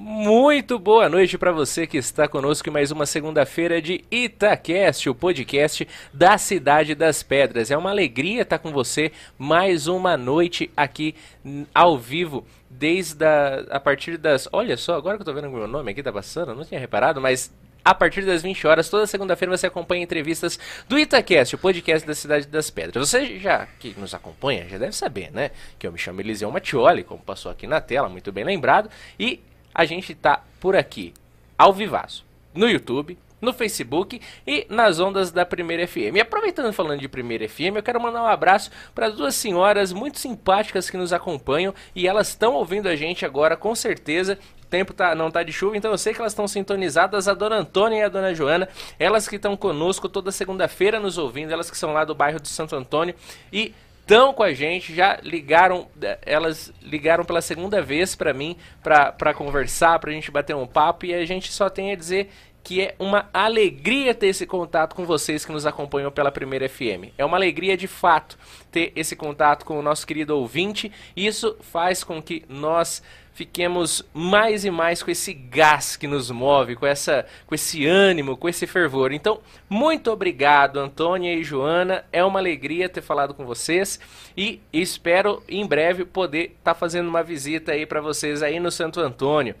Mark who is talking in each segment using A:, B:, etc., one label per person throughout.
A: Muito boa noite para você que está conosco em mais uma segunda-feira de Itacast, o podcast da Cidade das Pedras. É uma alegria estar com você mais uma noite aqui ao vivo, desde a, a partir das. Olha só, agora que eu tô vendo o meu nome aqui tá passando, não tinha reparado, mas a partir das 20 horas, toda segunda-feira você acompanha entrevistas do Itacast, o podcast da Cidade das Pedras. Você já que nos acompanha já deve saber, né? Que eu me chamo Eliseu Mattioli, como passou aqui na tela, muito bem lembrado, e a gente tá por aqui, ao vivaço, no YouTube, no Facebook e nas ondas da Primeira FM. E aproveitando falando de Primeira FM, eu quero mandar um abraço para duas senhoras muito simpáticas que nos acompanham e elas estão ouvindo a gente agora com certeza. O tempo tá, não tá de chuva, então eu sei que elas estão sintonizadas, a dona Antônia e a dona Joana, elas que estão conosco toda segunda-feira nos ouvindo, elas que são lá do bairro de Santo Antônio e estão com a gente, já ligaram, eh, elas ligaram pela segunda vez para mim para conversar, para a gente bater um papo e a gente só tem a dizer que é uma alegria ter esse contato com vocês que nos acompanham pela Primeira FM. É uma alegria de fato ter esse contato com o nosso querido ouvinte. Isso faz com que nós fiquemos mais e mais com esse gás que nos move, com, essa, com esse ânimo, com esse fervor. Então, muito obrigado, Antônia e Joana. É uma alegria ter falado com vocês e espero em breve poder estar tá fazendo uma visita aí para vocês aí no Santo Antônio.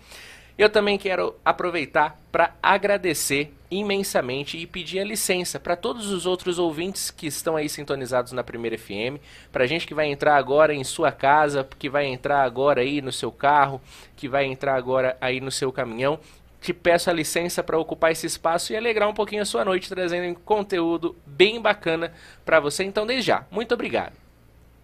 A: Eu também quero aproveitar para agradecer imensamente e pedir a licença para todos os outros ouvintes que estão aí sintonizados na Primeira FM, para gente que vai entrar agora em sua casa, que vai entrar agora aí no seu carro, que vai entrar agora aí no seu caminhão. Te peço a licença para ocupar esse espaço e alegrar um pouquinho a sua noite trazendo conteúdo bem bacana para você. Então, desde já, muito obrigado.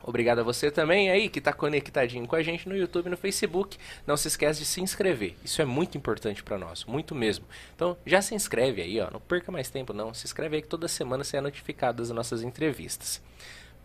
A: Obrigado a você também aí que está conectadinho com a gente no YouTube e no Facebook. Não se esquece de se inscrever. Isso é muito importante para nós, muito mesmo. Então já se inscreve aí, ó. Não perca mais tempo não. Se inscreve aí que toda semana você é notificado das nossas entrevistas.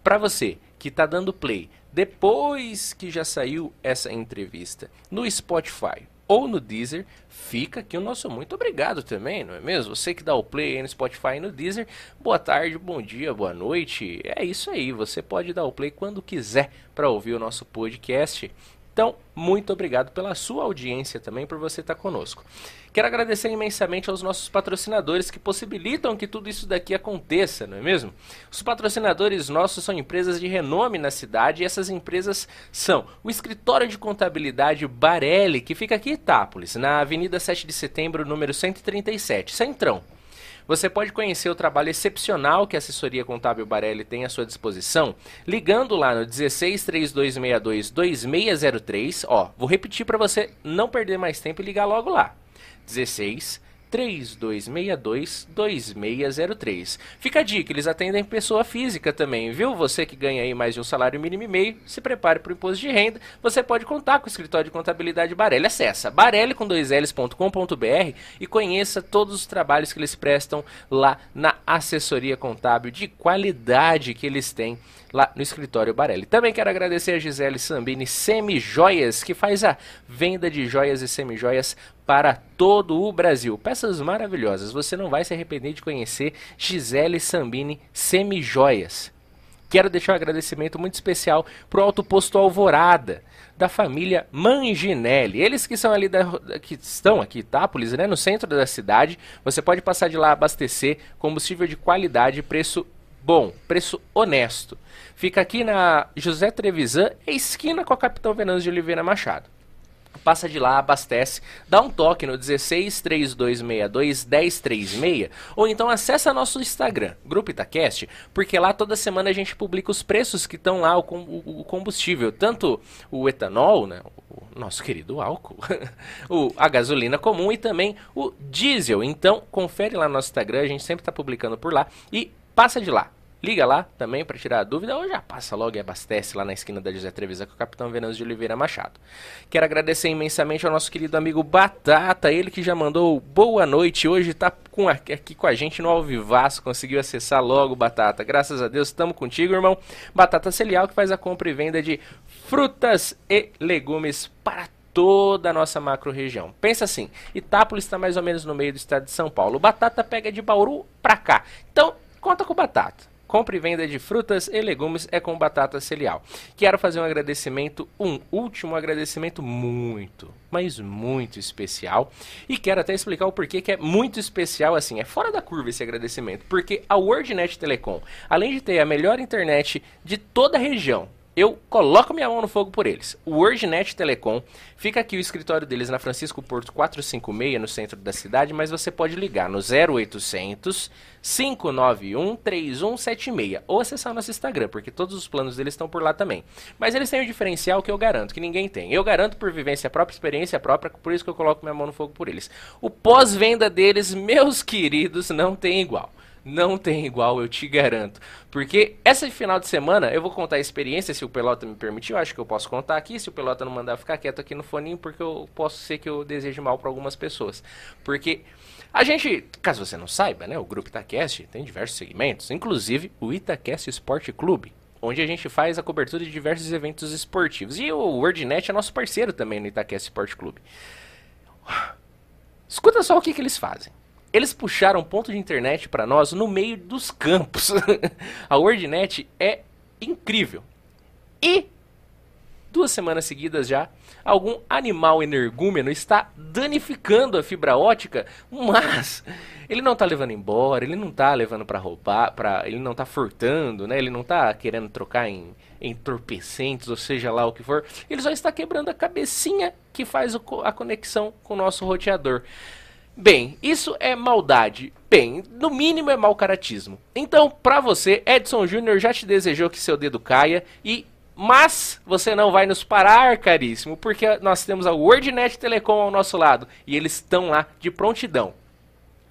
A: Para você que está dando play depois que já saiu essa entrevista no Spotify ou no Deezer, fica aqui o nosso muito obrigado também, não é mesmo? Você que dá o play aí no Spotify e no Deezer, boa tarde, bom dia, boa noite. É isso aí, você pode dar o play quando quiser para ouvir o nosso podcast. Então, muito obrigado pela sua audiência também, por você estar conosco. Quero agradecer imensamente aos nossos patrocinadores que possibilitam que tudo isso daqui aconteça, não é mesmo? Os patrocinadores nossos são empresas de renome na cidade e essas empresas são o Escritório de Contabilidade Barelli, que fica aqui em Itápolis, na Avenida 7 de Setembro, número 137, Centrão. Você pode conhecer o trabalho excepcional que a assessoria contábil Barelli tem à sua disposição, ligando lá no 16 3262 2603. Ó, vou repetir para você não perder mais tempo e ligar logo lá. 16 3262 2603. Fica a dica, eles atendem pessoa física também, viu? Você que ganha aí mais de um salário mínimo e meio, se prepare para o imposto de renda. Você pode contar com o escritório de contabilidade Barelli. Acesse barelli com dois L's.com.br e conheça todos os trabalhos que eles prestam lá na assessoria contábil de qualidade que eles têm lá no escritório Barelli. Também quero agradecer a Gisele Sambini Semijoias, que faz a venda de joias e semijoias para todo o Brasil. Peças maravilhosas. Você não vai se arrepender de conhecer Gisele Sambini Semijoias. Quero deixar um agradecimento muito especial para o Alto Posto Alvorada, da família Manginelli. Eles que são ali da, que estão aqui, Itápolis, né, no centro da cidade. Você pode passar de lá abastecer combustível de qualidade, preço bom, preço honesto. Fica aqui na José Trevisan, esquina com a Capitão Venâncio de Oliveira Machado passa de lá, abastece, dá um toque no 16 3262 1036 ou então acessa nosso Instagram, Grupo Itacast, porque lá toda semana a gente publica os preços que estão lá, o, o, combustível, tanto o etanol, né, o nosso querido álcool, o, a gasolina comum e também o diesel. Então confere lá no nosso Instagram, a gente sempre está publicando por lá e passa de lá. Liga lá também para tirar a dúvida ou já passa logo e abastece lá na esquina da José Trevisan com o Capitão Venâncio de Oliveira Machado. Quero agradecer imensamente ao nosso querido amigo Batata, ele que já mandou boa noite, hoje está com, aqui com a gente no Alvivaço, conseguiu acessar logo Batata. Graças a Deus, estamos contigo, irmão. Batata Celial que faz a compra e venda de frutas e legumes para toda a nossa macro região. Pensa assim, Itápolis está mais ou menos no meio do estado de São Paulo. Batata pega de Bauru para cá. Então, conta com Batata. Compra e venda de frutas e legumes é com batata celial. Quero fazer um agradecimento, um último agradecimento muito, mas muito especial. E quero até explicar o porquê que é muito especial, assim, é fora da curva esse agradecimento. Porque a WordNet Telecom, além de ter a melhor internet de toda a região, eu coloco minha mão no fogo por eles. O WordNet Telecom fica aqui o escritório deles na Francisco Porto 456, no centro da cidade, mas você pode ligar no 0800 591 3176 ou acessar nosso Instagram, porque todos os planos deles estão por lá também. Mas eles têm um diferencial que eu garanto, que ninguém tem. Eu garanto por vivência própria, experiência própria, por isso que eu coloco minha mão no fogo por eles. O pós-venda deles, meus queridos, não tem igual não tem igual, eu te garanto. Porque essa final de semana eu vou contar a experiência, se o Pelota me permitir, eu acho que eu posso contar aqui, se o Pelota não mandar ficar quieto aqui no foninho, porque eu posso ser que eu deseje mal para algumas pessoas. Porque a gente, caso você não saiba, né, o Grupo Itacast tem diversos segmentos, inclusive o Itacast Esporte Clube, onde a gente faz a cobertura de diversos eventos esportivos. E o WordNet é nosso parceiro também no Itacast Esporte Clube. Escuta só o que, que eles fazem. Eles puxaram ponto de internet para nós no meio dos campos. a WordNet é incrível. E duas semanas seguidas já, algum animal energúmeno está danificando a fibra ótica, mas ele não está levando embora, ele não está levando para roubar, para ele não está furtando, né? Ele não está querendo trocar em entorpecentes, ou seja lá o que for. Ele só está quebrando a cabecinha que faz a conexão com o nosso roteador. Bem, isso é maldade. Bem, no mínimo é mau caratismo. Então, pra você, Edson Júnior já te desejou que seu dedo caia e mas você não vai nos parar, caríssimo, porque nós temos a WordNet Telecom ao nosso lado e eles estão lá de prontidão.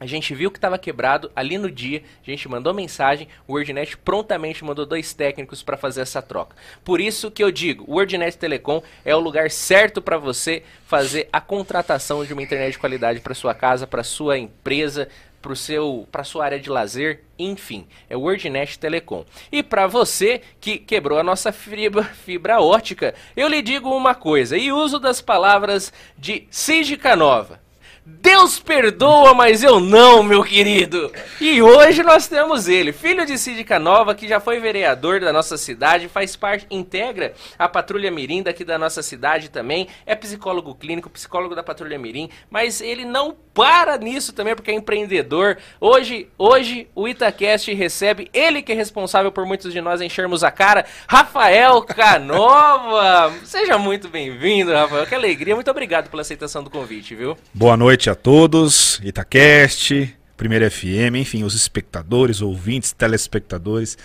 A: A gente viu que estava quebrado ali no dia, a gente mandou mensagem, o WordNet prontamente mandou dois técnicos para fazer essa troca. Por isso que eu digo, o WordNet Telecom é o lugar certo para você fazer a contratação de uma internet de qualidade para sua casa, para sua empresa, para seu para sua área de lazer, enfim, é o WordNet Telecom. E para você que quebrou a nossa fibra, fibra ótica, eu lhe digo uma coisa e uso das palavras de Cid Canova. Deus perdoa, mas eu não, meu querido. E hoje nós temos ele, filho de Cid Canova, que já foi vereador da nossa cidade, faz parte, integra a Patrulha Mirim daqui da nossa cidade também, é psicólogo clínico, psicólogo da Patrulha Mirim, mas ele não para nisso também porque é empreendedor. Hoje, hoje o Itacast recebe ele que é responsável por muitos de nós enchermos a cara, Rafael Canova. Seja muito bem-vindo, Rafael. Que alegria. Muito obrigado pela aceitação do convite, viu?
B: Boa noite noite a todos, Itacast, Primeira FM, enfim, os espectadores, ouvintes, telespectadores.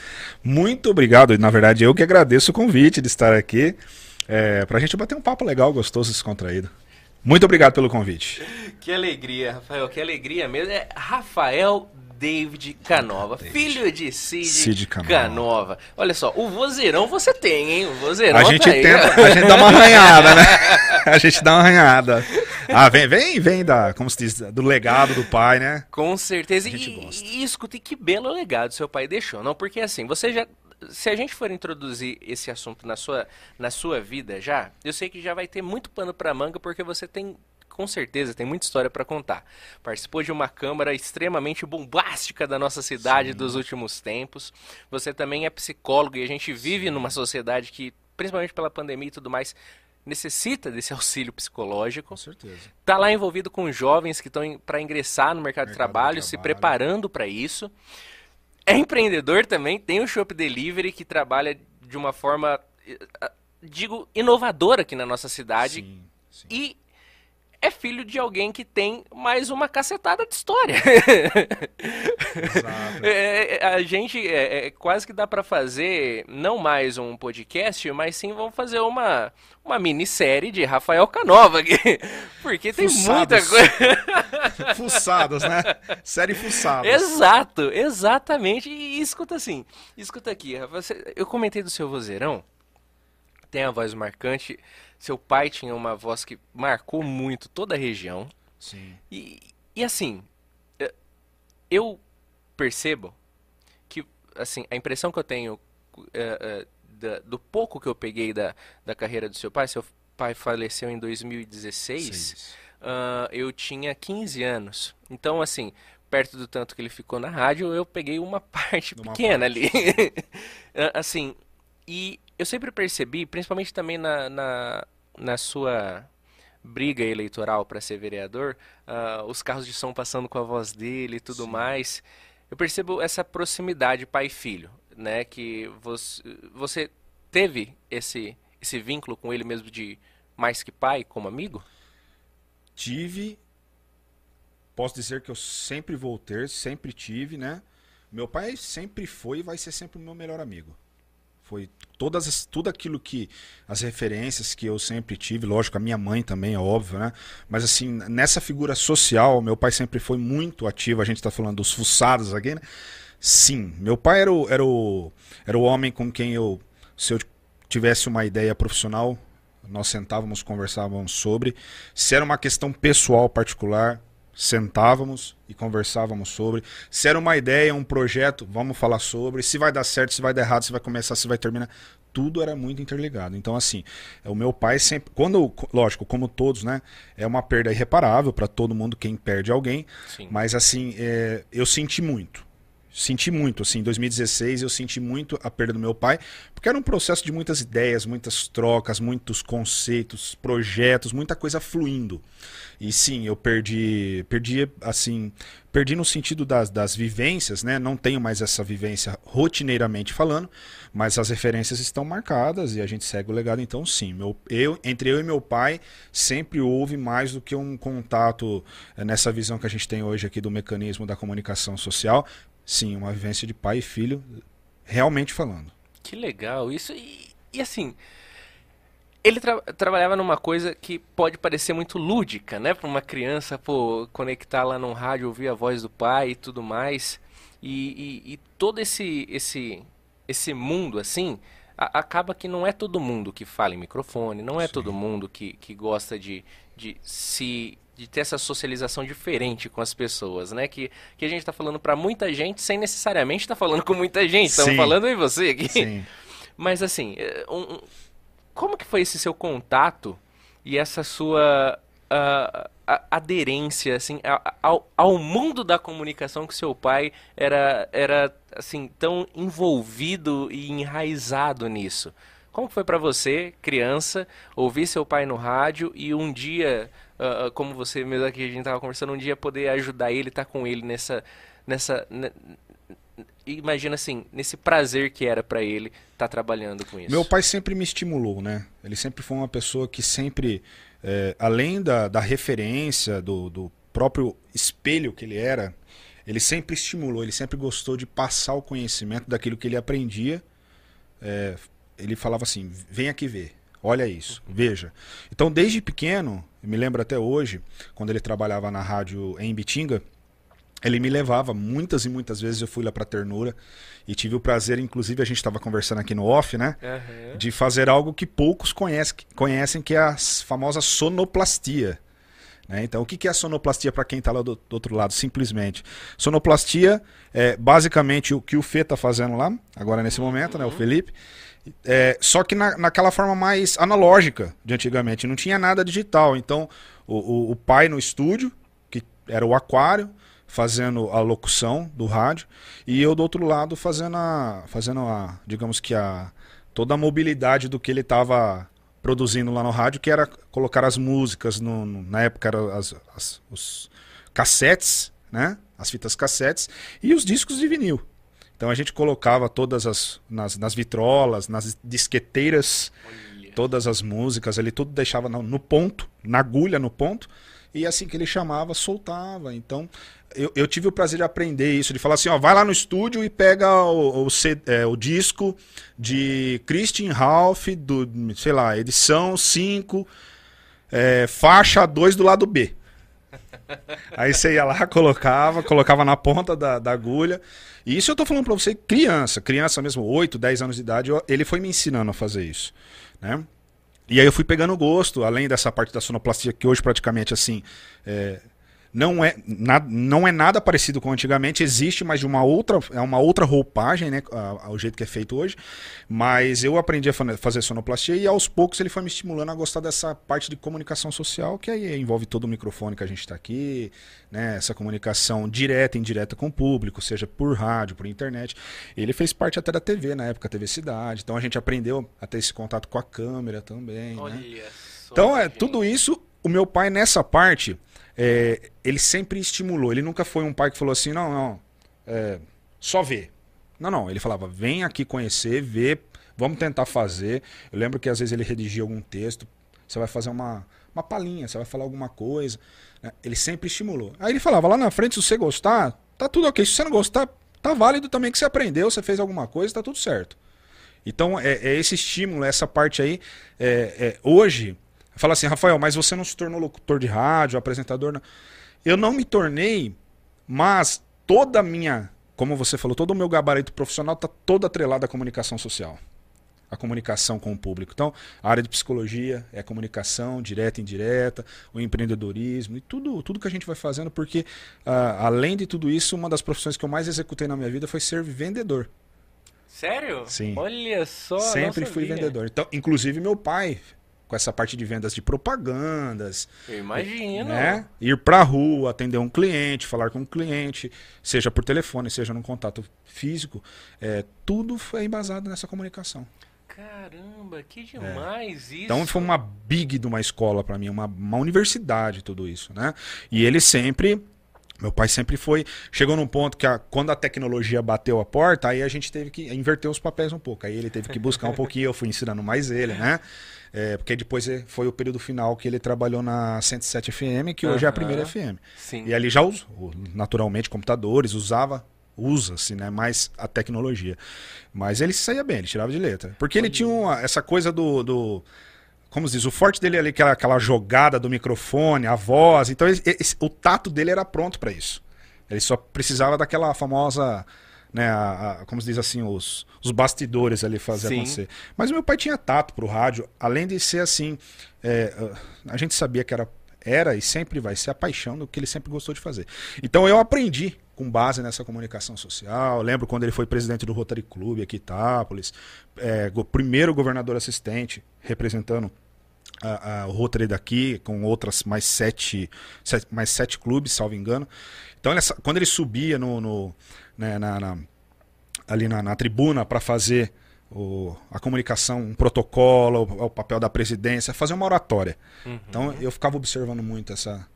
B: Muito obrigado, na verdade eu que agradeço o convite de estar aqui, é, pra gente bater um papo legal, gostoso, descontraído. Muito obrigado pelo convite.
A: Que alegria, Rafael, que alegria mesmo. É Rafael David Canova, David. filho de Cid, Cid Canova. Canova. Olha só, o vozeirão você tem, hein? O vozeirão
B: a gente tá tenta, a gente dá uma arranhada, né? A gente dá uma arranhada. Ah, vem, vem, vem da, como se diz, do legado do pai, né?
A: Com certeza. A gente e, gosta. e escute que belo legado seu pai deixou, não? Porque assim, você já se a gente for introduzir esse assunto na sua, na sua vida já, eu sei que já vai ter muito pano para manga porque você tem com certeza tem muita história para contar. Participou de uma câmara extremamente bombástica da nossa cidade Sim. dos últimos tempos. Você também é psicólogo e a gente vive Sim. numa sociedade que, principalmente pela pandemia e tudo mais, necessita desse auxílio psicológico.
B: Com certeza.
A: Está lá envolvido com jovens que estão para ingressar no mercado, mercado de, trabalho, trabalho, se preparando para isso. É empreendedor também, tem o Shop Delivery que trabalha de uma forma, eh, digo, inovadora aqui na nossa cidade. Sim, sim. E é filho de alguém que tem mais uma cacetada de história. é, é a gente é, é, quase que dá para fazer não mais um podcast, mas sim vamos fazer uma, uma minissérie de Rafael Canova aqui. Porque tem Fuçados. muita coisa.
B: Fuçados, né? Série Fuçados.
A: Exato, exatamente. E escuta assim, escuta aqui, você, eu comentei do seu vozeirão, tem a voz marcante. Seu pai tinha uma voz que marcou muito toda a região.
B: Sim.
A: E, e assim, eh, eu percebo que, assim, a impressão que eu tenho uh, uh, da, do pouco que eu peguei da, da carreira do seu pai, seu pai faleceu em 2016, uh, eu tinha 15 anos. Então, assim, perto do tanto que ele ficou na rádio, eu peguei uma parte uma pequena parte. ali. assim, e eu sempre percebi, principalmente também na, na, na sua briga eleitoral para ser vereador, uh, os carros de som passando com a voz dele e tudo Sim. mais. Eu percebo essa proximidade pai filho, né? Que você, você teve esse, esse vínculo com ele mesmo de mais que pai, como amigo?
B: Tive. Posso dizer que eu sempre vou ter, sempre tive, né? Meu pai sempre foi e vai ser sempre o meu melhor amigo. Foi todas tudo aquilo que as referências que eu sempre tive, lógico, a minha mãe também é óbvio, né? Mas assim, nessa figura social, meu pai sempre foi muito ativo, a gente está falando dos fuçados aqui, né? Sim, meu pai era o, era o era o homem com quem eu se eu tivesse uma ideia profissional, nós sentávamos, conversávamos sobre. Se era uma questão pessoal particular, sentávamos e conversávamos sobre. Se era uma ideia, um projeto, vamos falar sobre. Se vai dar certo, se vai dar errado, se vai começar, se vai terminar. Tudo era muito interligado. Então, assim, o meu pai sempre. Quando, lógico, como todos, né? É uma perda irreparável para todo mundo quem perde alguém. Sim. Mas, assim, é, eu senti muito senti muito, assim, em 2016 eu senti muito a perda do meu pai, porque era um processo de muitas ideias, muitas trocas, muitos conceitos, projetos, muita coisa fluindo. E sim, eu perdi, perdi assim, perdi no sentido das, das vivências, né? Não tenho mais essa vivência rotineiramente falando, mas as referências estão marcadas e a gente segue o legado. Então, sim, meu, eu, entre eu e meu pai sempre houve mais do que um contato eh, nessa visão que a gente tem hoje aqui do mecanismo da comunicação social, Sim, uma vivência de pai e filho, realmente falando.
A: Que legal isso. E, e assim, ele tra trabalhava numa coisa que pode parecer muito lúdica, né? Para uma criança, pô, conectar lá no rádio, ouvir a voz do pai e tudo mais. E, e, e todo esse, esse, esse mundo, assim, a, acaba que não é todo mundo que fala em microfone, não é Sim. todo mundo que, que gosta de, de se de ter essa socialização diferente com as pessoas, né? Que, que a gente está falando para muita gente sem necessariamente estar tá falando com muita gente. Estamos falando em você aqui. Sim. Mas assim, eh, um, como que foi esse seu contato e essa sua uh, aderência assim ao, ao mundo da comunicação que seu pai era era assim tão envolvido e enraizado nisso? Como foi para você, criança, ouvir seu pai no rádio e um dia uh, como você mesmo aqui a gente estava conversando, um dia poder ajudar ele, estar tá com ele nessa. nessa imagina assim, nesse prazer que era para ele estar tá trabalhando com isso.
B: Meu pai sempre me estimulou, né? Ele sempre foi uma pessoa que sempre, é, além da, da referência, do, do próprio espelho que ele era, ele sempre estimulou, ele sempre gostou de passar o conhecimento daquilo que ele aprendia. É, ele falava assim: vem aqui ver. Olha isso, veja. Então, desde pequeno, me lembro até hoje, quando ele trabalhava na rádio em Bitinga, ele me levava muitas e muitas vezes eu fui lá para Ternura e tive o prazer, inclusive a gente estava conversando aqui no off, né, uhum. de fazer algo que poucos conhecem, conhecem que é a famosa sonoplastia. Né? Então, o que é a sonoplastia para quem está lá do, do, outro lado? Simplesmente, sonoplastia é basicamente o que o Fê está fazendo lá, agora nesse momento, né, o uhum. Felipe. É, só que na, naquela forma mais analógica de antigamente, não tinha nada digital. Então, o, o, o, pai no estúdio, que era o aquário, fazendo a locução do rádio, e eu do outro lado fazendo a, fazendo a digamos que a toda a mobilidade do que ele estava produzindo lá no rádio, que era colocar as músicas, no, no na época eram as, as, os cassetes, né? as fitas cassetes, e os discos de vinil. Então a gente colocava todas as nas, nas vitrolas, nas disqueteiras, Olha. todas as músicas ali, tudo deixava no, no, ponto, na agulha no ponto, e assim que ele chamava, soltava. Então eu, eu, tive o prazer de aprender isso, de falar assim, ó, vai lá no estúdio e pega o, o, é, o disco de Christian Ralph, do, sei lá, edição 5, é, faixa 2 do lado B. Aí você ia lá, colocava, colocava na ponta da, da agulha. E isso eu tô falando para você, criança, criança mesmo, 8, 10 anos de idade, ele foi me ensinando a fazer isso, né? E aí eu fui pegando gosto, além dessa parte da sonoplastia, que hoje praticamente assim, é, Não é, na, não é nada parecido com antigamente, existe, mas de uma outra, é uma outra roupagem, né? Ao jeito que é feito hoje. Mas eu aprendi a fazer sonoplastia e aos poucos ele foi me estimulando a gostar dessa parte de comunicação social, que aí envolve todo o microfone que a gente está aqui, né? Essa comunicação direta e indireta com o público, seja por rádio, por internet. Ele fez parte até da TV, na época, TV Cidade. Então a gente aprendeu a ter esse contato com a câmera também. Olha né? então, é, tudo isso, o meu pai nessa parte é, ele sempre estimulou. Ele nunca foi um pai que falou assim, não, não, é, só ver. Não, não. Ele falava, vem aqui conhecer, ver, vamos tentar fazer. Eu lembro que às vezes ele redigia algum texto, você vai fazer uma, uma palhinha, você vai falar alguma coisa. Né? Ele sempre estimulou. Aí ele falava, lá na frente, se você gostar, tá tudo ok. Se você não gostar, tá válido também que você aprendeu, você fez alguma coisa, tá tudo certo. Então, é, é esse estímulo, essa parte aí. É, é, hoje, Fala assim, Rafael, mas você não se tornou locutor de rádio, apresentador? Não. Eu não me tornei, mas toda a minha, como você falou, todo o meu gabarito profissional está todo atrelado à comunicação social. A comunicação com o público. Então, a área de psicologia é comunicação, direta e indireta, o empreendedorismo e tudo, tudo que a gente vai fazendo, porque uh, além de tudo isso, uma das profissões que eu mais executei na minha vida foi ser vendedor.
A: Sério?
B: Sim.
A: Olha só.
B: Sempre fui vendedor. Então, inclusive meu pai com essa parte de vendas de propagandas.
A: Eu imagino.
B: Né? Ir pra rua, atender um cliente, falar com um cliente, seja por telefone, seja num contato físico. É, tudo foi embasado nessa comunicação.
A: Caramba, que demais é. isso.
B: Então foi uma big de uma escola para mim, uma, uma universidade tudo isso, né? E ele sempre meu pai sempre foi. Chegou num ponto que a, quando a tecnologia bateu a porta, aí a gente teve que inverter os papéis um pouco. Aí ele teve que buscar um pouquinho, eu fui ensinando mais ele, né? É, porque depois é, foi o período final que ele trabalhou na 107 FM, que hoje uhum. é a primeira FM.
A: Sim.
B: E ali já usou, naturalmente, computadores, usava usa-se, né, mais a tecnologia. Mas ele saía bem, ele tirava de letra. Porque ele tinha uma, essa coisa do, do como se diz, o forte dele ali, aquela, aquela jogada do microfone, a voz. Então, esse, o tato dele era pronto para isso. Ele só precisava daquela famosa né, a, a, como se diz assim, os, os bastidores ali fazer Sim. acontecer. Mas o meu pai tinha tato pro rádio, além de ser assim, é, a gente sabia que era, era e sempre vai ser a paixão do que ele sempre gostou de fazer. Então eu aprendi com base nessa comunicação social. Eu lembro quando ele foi presidente do Rotary Club aqui em Itápolis, é, o primeiro governador assistente representando a, a, o Rotary daqui, com outras mais sete, sete, mais sete clubes, salvo engano. Então, ele, quando ele subia no, no né, na, na, ali na, na tribuna para fazer o, a comunicação, um protocolo, o, o, papel da presidência, fazer uma oratória. Uhum. Então eu ficava observando muito essa,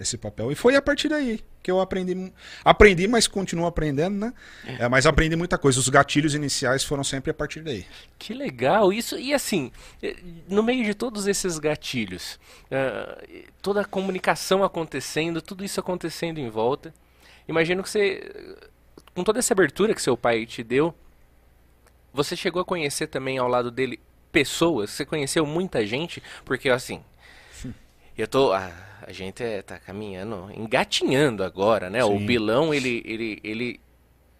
B: esse papel. E foi a partir daí que eu aprendi. Aprendi, mas continuo aprendendo, né? É, mas aprendi muita coisa. Os gatilhos iniciais foram sempre a partir daí.
A: Que legal isso. E assim, eh, no meio de todos esses gatilhos, uh, toda a comunicação acontecendo, tudo isso acontecendo em volta, imagino que você com toda essa abertura que seu pai te deu, você chegou a conhecer também ao lado dele pessoas? Você conheceu muita gente? Porque assim, eu tô. A, a gente é, tá caminhando, engatinhando agora, né? Sim. O Bilão, ele, ele, ele,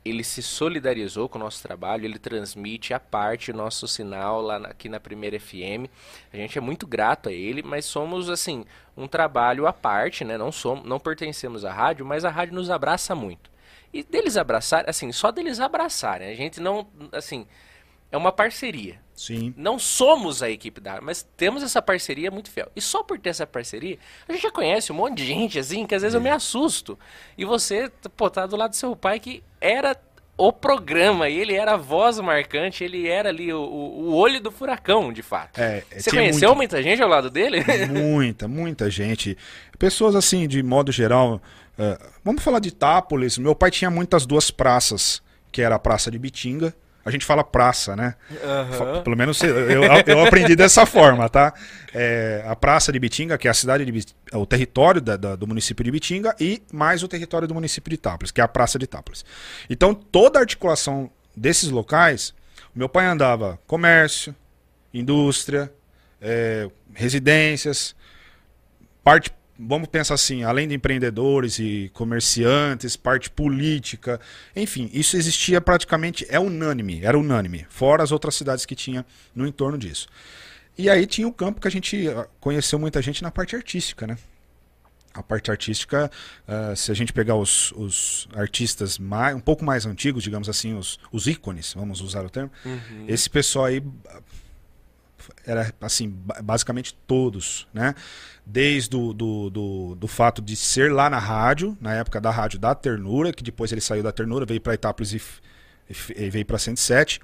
A: ele se solidarizou com o nosso trabalho, ele transmite a parte o nosso sinal lá na, aqui na Primeira FM. A gente é muito grato a ele, mas somos assim um trabalho à parte, né? Não somos, não pertencemos à rádio, mas a rádio nos abraça muito. E deles abraçarem, assim, só deles abraçarem. A gente não, assim, é uma parceria.
B: Sim.
A: Não somos a equipe da mas temos essa parceria muito fiel. E só por ter essa parceria, a gente já conhece um monte de gente, assim, que às vezes é. eu me assusto. E você, pô, tá do lado do seu pai que era o programa, e ele era a voz marcante, ele era ali o, o olho do furacão, de fato.
B: É,
A: Você conheceu muita... muita gente ao lado dele?
B: Muita, muita gente. Pessoas assim, de modo geral, é, vamos falar de Itápolis. Meu pai tinha muitas duas praças, que era a Praça de Bitinga. A gente fala praça, né? Uhum. Pelo menos eu, eu, eu, aprendi dessa forma, tá? É, a Praça de Bitinga, que é a cidade de é o território da, da, do município de Bitinga, e mais o território do município de Itápolis, que é a Praça de Itápolis. Então, toda a articulação desses locais, meu pai andava comércio, indústria, é, residências, parte vamos pensar assim, além de empreendedores e comerciantes, parte política, enfim, isso existia praticamente, é unânime, era unânime, fora as outras cidades que tinha no entorno disso. E aí tinha o campo que a gente ah, conheceu muita gente na parte artística, né? a parte artística, uh, se a gente pegar os, os, artistas mais, um pouco mais antigos, digamos assim, os, os ícones, vamos usar o termo, uhum. esse pessoal aí era assim, basicamente todos, né? Desde o do, do, do, fato de ser lá na rádio, na época da rádio da Ternura, que depois ele saiu da Ternura, veio para Itápolis e, e, e veio para 107,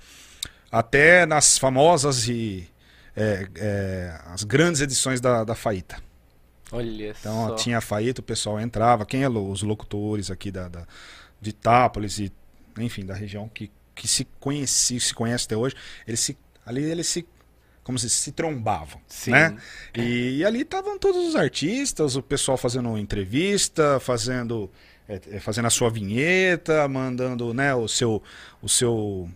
B: até nas famosas e é, é, as grandes edições da, da Faíta.
A: Olha
B: então
A: só.
B: tinha a Faíta, o pessoal entrava, quem é os locutores aqui da, da de Itápolis e enfim da região que, que se conhece se conhece até hoje, eles se ali eles se como se se trombavam, Sim. né? E, e, ali estavam todos os artistas, o pessoal fazendo entrevista, fazendo é, é, fazendo a sua vinheta, mandando, né, o seu o seu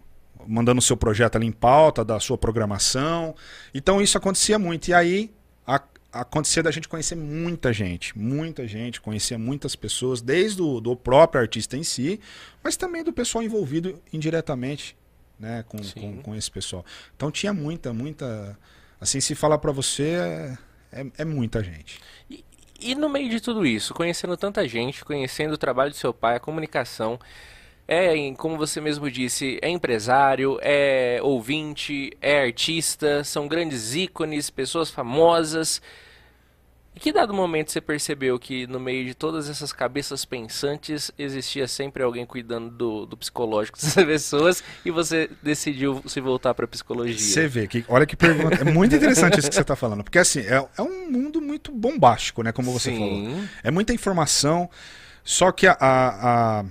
B: mandando o seu projeto ali em pauta da sua programação. Então isso acontecia muito. E aí a, acontecia da gente conhecer muita gente, muita gente, conhecia muitas pessoas, desde o do próprio artista em si, mas também do pessoal envolvido indiretamente né, com, com, com, esse pessoal. Então tinha muita, muita. Assim, se falar para você, é, é, é, muita gente.
A: E, e no meio de tudo isso, conhecendo tanta gente, conhecendo o trabalho do seu pai, a comunicação, é, como você mesmo disse, é empresário, é ouvinte, é artista, são grandes ícones, pessoas famosas. E que dado momento você percebeu que no meio de todas essas cabeças pensantes existia sempre alguém cuidando do, do psicológico dessas pessoas e você decidiu se voltar para psicologia?
B: Você vê que olha que pergunta, é muito interessante isso que você está falando, porque assim é, é, um mundo muito bombástico, né, como você Sim. falou. É muita informação, só que a, a, a,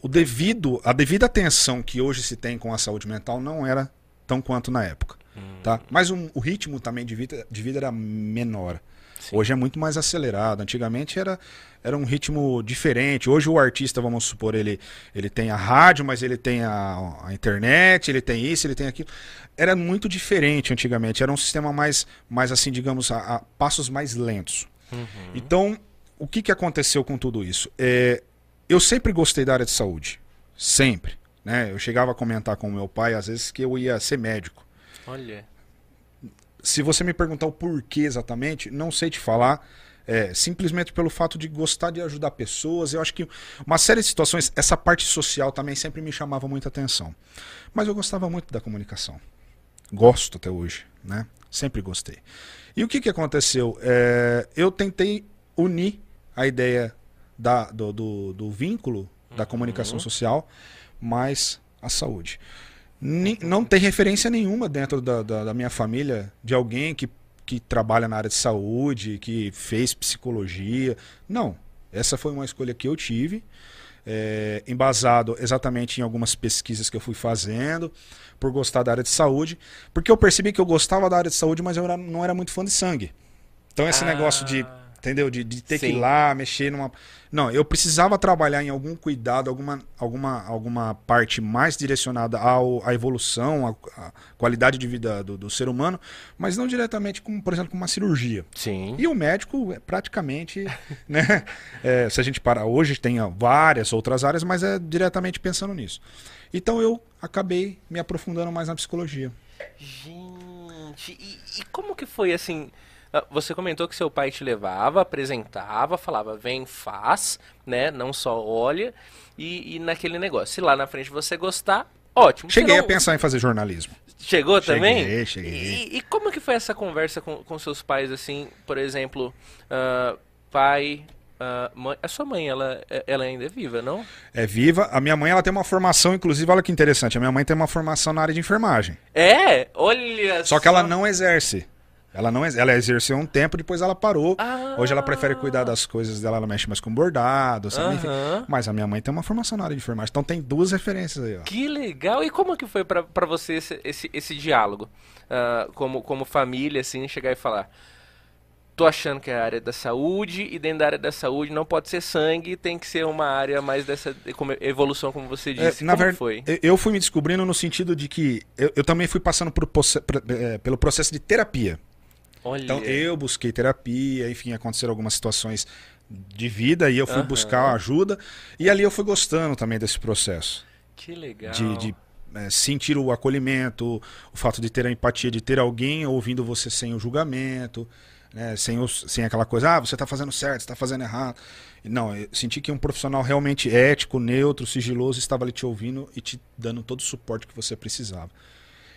B: o devido a devida atenção que hoje se tem com a saúde mental não era tão quanto na época, hum. tá? Mas um, o ritmo também de vida, de vida era menor. Sim. Hoje é muito mais acelerado. Antigamente era, era um ritmo diferente. Hoje o artista, vamos supor, ele, ele tem a rádio, mas ele tem a, a internet, ele tem isso, ele tem aquilo. Era muito diferente antigamente. Era um sistema mais, mais assim, digamos, a, a passos mais lentos. Uhum. Então, o que, que aconteceu com tudo isso? É, eu sempre gostei da área de saúde. Sempre. Né? Eu chegava a comentar com o meu pai, às vezes, que eu ia ser médico.
A: Olha.
B: Se você me perguntar o porquê exatamente, não sei te falar. É, simplesmente pelo fato de gostar de ajudar pessoas. Eu acho que uma série de situações, essa parte social também sempre me chamava muita atenção. Mas eu gostava muito da comunicação. Gosto até hoje, né? Sempre gostei. E o que, que aconteceu? É, eu tentei unir a ideia da, do, do, do vínculo da uhum. comunicação social mais a saúde não tem referência nenhuma dentro da, da, da, minha família de alguém que, que trabalha na área de saúde, que fez psicologia. Não. Essa foi uma escolha que eu tive, é, embasado exatamente em algumas pesquisas que eu fui fazendo, por gostar da área de saúde, porque eu percebi que eu gostava da área de saúde, mas eu era, não era muito fã de sangue. Então esse ah. negócio de entendeu? De, de ter Sim. que ir lá, mexer numa. Não, eu precisava trabalhar em algum cuidado, alguma, alguma, alguma parte mais direcionada ao, à evolução, à, à qualidade de vida do, do, ser humano, mas não diretamente, como, por exemplo, com uma cirurgia.
A: Sim.
B: E o médico é praticamente, né? É, se a gente parar hoje, tem várias outras áreas, mas é diretamente pensando nisso. Então eu acabei me aprofundando mais na psicologia.
A: Gente, e, e como que foi assim? Ah, você comentou que seu pai te levava, apresentava, falava, vem, faz, né? Não só olha. E, e naquele negócio, se lá na frente você gostar, ótimo.
B: Cheguei a pensar em fazer jornalismo.
A: Chegou
B: cheguei,
A: também?
B: Cheguei,
A: e, e, como que foi essa conversa com, com seus pais, assim, por exemplo, uh, pai, Uh, mãe, a sua mãe, ela, ela ainda é viva, não?
B: É viva. A minha mãe, ela tem uma formação, inclusive, olha que interessante. A minha mãe tem uma formação na área de enfermagem.
A: É? Olha
B: Só, só. que ela não exerce. Ela não ela exerceu um tempo, depois ela parou. Ah. Hoje ela prefere cuidar das coisas dela, ela mexe mais com bordado, sabe? Mas a minha mãe tem uma formação na área de enfermagem, então tem duas referências aí, ó.
A: Que legal! E como que foi para você esse, esse, esse diálogo? Uh, como, como família, assim, chegar e falar tô achando que é a área da saúde e dentro da área da saúde não pode ser sangue, tem que ser uma área mais dessa evolução, como você é, disse.
B: É, na verdade, foi? Eu fui me descobrindo no sentido de que eu, eu também fui passando por, é, pelo processo de terapia. Olha. Então eu busquei terapia, enfim, aconteceram algumas situações de vida e eu fui uhum. buscar ajuda e ali eu fui gostando também desse processo.
A: Que legal.
B: De, de é, sentir o acolhimento, o fato de ter a empatia, de ter alguém ouvindo você sem o julgamento. né? Sem, os, sem aquela coisa, ah, você está fazendo certo, você está fazendo errado. Não, eu senti que um profissional realmente ético, neutro, sigiloso estava ali te ouvindo e te dando todo o suporte que você precisava.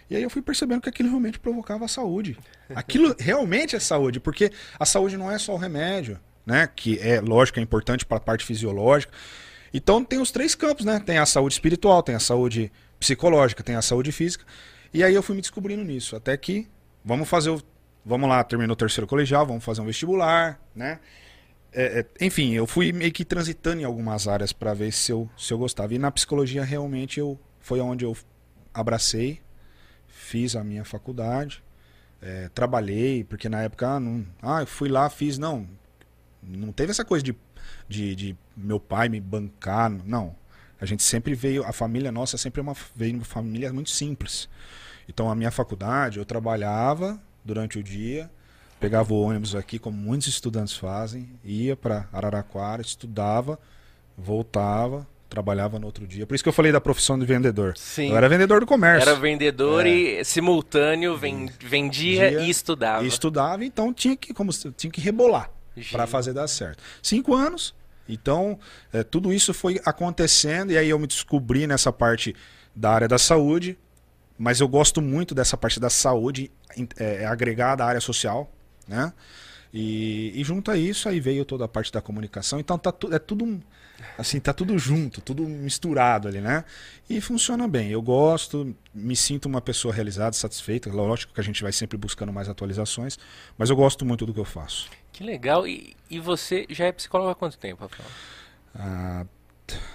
B: E aí eu fui percebendo que aquilo realmente provocava a saúde. Aquilo realmente é saúde, porque a saúde não é só o remédio, né? Que é, lógico, é importante para a parte fisiológica. Então tem os três campos, né? Tem a saúde espiritual, tem a saúde psicológica, tem a saúde física. E aí eu fui me descobrindo nisso, até que vamos fazer o vamos lá, terminou o terceiro colegial, vamos fazer um vestibular, né? É, é, enfim, eu fui meio que transitando em algumas áreas para ver se eu, se eu gostava. E na psicologia realmente eu foi onde eu abracei, fiz a minha faculdade, é, trabalhei, porque na época ah, não, ah, eu fui lá, fiz, não, não teve essa coisa de, de, de meu pai me bancar, não. A gente sempre veio, a família nossa sempre é uma, veio uma família muito simples. Então a minha faculdade, eu trabalhava durante o dia, pegava o ônibus aqui, como muitos estudantes fazem, ia para Araraquara, estudava, voltava, trabalhava no outro dia. Por isso que eu falei da profissão de vendedor.
A: Sim.
B: Eu era vendedor do comércio.
A: Era vendedor é. e simultâneo vendia Dia, e estudava.
B: E estudava, então tinha que, como, tinha que rebolar para fazer dar certo. Cinco anos. Então, é, tudo isso foi acontecendo e aí eu me descobri nessa parte da área da saúde, mas eu gosto muito dessa parte da saúde é, agregada à área social né? E, e, junto a isso aí veio toda a parte da comunicação. Então tá tu, é tudo assim, tá tudo junto, tudo misturado ali, né? E funciona bem. Eu gosto, me sinto uma pessoa realizada, satisfeita. Lógico que a gente vai sempre buscando mais atualizações, mas eu gosto muito do que eu faço.
A: Que legal. E, e você já é psicólogo há quanto tempo, Rafael?
B: Ah,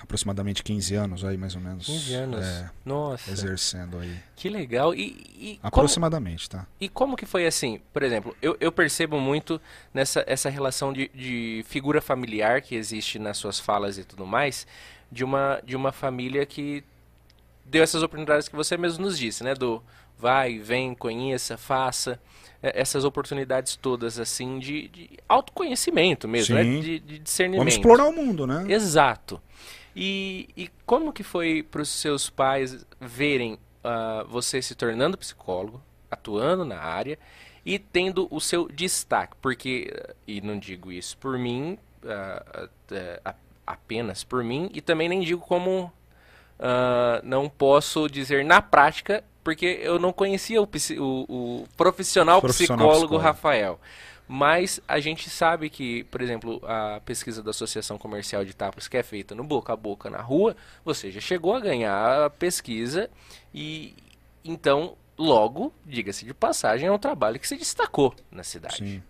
B: aproximadamente 15 anos aí, mais ou menos.
A: 15 anos. É,
B: Nossa. Exercendo aí.
A: Que legal. E, e
B: aproximadamente,
A: como,
B: tá?
A: E como que foi assim? Por exemplo, eu, eu percebo muito nessa essa relação de, de figura familiar que existe nas suas falas e tudo mais, de uma, de uma família que deu essas oportunidades que você mesmo nos disse, né? Do vai, vem, conheça, faça é, essas oportunidades todas assim de, de autoconhecimento mesmo, né? de, de, discernimento.
B: Vamos explorar o mundo, né?
A: Exato. E, e como que foi para os seus pais verem uh, você se tornando psicólogo, atuando na área e tendo o seu destaque? Porque, e não digo isso por mim, uh, uh, apenas por mim, e também nem digo como não posso dizer na prática, porque eu não conhecia o, o, o profissional, profissional psicólogo, psicólogo Rafael. Mas a gente sabe que, por exemplo, a pesquisa da Associação Comercial de Tapas, que é feita no boca a boca na rua, você já chegou a ganhar a pesquisa e então, logo, diga-se de passagem, é um trabalho que se destacou na cidade. Sim.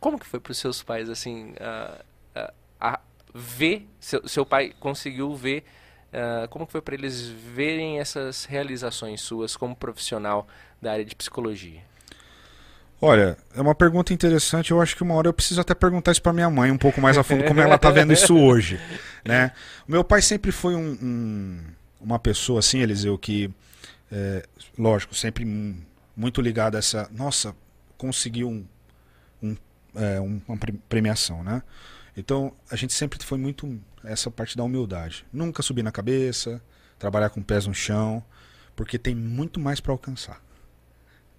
A: Como que foi para os seus pais, assim, a, a, a ver, seu, seu pai conseguiu ver Uh, como foi para eles verem essas realizações suas como profissional da área de psicologia?
B: Olha, é uma pergunta interessante. Eu acho que uma hora eu preciso até perguntar isso para minha mãe um pouco mais a fundo, como ela está vendo isso hoje. Né? O meu pai sempre foi um, um, uma pessoa assim, Eliseu, que, é, lógico, sempre muito ligado a essa. Nossa, conseguiu um, um, é, uma premiação, né? Então a gente sempre foi muito essa parte da humildade. Nunca subir na cabeça, trabalhar com pés no chão, porque tem muito mais para alcançar.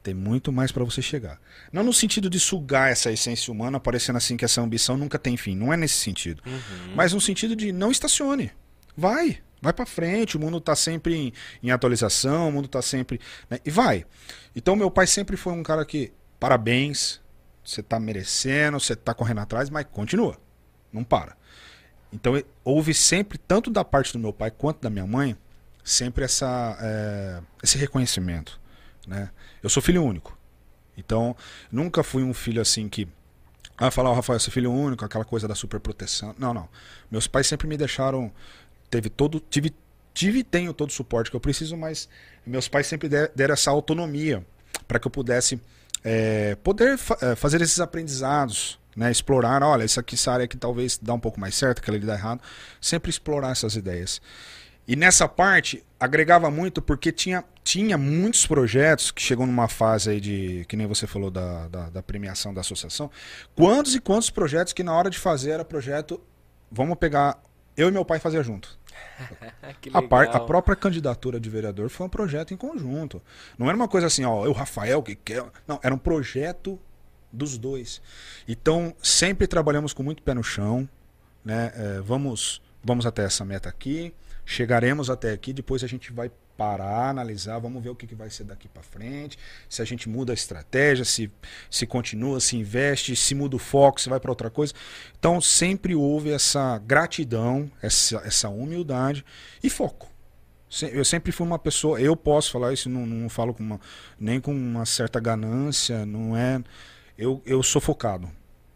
B: Tem muito mais para você chegar. Não no sentido de sugar essa essência humana, parecendo assim que essa ambição nunca tem fim. Não é nesse sentido. Uhum. Mas no sentido de não estacione. Vai. Vai para frente. O mundo está sempre em, em, atualização. O mundo está sempre. Né? E vai. Então, meu pai sempre foi um cara que. Parabéns. Você está merecendo. Você está correndo atrás. Mas continua. Não para. Então, houve sempre, tanto da parte do meu pai quanto da minha mãe, sempre essa, é, esse reconhecimento. Né? Eu sou filho único. Então, nunca fui um filho assim que. Ah, falar, o Rafael, você filho único, aquela coisa da superproteção. Não, não. Meus pais sempre me deixaram. Teve todo. Tive, tive e tenho todo o suporte que eu preciso, mas meus pais sempre deram essa autonomia para que eu pudesse é, poder fa é, fazer esses aprendizados. Né, explorar, olha, isso aqui, essa área que talvez dá um pouco mais certo, aquela ali dá errado. Sempre explorar essas ideias. E nessa parte, agregava muito porque tinha, tinha muitos projetos que chegou numa fase aí de, que nem você falou da, da, da premiação da associação. Quantos e quantos projetos que na hora de fazer era projeto, vamos pegar, eu e meu pai fazer junto. a, par, a, própria candidatura de vereador foi um projeto em conjunto. Não era uma coisa assim, ó, eu, Rafael, que quer. Não, era um projeto dos dois. Então, sempre trabalhamos com muito pé no chão, né? É, vamos, vamos até essa meta aqui, chegaremos até aqui, depois a gente vai parar, analisar, vamos ver o que, que vai ser daqui para frente, se a gente muda a estratégia, se, se continua, se investe, se muda o foco, se vai para outra coisa. Então sempre houve essa gratidão, essa, essa humildade e foco. Eu sempre fui uma pessoa, eu posso falar isso, não, não falo com uma, nem com uma certa ganância, não é. Eu, eu sou focado.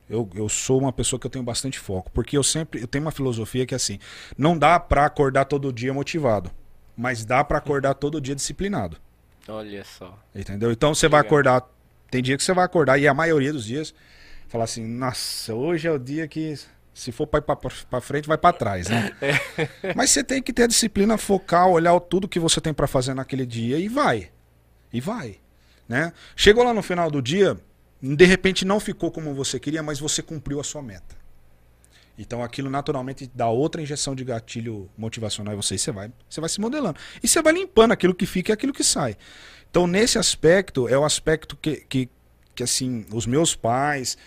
B: Eu, eu sou uma pessoa que eu tenho bastante foco, porque eu sempre eu tenho uma filosofia que é assim, não dá para acordar todo dia motivado mas dá para acordar todo dia disciplinado.
A: Olha só.
B: Entendeu? Então você vai acordar. Tem dia que você vai acordar, e a maioria dos dias, falar assim: nossa, hoje é o dia que se for para ir para frente, vai para trás, né? É. Mas você tem que ter a disciplina, focar, olhar tudo que você tem para fazer naquele dia e vai. E vai. Né? Chegou lá no final do dia, de repente não ficou como você queria, mas você cumpriu a sua meta. Então aquilo naturalmente dá outra injeção de gatilho motivacional em você e você vai, você vai se modelando. E você vai limpando aquilo que fica e aquilo que sai. Então nesse aspecto, é o aspecto que, que, que assim, os meus pais,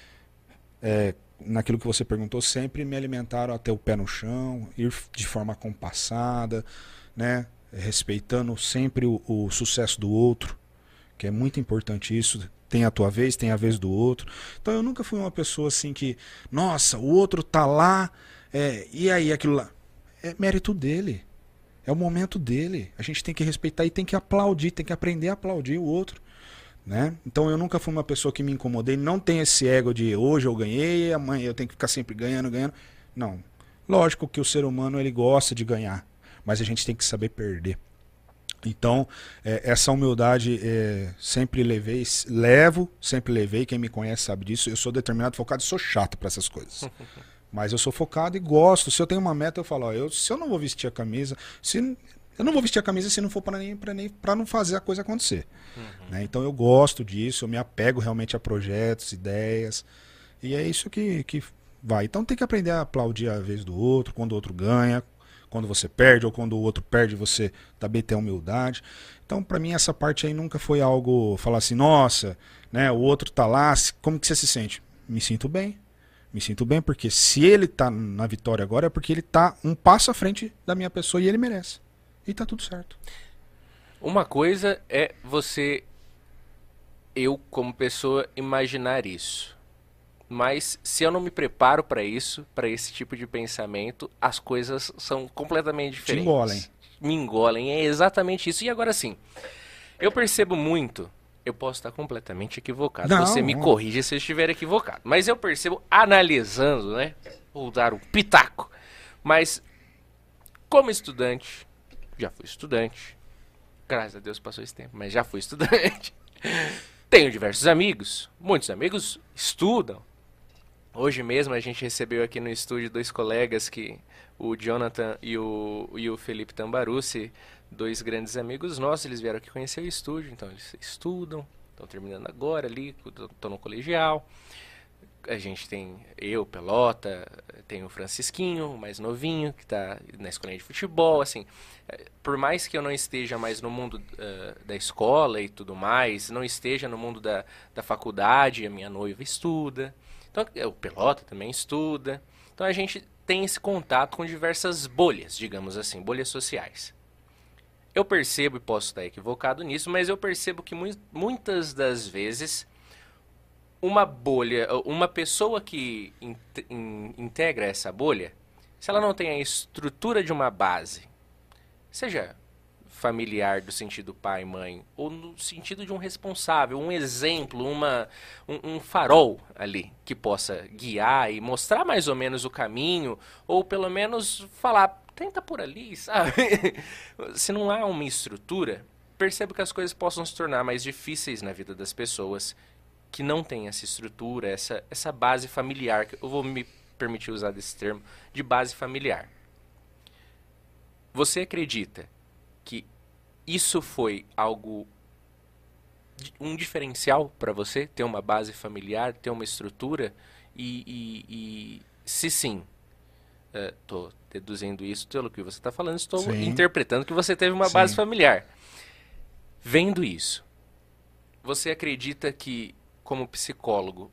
B: é, naquilo que você perguntou, sempre me alimentaram até o pé no chão, ir de forma compassada, né? respeitando sempre o, o sucesso do outro, que é muito importante isso, tem a tua vez, tem a vez do outro. Então eu nunca fui uma pessoa assim que, nossa, o outro tá lá, é, e aí aquilo lá. É mérito dele. É o momento dele. A gente tem que respeitar e tem que aplaudir, tem que aprender a aplaudir o outro. Né? Então eu nunca fui uma pessoa que me incomodei, não tem esse ego de hoje eu ganhei, amanhã eu tenho que ficar sempre ganhando, ganhando. Não. Lógico que o ser humano ele gosta de ganhar, mas a gente tem que saber perder. Então, é, essa humildade é, sempre levei, levo, sempre levei. Quem me conhece sabe disso. Eu sou determinado, focado, sou chato para essas coisas. Mas eu sou focado e gosto. Se eu tenho uma meta, eu falo: ó, eu, se eu não vou vestir a camisa, se eu não vou vestir a camisa se não for para nem para nem para não fazer a coisa acontecer. Uhum. Né? Então eu gosto disso, eu me apego realmente a projetos, ideias e é isso que que vai. Então tem que aprender a aplaudir a vez do outro, quando o outro ganha, quando você perde ou quando o outro perde, você também tem humildade. Então, para mim, essa parte aí nunca foi algo falar assim, nossa, né, o outro tá lá, como que você se sente? Me sinto bem. Me sinto bem porque se ele tá na vitória agora é porque ele tá um passo à frente da minha pessoa e ele merece. E tá tudo certo.
A: Uma coisa é você eu como pessoa imaginar isso. Mas se eu não me preparo para isso, para esse tipo de pensamento, as coisas são completamente diferentes.
B: Te engolem.
A: Me engolem, é exatamente isso. E agora sim, eu percebo muito, eu posso estar completamente equivocado. Não, Você me corrige se eu estiver equivocado. Mas eu percebo, analisando, né? Vou dar um pitaco. Mas, como estudante, já fui estudante. Graças a Deus passou esse tempo, mas já fui estudante. Tenho diversos amigos. Muitos amigos estudam, Hoje mesmo a gente recebeu aqui no estúdio dois colegas que o Jonathan e o, e o Felipe Tambarucci, dois grandes amigos nossos, eles vieram aqui conhecer o estúdio, então eles estudam, estão terminando agora ali, estão no colegial. A gente tem eu, Pelota, tem o Francisquinho, mais novinho, que está na escolinha de futebol, assim. É, por mais que eu não esteja mais no mundo uh, da escola e tudo mais, não esteja no mundo da, da faculdade, a minha noiva estuda, então, é, o Pelota também estuda. Então a gente tem esse contato com diversas bolhas, digamos assim, bolhas sociais. Eu percebo, e posso estar equivocado nisso, mas eu percebo que mu muitas das vezes uma bolha, uma pessoa que in in integra essa bolha, se ela não tem a estrutura de uma base, seja familiar do sentido pai mãe ou no sentido de um responsável um exemplo uma um, um, farol ali que possa guiar e mostrar mais ou menos o caminho ou pelo menos falar tenta por ali sabe? Se não há uma estrutura percebo que as coisas possam se tornar mais difíceis na vida das pessoas que não têm essa estrutura essa essa base familiar eu vou me permitir usar desse termo de base familiar. Você acredita que isso foi algo um diferencial para você ter uma base familiar, ter uma estrutura e, e, e se sim, estou uh, deduzindo isso pelo que você está falando, estou sim. interpretando que você teve uma sim. base familiar. Vendo isso, você acredita que como psicólogo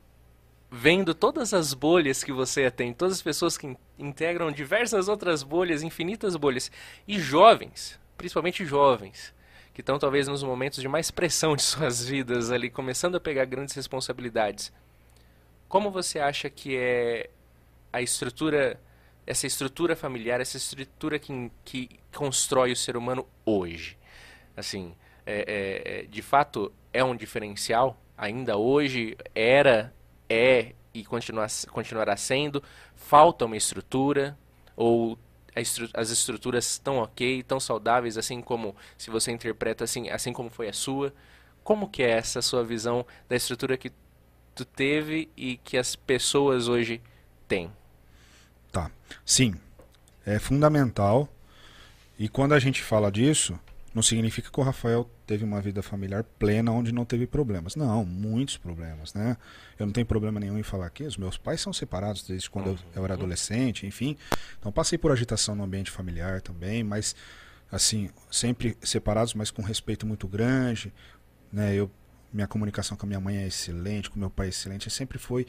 A: vendo todas as bolhas que você tem, todas as pessoas que integram diversas outras bolhas, infinitas bolhas, e jovens, principalmente jovens, que estão talvez nos momentos de mais pressão de suas vidas ali, começando a pegar grandes responsabilidades. Como você acha que é a estrutura, essa estrutura familiar, essa estrutura que, que constrói o ser humano hoje? Assim, é, é, é de fato é um diferencial? Ainda hoje era é e continua, continuará sendo? Falta uma estrutura? Ou estru as estruturas estão ok, tão saudáveis, assim como se você interpreta assim, assim como foi a sua? Como que é essa sua visão da estrutura que tu teve e que as pessoas hoje têm?
B: Tá. Sim. É fundamental. E quando a gente fala disso, não significa que o Rafael teve uma vida familiar plena onde não teve problemas. Não, muitos problemas, né? Eu não tenho problema nenhum em falar que os meus pais são separados desde quando eu, eu era uhum. adolescente, enfim. Então passei por agitação no ambiente familiar também, mas assim, sempre separados, mas com respeito muito grande, né? Eu minha comunicação com a minha mãe é excelente, com meu pai é excelente, sempre foi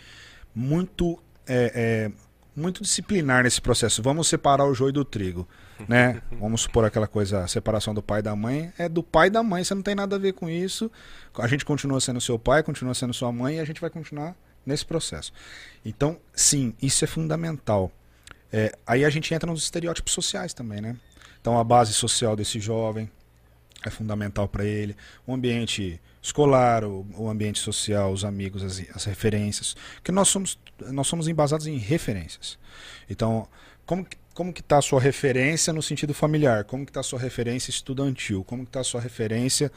B: muito é, é, muito disciplinar nesse processo. Vamos separar o joio do trigo, né? Vamos supor aquela coisa, a separação do pai e da mãe é do pai e da mãe, você não tem nada a ver com isso. A gente continua sendo seu pai, continua sendo sua mãe e a gente vai continuar nesse processo. Então, sim, isso é fundamental. É, aí a gente entra nos estereótipos sociais também, né? Então a base social desse jovem é fundamental para ele, o ambiente escolar, o, o, ambiente social, os amigos, as, as referências, que nós somos nós somos embasados em referências. Então, como como que está a sua referência no sentido familiar? Como que está a sua referência estudantil? Como que está a sua referência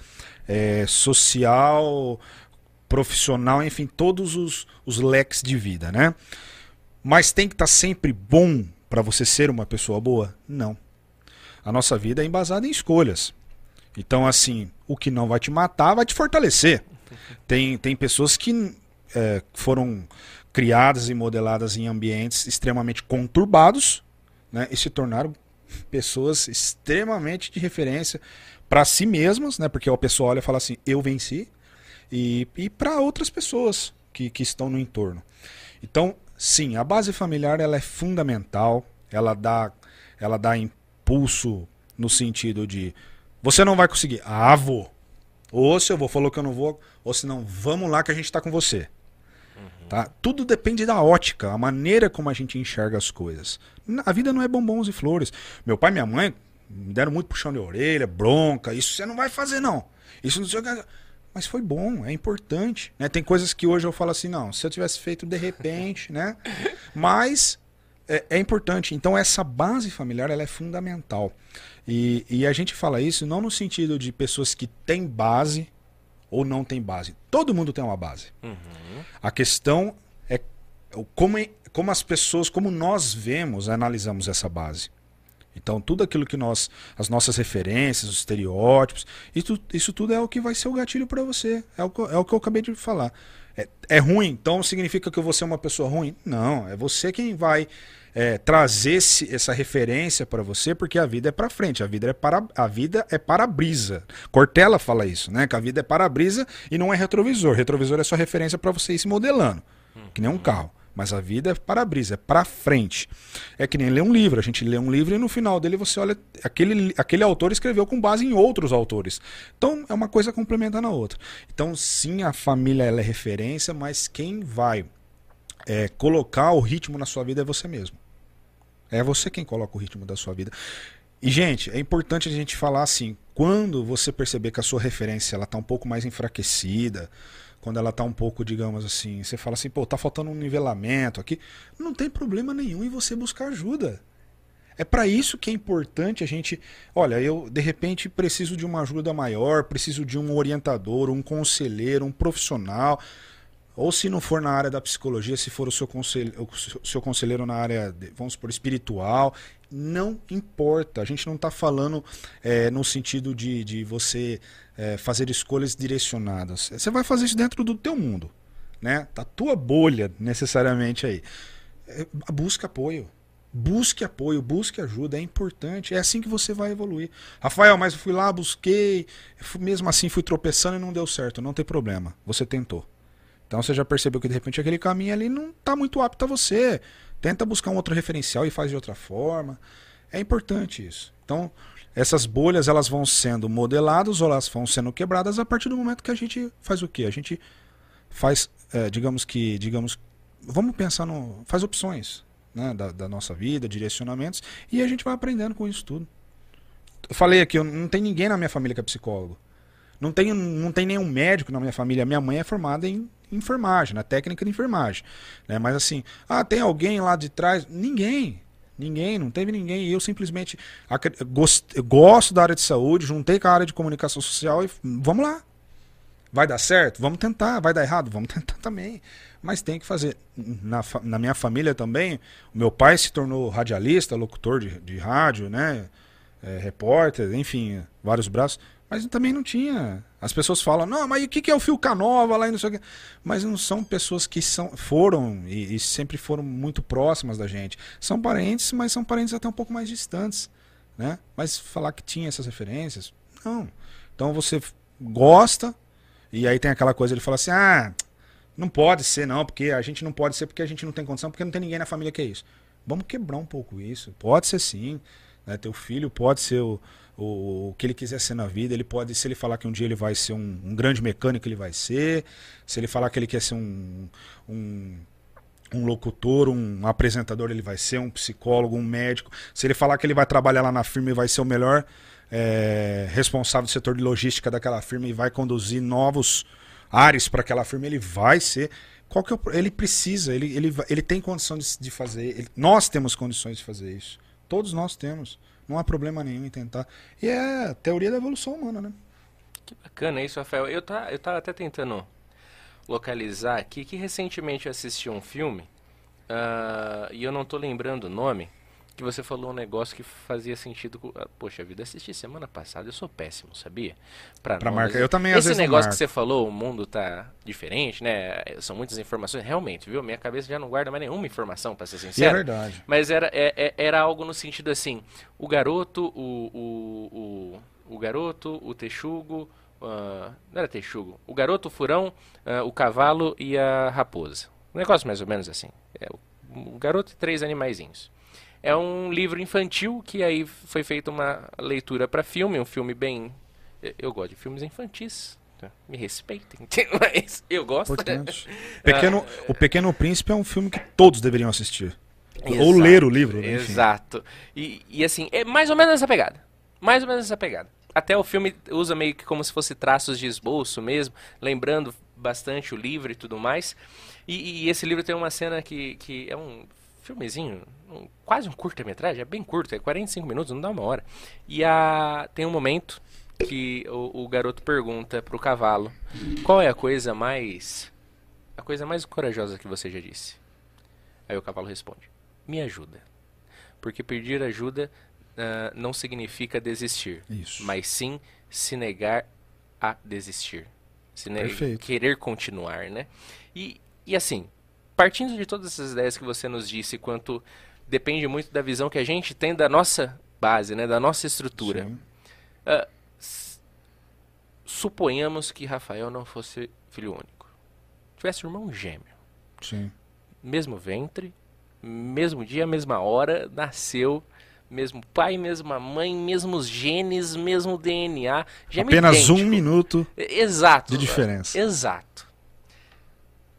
B: é, social, profissional, enfim, todos os, os leques de vida, né? Mas tem que estar tá sempre bom para você ser uma pessoa boa? Não. A nossa vida é embasada em escolhas. Então, assim, o que não vai te matar vai te fortalecer. Tem, tem pessoas que é, foram criadas e modeladas em ambientes extremamente conturbados né, e se tornaram pessoas extremamente de referência para si mesmas, né, porque a pessoa olha e fala assim: eu venci, e, e para outras pessoas que, que estão no entorno. Então, sim, a base familiar ela é fundamental, ela dá, ela dá impulso no sentido de você não vai conseguir. Ah, vou. Ou se eu vou, falou que eu não vou, ou se não, vamos lá que a gente está com você. Uhum. Tá? Tudo depende da ótica, a maneira como a gente enxerga as coisas. A vida não é bombons e flores. Meu pai e minha mãe me deram muito puxão de orelha, bronca. Isso você não vai fazer, não. Isso não sei o que. Mas foi bom, é importante. Né? Tem coisas que hoje eu falo assim, não, se eu tivesse feito de repente, né? Mas é, é, importante. Então essa base familiar ela é fundamental. E, e a gente fala isso não no sentido de pessoas que têm base ou não têm base. Todo mundo tem uma base. Uhum. A questão é como, como as pessoas, como nós vemos, analisamos essa base. Então, tudo aquilo que nós. As nossas referências, os estereótipos, isso, isso tudo é o que vai ser o gatilho para você. É o, é o que eu acabei de falar. É, é ruim, então significa que eu vou ser uma pessoa ruim? Não, é você quem vai é, trazer esse, essa referência para você, porque a vida é para frente, a vida é para a vida é para brisa. Cortella fala isso, né? Que a vida é para brisa e não é retrovisor. Retrovisor é só referência para você ir se modelando, que nem um carro. Mas a vida é para-brisa, é para frente. É que nem ler um livro. A gente lê um livro e no final dele você olha. Aquele, aquele autor escreveu com base em outros autores. Então é uma coisa complementando a outra. Então, sim, a família é referência, mas quem vai é, colocar o ritmo na sua vida é você mesmo. É você quem coloca o ritmo da sua vida. E, gente, é importante a gente falar assim: quando você perceber que a sua referência ela está um pouco mais enfraquecida, quando ela está um pouco, digamos assim, você fala assim, pô, tá faltando um nivelamento aqui, não tem problema nenhum em você buscar ajuda. É para isso que é importante a gente, olha, eu de repente preciso de uma ajuda maior, preciso de um orientador, um conselheiro, um profissional. Ou se não for na área da psicologia, se for o seu, conselheiro, o seu conselheiro na área, de, vamos por espiritual, não importa. A gente não está falando é, no sentido de, de você é, fazer escolhas direcionadas. Você vai fazer isso dentro do teu mundo, né? Da tua bolha, necessariamente aí. É, busca apoio. Busque apoio, busque ajuda, é importante. É assim que você vai evoluir. Rafael, mas eu fui lá, busquei, mesmo assim fui tropeçando e não deu certo. Não tem problema, você tentou. Então você já percebeu que de repente aquele caminho ali não está muito apto a você. Tenta buscar um outro referencial e faz de outra forma. É importante isso. Então, essas bolhas elas vão sendo modeladas ou elas vão sendo quebradas a partir do momento que a gente faz o quê? A gente faz, é, digamos que, digamos, vamos pensar no, faz opções né, da, da, nossa vida, direcionamentos e a gente vai aprendendo com isso tudo. Eu falei aqui, eu, não tem ninguém na minha família que é psicólogo. Não tem, não tem nenhum médico na minha família. Minha mãe é formada em enfermagem, na técnica de enfermagem. Né? Mas assim, ah, tem alguém lá de trás? Ninguém. Ninguém, não teve ninguém. Eu simplesmente gosto, gosto da área de saúde, juntei com a área de comunicação social e vamos lá. Vai dar certo? Vamos tentar. Vai dar errado? Vamos tentar também. Mas tem que fazer. Na, na minha família também, meu pai se tornou radialista, locutor de, de rádio, né? É, repórter, enfim, vários braços. Mas também não tinha. As pessoas falam, não, mas o que é o Fio Canova lá e não sei o quê. Mas não são pessoas que são, foram e, e, sempre foram muito próximas da gente. São parentes, mas são parentes até um pouco mais distantes. Né? Mas falar que tinha essas referências, não. Então você gosta, e aí tem aquela coisa, ele fala assim, ah, não pode ser não, porque a gente não pode ser porque a gente não tem condição, porque não tem ninguém na família que é isso. Vamos quebrar um pouco isso. Pode ser sim. Né? Teu filho pode ser o o, o que ele quiser ser na vida. Ele pode, se ele falar que um dia ele vai ser um, um grande mecânico, ele vai ser. Se ele falar que ele quer ser um, um um locutor, um apresentador, ele vai ser um psicólogo, um médico. Se ele falar que ele vai trabalhar lá na firma e vai ser o melhor é, responsável do setor de logística daquela firma e vai conduzir novos ares para aquela firma, ele vai ser. Qual que é o, ele precisa, ele, ele, ele tem condição de, de fazer. Ele, nós temos condições de fazer isso. Todos nós temos. Não há problema nenhum em tentar. E é a teoria da evolução humana, né?
A: Que bacana isso, Rafael. Eu, tá, eu tava até tentando localizar aqui que recentemente eu assisti um filme uh, e eu não tô lembrando o nome que você falou um negócio que fazia sentido. Com... Ah, poxa vida, assisti semana passada, eu sou péssimo, sabia?
B: Pra, pra marcar, eu também
A: Esse negócio que você falou, o mundo tá diferente, né? São muitas informações, realmente, viu? Minha cabeça já não guarda mais nenhuma informação, pra ser sincero.
B: é verdade.
A: Mas era, é, é, era algo no sentido assim: o garoto, o, o, o, o garoto, o texugo. Uh, não era texugo. O garoto, o furão, uh, o cavalo e a raposa. Um negócio mais ou menos assim. É, o, o garoto e três animaizinhos. É um livro infantil que aí foi feita uma leitura para filme, um filme bem. Eu gosto de filmes infantis. Tá? Me respeitem, mas eu gosto.
B: Pequeno, ah, o Pequeno Príncipe é um filme que todos deveriam assistir. Exato, ou ler o livro. Né?
A: Exato. E, e assim, é mais ou menos essa pegada. Mais ou menos essa pegada. Até o filme usa meio que como se fosse traços de esboço mesmo, lembrando bastante o livro e tudo mais. E, e esse livro tem uma cena que, que é um filmezinho, um, quase um curta-metragem, é bem curto, é 45 minutos, não dá uma hora. E a, tem um momento que o, o garoto pergunta pro cavalo qual é a coisa mais. a coisa mais corajosa que você já disse. Aí o cavalo responde: Me ajuda. Porque pedir ajuda uh, não significa desistir,
B: Isso.
A: mas sim se negar a desistir. Se ne querer continuar, né? E, e assim, partindo de todas essas ideias que você nos disse, quanto depende muito da visão que a gente tem da nossa base, né, da nossa estrutura. Uh, suponhamos que Rafael não fosse filho único. Tivesse um irmão gêmeo.
B: Sim.
A: Mesmo ventre, mesmo dia, mesma hora, nasceu mesmo pai, mesma mãe, mesmos genes, mesmo DNA.
B: Apenas idêntico. um minuto
A: Exato,
B: de diferença.
A: Exato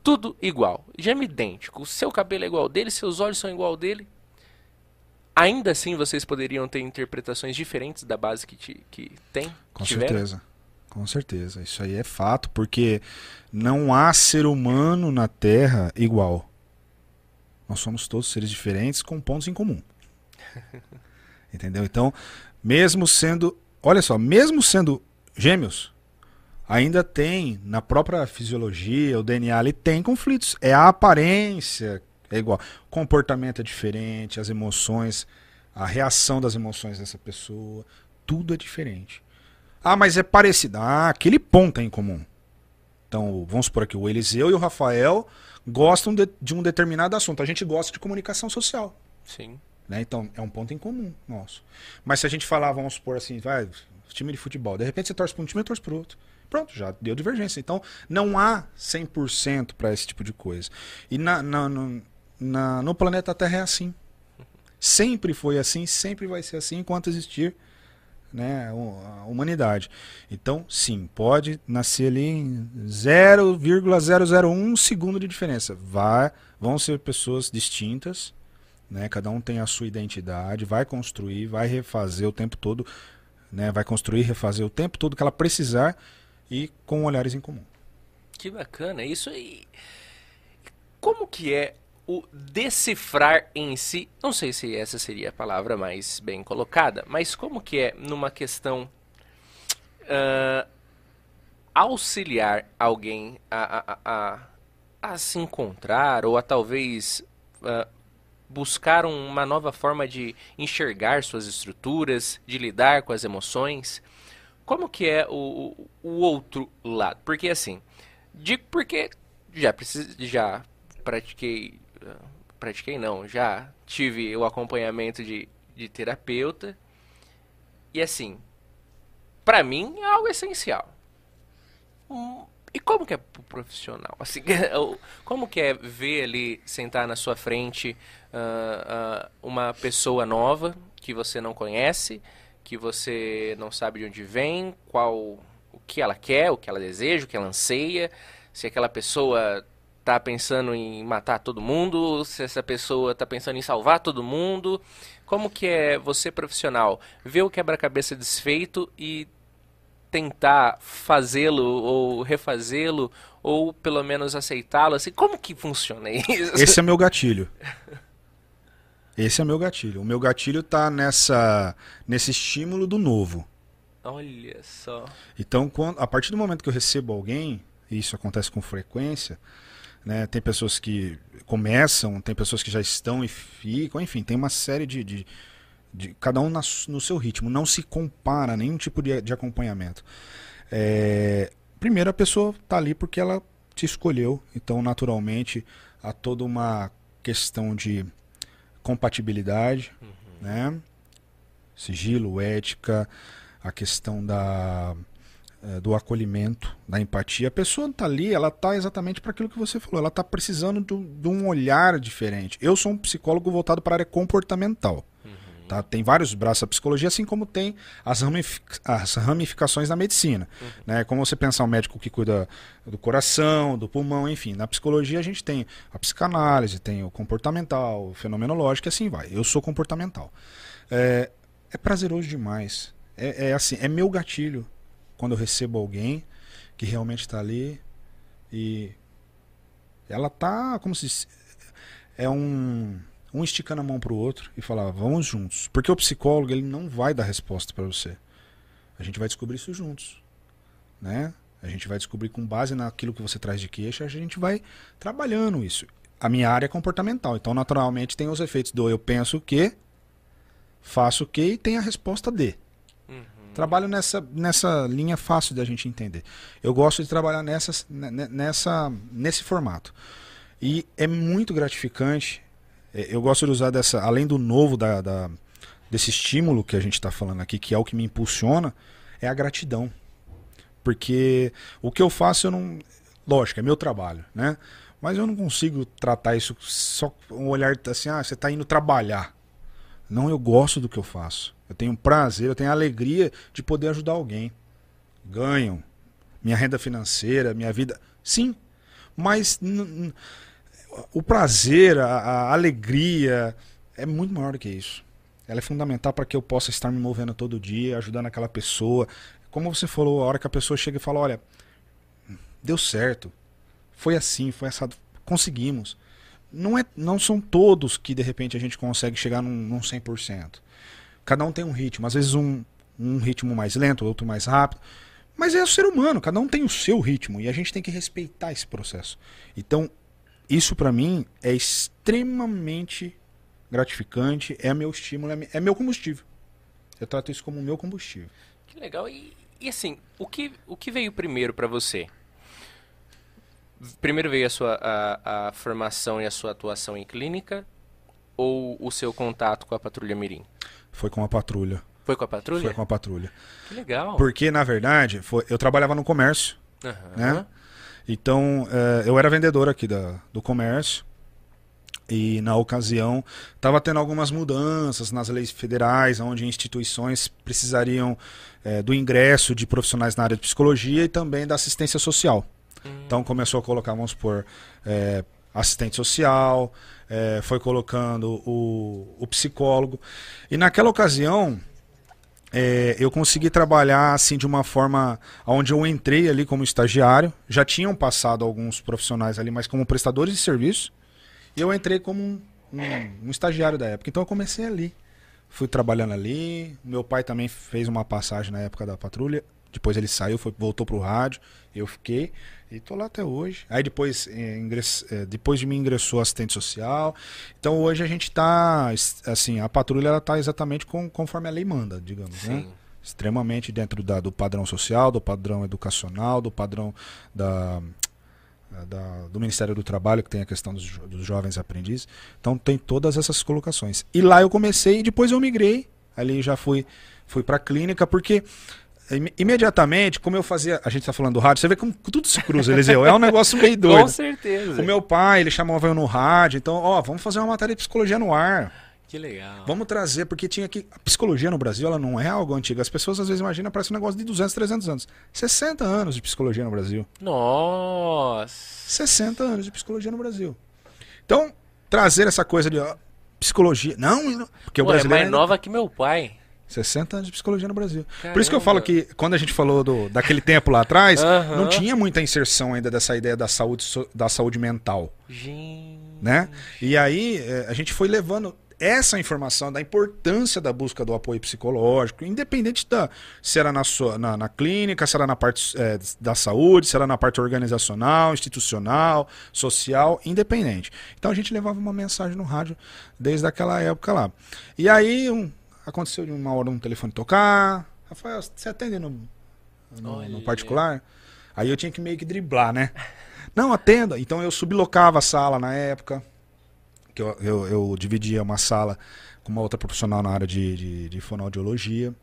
A: tudo igual, gema idêntico. O seu cabelo é igual dele, seus olhos são igual dele. Ainda assim, vocês poderiam ter interpretações diferentes da base que, te, que tem?
B: Com tiveram? certeza. Com certeza. Isso aí é fato, porque não há ser humano na Terra igual. Nós somos todos seres diferentes com pontos em comum. Entendeu? Então, mesmo sendo. Olha só, mesmo sendo gêmeos, ainda tem, na própria fisiologia, o DNA ali tem conflitos. É a aparência, é igual. O comportamento é diferente, as emoções, a reação das emoções dessa pessoa, tudo é diferente. Ah, mas é parecido. Ah, aquele ponto é em comum. Então, vamos supor aqui, o Eliseu e o Rafael gostam de, de um determinado assunto. A gente gosta de comunicação social.
A: Sim.
B: Né? Então, é um ponto em comum nosso. Mas se a gente falar, vamos supor assim, vai, time de futebol, de repente você torce para um time e torce para outro. pronto, já deu divergência. Então, não há 100% para esse tipo de coisa. E na, na, no, na, no planeta Terra é assim. Sempre foi assim, sempre vai ser assim enquanto existir né, a humanidade. Então, sim, pode nascer ali em 0,001 segundo de diferença. Vai, vão ser pessoas distintas, né, cada um tem a sua identidade, vai construir, vai refazer o tempo todo, né, vai construir, refazer o tempo todo que ela precisar e com olhares em comum.
A: Que bacana, isso aí. Como que é o decifrar em si, não sei se essa seria a palavra mais bem colocada, mas como que é numa questão uh, auxiliar alguém a, a, a, a, se encontrar ou a talvez uh, buscar uma nova forma de enxergar suas estruturas, de lidar com as emoções. Como que é o, o outro lado? Porque assim, digo porque já, precis, já pratiquei pratiquei não, já tive o acompanhamento de, de terapeuta. E assim, para mim é algo essencial. E como que é pro profissional? Assim, como que é ver ali, sentar na sua frente uh, uh, uma pessoa nova que você não conhece, que você não sabe de onde vem, qual o que ela quer, o que ela deseja, o que ela anseia, se aquela pessoa tá pensando em matar todo mundo, se essa pessoa tá pensando em salvar todo mundo. Como que é você profissional ver o quebra-cabeça desfeito e tentar fazê-lo ou refazê-lo ou pelo menos aceitá-lo assim? Como que funciona isso?
B: Esse é meu gatilho. Esse é meu gatilho. O meu gatilho tá nessa nesse estímulo do novo.
A: Olha só.
B: Então, quando, a partir do momento que eu recebo alguém, e isso acontece com frequência, né? Tem pessoas que começam, tem pessoas que já estão e ficam, enfim, tem uma série de. de, de cada um na, no seu ritmo. Não se compara nenhum tipo de, de acompanhamento. É, primeiro, a pessoa está ali porque ela te escolheu, então, naturalmente, há toda uma questão de compatibilidade, uhum. né? sigilo, ética, a questão da é, do acolhimento, da empatia. A pessoa está ali, ela está exatamente para aquilo que você falou, ela está precisando do, de um olhar diferente. Eu sou um psicólogo voltado para a área comportamental. Tá? Tem vários braços da psicologia, assim como tem as, ramific as ramificações da medicina. Uhum. Né? Como você pensar um médico que cuida do coração, do pulmão, enfim. Na psicologia a gente tem a psicanálise, tem o comportamental, o fenomenológico e assim vai. Eu sou comportamental. É, é prazeroso demais. É, é assim, é meu gatilho quando eu recebo alguém que realmente está ali e ela tá como se é um um esticando a mão para o outro e falar vamos juntos porque o psicólogo ele não vai dar resposta para você a gente vai descobrir isso juntos né a gente vai descobrir com base naquilo que você traz de queixa a gente vai trabalhando isso a minha área é comportamental então naturalmente tem os efeitos do eu penso que faço o que e tem a resposta de Trabalho nessa, nessa linha fácil da gente entender. Eu gosto de trabalhar nessa, nessa, nesse formato. E é muito gratificante. É, eu gosto de usar dessa, além do novo da, da desse estímulo que a gente está falando aqui, que é o que me impulsiona, é a gratidão. Porque o que eu faço, eu não. Lógico, é meu trabalho, né? Mas eu não consigo tratar isso só com um olhar assim, ah, você está indo trabalhar. Não, eu gosto do que eu faço. Eu tenho prazer, eu tenho alegria de poder ajudar alguém. Ganho. Minha renda financeira, minha vida. Sim. Mas o prazer, a, a alegria é muito maior do que isso. Ela é fundamental para que eu possa estar me movendo todo dia, ajudando aquela pessoa. Como você falou, a hora que a pessoa chega e fala: Olha, deu certo. Foi assim, foi assado. Conseguimos. Não, é, não são todos que de repente a gente consegue chegar num, num 100%. Cada um tem um ritmo, às vezes um, um ritmo mais lento, outro mais rápido. Mas é o ser humano, cada um tem o seu ritmo e a gente tem que respeitar esse processo. Então, isso para mim é extremamente gratificante, é meu estímulo, é, é meu combustível. Eu trato isso como meu combustível.
A: Que legal. E, e assim, o que, o que veio primeiro para você? Primeiro veio a sua a, a formação e a sua atuação em clínica ou o seu contato com a Patrulha Mirim?
B: foi com a patrulha.
A: Foi com a patrulha?
B: Foi com a patrulha.
A: Que legal.
B: Porque, na verdade, foi, eu trabalhava no comércio,
A: Aham.
B: né? Então, eh, eu era vendedor aqui da, do comércio. E na ocasião estava tendo algumas mudanças nas leis federais, onde instituições precisariam eh, do ingresso de profissionais na área de psicologia e também da assistência social. Então começou a colocar, vamos supor, eh, assistente social, eh, foi colocando o, o psicólogo. E naquela ocasião, é, eu consegui trabalhar assim de uma forma onde eu entrei ali como estagiário. Já tinham passado alguns profissionais ali, mas como prestadores de serviço. E eu entrei como um, um- um estagiário da época. Então eu comecei ali. Fui trabalhando ali. Meu pai também fez uma passagem na época da patrulha. Depois ele saiu, foi, voltou pro rádio. Eu fiquei. E tô lá até hoje. Aí depois, eh, ingress- eh, depois de mim ingressou assistente social. Então hoje a gente tá. Assim, a patrulha ela tá exatamente com, conforme a lei manda, digamos, né?
A: Sim.
B: extremamente dentro da- do padrão social, do padrão educacional, do padrão da, da- do Ministério do Trabalho, que tem a questão dos, jo- dos jovens aprendizes. Então tem todas essas colocações. E lá eu comecei e depois eu migrei. Ali já fui, fui para a clínica, porque imediatamente, como eu fazia. A gente está falando do rádio, você vê como tudo se cruza, Eliseu. É um negócio meio
A: Com
B: doido.
A: certeza.
B: O meu pai, ele chamava eu no rádio, então, ó, vamos fazer uma matéria de psicologia no ar.
A: Que legal.
B: Vamos trazer, porque tinha que. A psicologia no Brasil, ela não é algo antigo. As pessoas às vezes imaginam, parece um negócio de 200, 300 anos. 60 anos de psicologia no Brasil.
A: Nossa.
B: 60 anos de psicologia no Brasil. Então, trazer essa coisa de ó, psicologia. Não, não, porque o
A: Pô, é
B: brasileiro.
A: mais
B: ainda-
A: nova que meu pai.
B: 60 anos de psicologia no Brasil. Por isso que eu falo
A: Caramba.
B: que quando a gente falou do, daquele tempo lá atrás,
A: Aham.
B: não tinha muita inserção ainda dessa ideia da saúde, da saúde mental.
A: Gente.
B: né? E aí eh, a gente foi levando essa informação da importância da busca do apoio psicológico, independente da se era na, sua, na, na clínica, se era na parte eh, da saúde, se era na parte organizacional, institucional, social, independente. Então a gente levava uma mensagem no rádio desde aquela época lá. E aí um- aconteceu de uma hora um telefone tocar, Rafael, você atende no, no, no particular? Aí eu tinha que meio que driblar, né? Não, atenda. Então eu sublocava a sala na época. Que eu, eu, eu dividia uma sala com uma outra profissional na área de, de, de fonoaudiologia.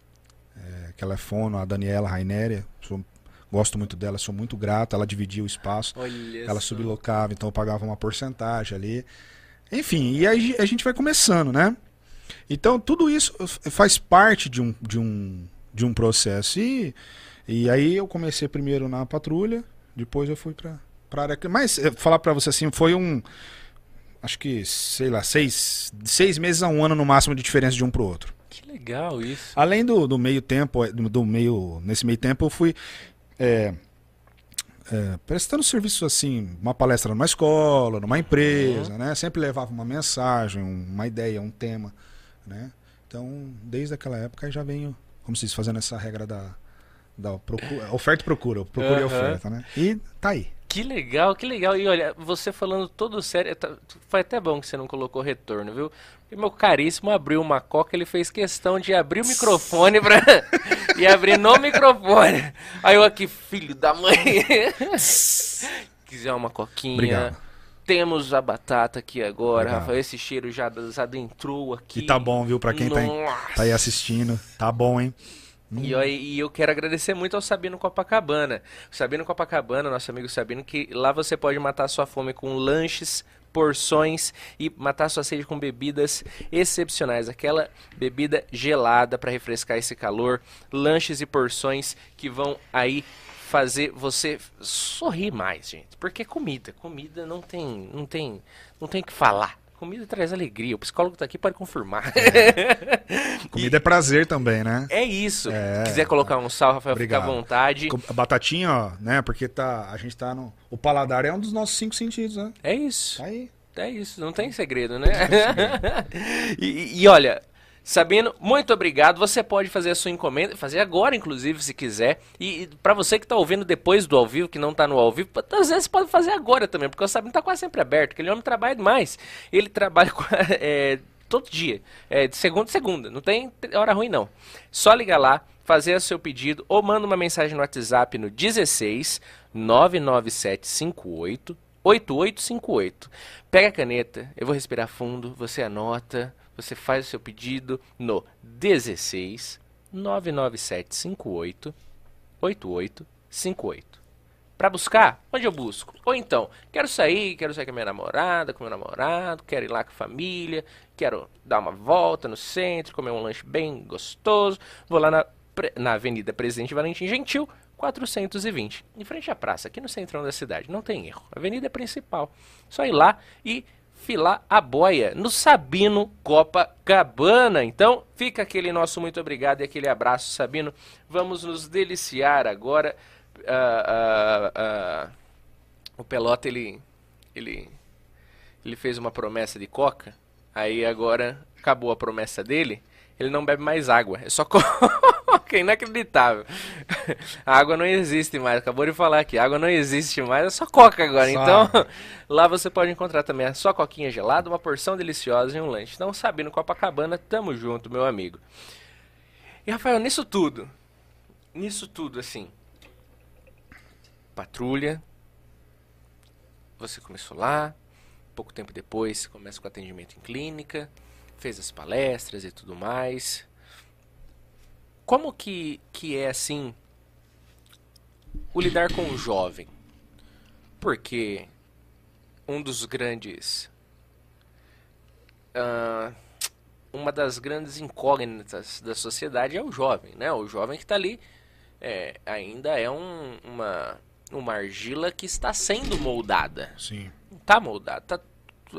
B: É, que ela é fono, a Daniela Raineri. Sou, gosto muito dela, sou muito grato. Ela dividia o espaço.
A: Olha
B: Ela sublocava, então eu pagava uma porcentagem ali. Enfim, e aí a gente vai começando, né? Então tudo isso faz parte de um, de um, de um processo. E, e aí eu comecei primeiro na patrulha, depois eu fui pra, pra área. Mas eh, falar pra você assim, foi um. Acho que, sei lá, seis, seis meses a um ano no máximo de diferença de um pro outro.
A: Que legal isso.
B: Além do, do meio tempo, do, do meio. Nesse meio tempo eu fui. é, é, prestando serviço assim, uma palestra numa escola, numa empresa, né? Sempre levava uma mensagem, um- uma ideia, um tema, né? Então, desde aquela época já venho, como se diz, fazendo essa regra da, da procura, oferta e procura, procura e
A: Aham.
B: oferta, né? E tá aí.
A: Que legal, que legal. E olha, você falando todo sério, tá- foi até bom que você não colocou retorno, viu? Porque meu caríssimo abriu uma coca, ele fez questão de abrir o microfone pra... e abrir no microfone. Aí eu aqui, filho da mãe. Quiser uma coquinha.
B: Obrigado.
A: Temos a batata aqui agora,
B: Obrigado.
A: Rafael. Esse cheiro já, já entrou aqui.
B: E tá bom, viu? Pra quem tá, tá aí assistindo, tá bom, hein?
A: E, eu, e eu quero agradecer muito ao Sabino Copacabana. O Sabino Copacabana, nosso amigo Sabino, que lá você pode matar sua fome com lanches, porções e matar sua sede com bebidas excepcionais. Aquela bebida gelada para refrescar esse calor, lanches e porções que vão aí fazer você sorrir mais, gente. Porque comida, comida não tem, não tem, não tem o que falar. Comida traz alegria. O psicólogo tá aqui pode confirmar.
B: Comida é prazer também, né?
A: É isso.
B: É.
A: Quiser colocar um sal, Rafael,
B: Obrigado.
A: fica à vontade.
B: A batatinha, ó, né? Porque tá, a gente tá no. O paladar é um dos nossos cinco sentidos, né?
A: É isso.
B: Tá aí.
A: É isso. Não tem segredo, né? e, e olha, Sabino, muito obrigado. Você pode fazer a sua encomenda, fazer agora, inclusive, se quiser. E, e para você que tá ouvindo depois do ao vivo, que não tá no ao vivo, às vezes pode fazer agora também, porque o Sabino tá quase sempre aberto, aquele homem trabalha demais. Ele trabalha é, todo dia, é, de segunda a segunda, não tem hora ruim não. Só liga lá, fazer o seu pedido ou manda uma mensagem no WhatsApp no 16 99758 8858. Pega a caneta, eu vou respirar fundo, você anota, você faz o seu pedido no 16 99758 8858. Para buscar, onde eu busco? Ou então, quero sair, quero sair com a minha namorada, com meu namorado, quero ir lá com a família, quero dar uma volta no centro, comer um lanche bem gostoso. Vou lá na, na Avenida Presidente Valentim Gentil, 420, em frente à praça, aqui no centrão da cidade. Não tem erro. Avenida principal. Só ir lá e filar a boia no Sabino Copacabana. Então, fica aquele nosso muito obrigado e aquele abraço, Sabino. Vamos nos deliciar agora. Uh, uh, uh, o Pelota, ele, ele, ele fez uma promessa de coca. Aí agora acabou a promessa dele. Ele não bebe mais água. É só coca. Inacreditável. A água não existe mais. Acabou de falar aqui. A água não existe mais. É só coca agora. Só então, lá você pode encontrar também a só coquinha gelada, uma porção deliciosa e um lanche. Então, Sabino Copacabana, tamo junto, meu amigo. E, Rafael, nisso tudo. Nisso tudo, assim. Patrulha. Você começou lá. Pouco tempo depois, começa com atendimento em clínica fez as palestras e tudo mais. Como que, que é assim o lidar com o jovem? Porque um dos grandes. Uh, uma das grandes incógnitas da sociedade é o jovem, né? O jovem que está ali é, ainda é um, uma, uma argila que está sendo moldada.
B: Sim.
A: Está moldada, está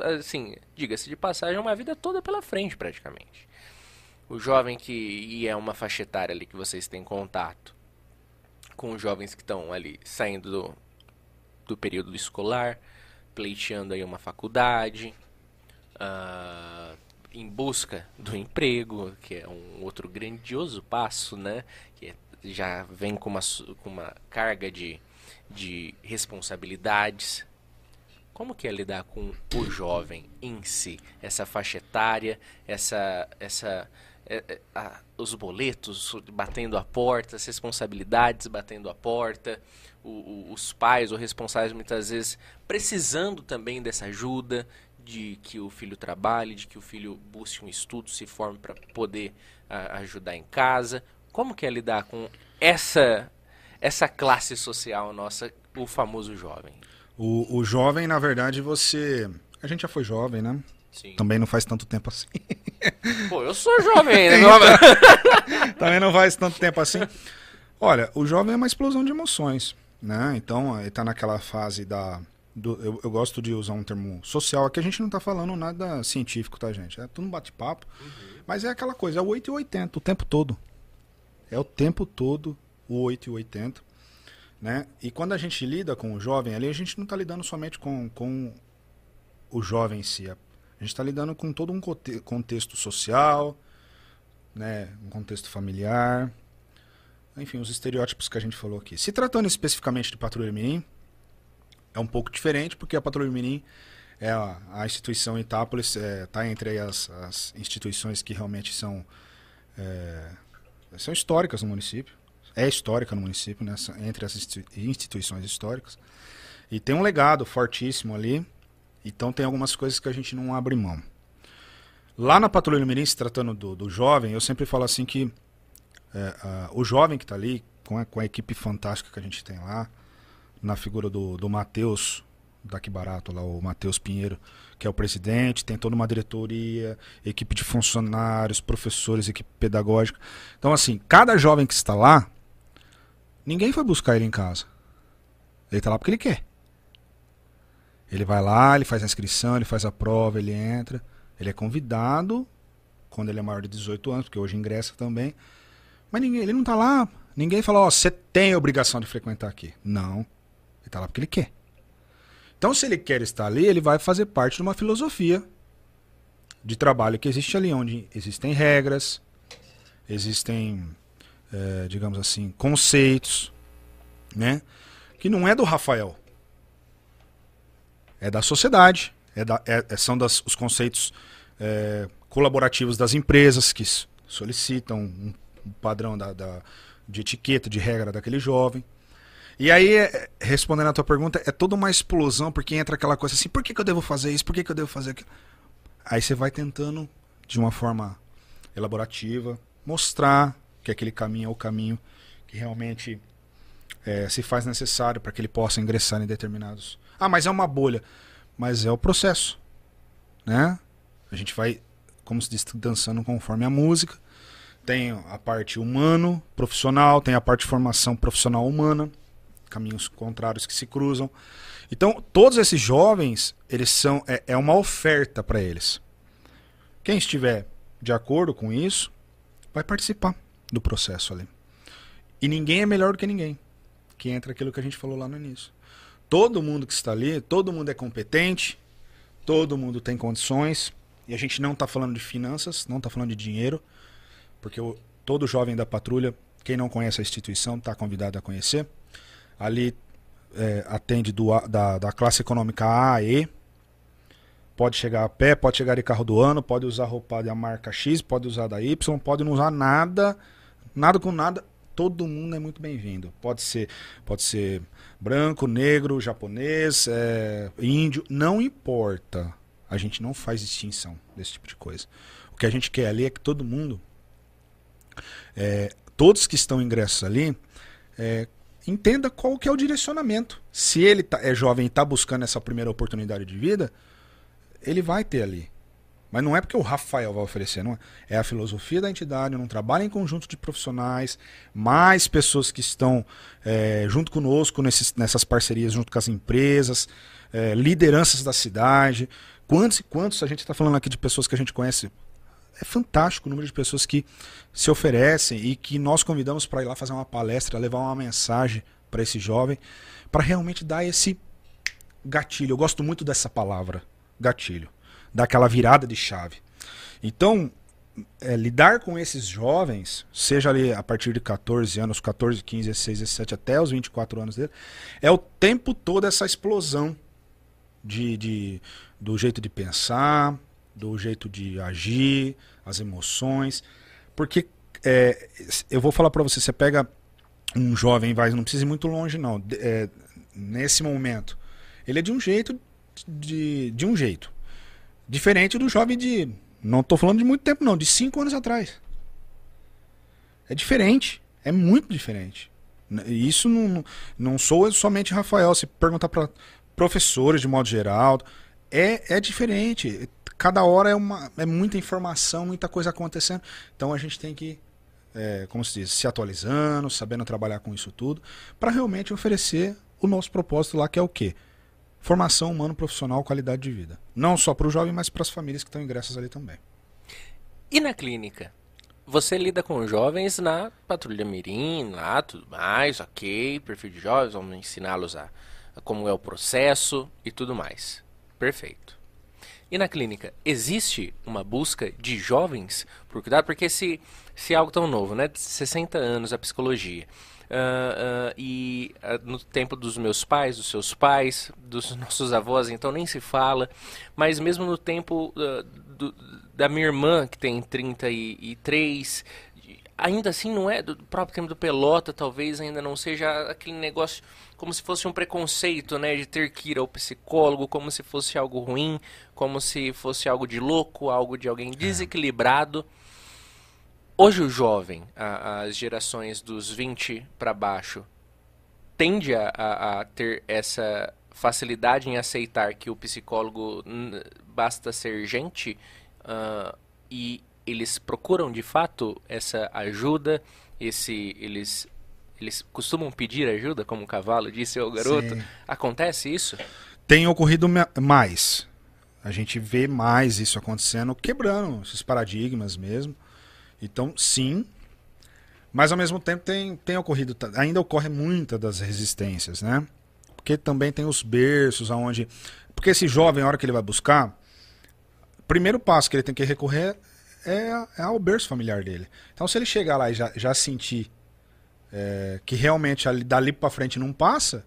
A: assim, diga-se de passagem, é uma vida toda pela frente praticamente. O jovem que e é uma faixa etária ali que vocês têm contato com os jovens que estão ali saindo do, do período escolar, pleiteando aí uma faculdade, uh, em busca do emprego, que é um outro grandioso passo, né? Que é, já vem com uma, com uma carga de, de responsabilidades, como que é lidar com o jovem em si? Essa faixa etária, essa, essa, é, é, a, os boletos batendo a porta, as responsabilidades batendo a porta, o, o, os pais ou responsáveis muitas vezes precisando também dessa ajuda, de que o filho trabalhe, de que o filho busque um estudo, se forme para poder a, ajudar em casa. Como que é lidar com essa essa classe social nossa, o famoso jovem?
B: O, o jovem, na verdade, você. A gente já foi jovem, né? Sim. Também não faz tanto tempo assim.
A: Pô, eu sou jovem ainda.
B: Também não faz tanto tempo assim. Olha, o jovem é uma explosão de emoções, né? Então, ele tá naquela fase da... Do, eu, eu, gosto de usar um termo social, aqui a gente não tá falando nada científico, tá, gente? É tudo um bate-papo. Uhum. Mas é aquela coisa, é o 8 e 80 o tempo todo. É o tempo todo o 8 e 80. Né? E quando a gente lida com o jovem ali, a gente não está lidando somente com, com o jovem em si. A gente está lidando com todo um contexto social, né? um contexto familiar, enfim, os estereótipos que a gente falou aqui. Se tratando especificamente de Patrulha Mirim, é um pouco diferente, porque a Patrulha Mirim é a, a instituição Itápolis, está é, tá entre as, as, instituições que realmente são, é, são históricas no município é histórica no município, nessa, né, entre as instituições históricas. E tem um legado fortíssimo ali. Então tem algumas coisas que a gente não abre mão. Lá na Patrulha Mirim, se tratando do, do jovem, eu sempre falo assim que é, o jovem que está ali, com a, com a, equipe fantástica que a gente tem lá, na figura do, do Matheus, daqui barato lá, o Matheus Pinheiro, que é o presidente, tem toda uma diretoria, equipe de funcionários, professores, equipe pedagógica. Então, assim, cada jovem que está lá, Ninguém foi buscar ele em casa. Ele está lá porque ele quer. Ele vai lá, ele faz a inscrição, ele faz a prova, ele entra. Ele é convidado quando ele é maior de 18 anos, porque hoje ingressa também. Mas ninguém, ele não está lá. Ninguém fala, ó, oh, você tem a obrigação de frequentar aqui. Não. Ele está lá porque ele quer. Então, se ele quer estar ali, ele vai fazer parte de uma filosofia de trabalho que existe ali, onde existem regras, existem é, digamos assim, conceitos, né? Que não é do Rafael. É da sociedade. É da, é, é são das, os conceitos é, colaborativos das empresas que solicitam um, um padrão da, da, de etiqueta, de regra daquele jovem. E aí, é, respondendo a tua pergunta, é toda uma explosão, porque entra aquela coisa assim, por que, que eu devo fazer isso? Por que, que eu devo fazer aquilo? Aí você vai tentando, de uma forma elaborativa, mostrar que aquele caminho é o caminho que realmente é, se faz necessário para que ele possa ingressar em determinados. Ah, mas é uma bolha. Mas é o processo. Né? A gente vai, como se diz, dançando conforme a música. Tem a parte humano, profissional, tem a parte de formação profissional humana, caminhos contrários que se cruzam. Então, todos esses jovens, eles são é, é uma oferta para eles. Quem estiver de acordo com isso, vai participar do processo ali. E ninguém é melhor do que ninguém. Que entra aquilo que a gente falou lá no início. Todo mundo que está ali, todo mundo é competente, todo mundo tem condições. E a gente não está falando de finanças, não está falando de dinheiro, porque o, todo jovem da patrulha, quem não conhece a instituição, está convidado a conhecer. Ali é, atende do, da, da classe econômica A a E. Pode chegar a pé, pode chegar de carro do ano, pode usar roupa da marca X, pode usar da Y, pode não usar nada, nada com nada. Todo mundo é muito bem-vindo. Pode ser, pode ser branco, negro, japonês, é, índio, não importa. A gente não faz distinção desse tipo de coisa. O que a gente quer ali é que todo mundo, é, todos que estão ingressos ali, é, entenda qual que é o direcionamento. Se ele tá, é jovem e está buscando essa primeira oportunidade de vida, ele vai ter ali. Mas não é porque o Rafael vai oferecer, não é? É a filosofia da entidade, não trabalha em conjunto de profissionais, mais pessoas que estão é, junto conosco nesses, nessas parcerias, junto com as empresas, é, lideranças da cidade. Quantos e quantos a gente está falando aqui de pessoas que a gente conhece? É fantástico o número de pessoas que se oferecem e que nós convidamos para ir lá fazer uma palestra, levar uma mensagem para esse jovem, para realmente dar esse gatilho. Eu gosto muito dessa palavra, gatilho dar aquela virada de chave. Então, é, lidar com esses jovens, seja ali a partir de 14 anos, 14, 15, 16, 17, até os 24 anos dele, é o tempo todo essa explosão de, de, do jeito de pensar, do jeito de agir, as emoções. Porque é, eu vou falar para você, você pega um jovem, vai, não precisa ir muito longe não, é, nesse momento, ele é de um jeito, de, de um jeito. Diferente do jovem de. Não estou falando de muito tempo, não, de cinco anos atrás. É diferente. É muito diferente. Isso não, não sou somente Rafael. Se perguntar para professores de modo geral, é, é diferente. Cada hora é, uma, é muita informação, muita coisa acontecendo. Então a gente tem que, é, como se diz, se atualizando, sabendo trabalhar com isso tudo, para realmente oferecer o nosso propósito lá, que é o quê? Formação humano profissional, qualidade de vida. Não só para o jovem, mas para as famílias que estão ingressas ali também.
A: E na clínica? Você lida com jovens na patrulha mirim, lá tudo mais, ok, perfil de jovens, vamos ensiná-los a, a como é o processo e tudo mais. Perfeito. E na clínica, existe uma busca de jovens por cuidado? Porque se, se é algo tão novo, né? 60 anos a psicologia. Uh, uh, e uh, no tempo dos meus pais, dos seus pais, dos nossos avós, então nem se fala. Mas mesmo no tempo do, da minha irmã, que tem 33, ainda assim não é do próprio tempo do pelota, talvez ainda não seja aquele negócio como se fosse um preconceito, né, de ter que ir ao psicólogo, como se fosse algo ruim, como se fosse algo de louco, algo de alguém é. Hoje o jovem, a, as gerações dos 20 para baixo, tende a, a, a, ter essa facilidade em aceitar que o psicólogo basta ser gente uh, e eles procuram de fato essa ajuda, esse eles eles costumam pedir ajuda, como o cavalo disse ao garoto. Sim. Acontece isso?
B: Tem ocorrido mais. A gente vê mais isso acontecendo, quebrando esses paradigmas mesmo. Então, sim. Mas ao mesmo tempo tem, tem ocorrido, ainda ocorre muita das resistências, né? Porque também tem os berços aonde. Porque esse jovem, a hora que ele vai buscar, o primeiro passo que ele tem que recorrer é, é ao berço familiar dele. Então, se ele chegar lá e já, já sentir é, que realmente ali, dali para frente não passa,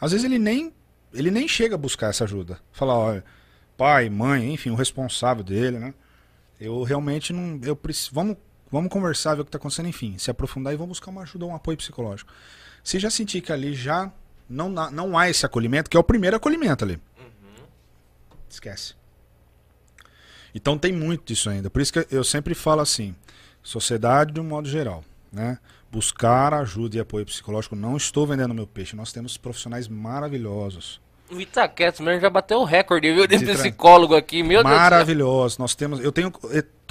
B: às vezes ele nem, ele nem chega a buscar essa ajuda. Falar, olha, pai, mãe, enfim, o responsável dele, né? Eu realmente não. Eu preciso. Vamos Vamos conversar, ver o que está acontecendo, enfim, se aprofundar e vamos buscar uma ajuda, um apoio psicológico. Se já sentir que ali já não, não há esse acolhimento, que é o primeiro acolhimento ali. Uhum. Esquece. Então tem muito disso ainda. Por isso que eu sempre falo assim, sociedade de um modo geral. né? Buscar ajuda e apoio psicológico. Não estou vendendo meu peixe. Nós temos profissionais maravilhosos.
A: O Itaquetes mesmo já bateu o recorde, viu, de psicólogo aqui, meu Deus.
B: Maravilhosos. Nós temos, eu tenho,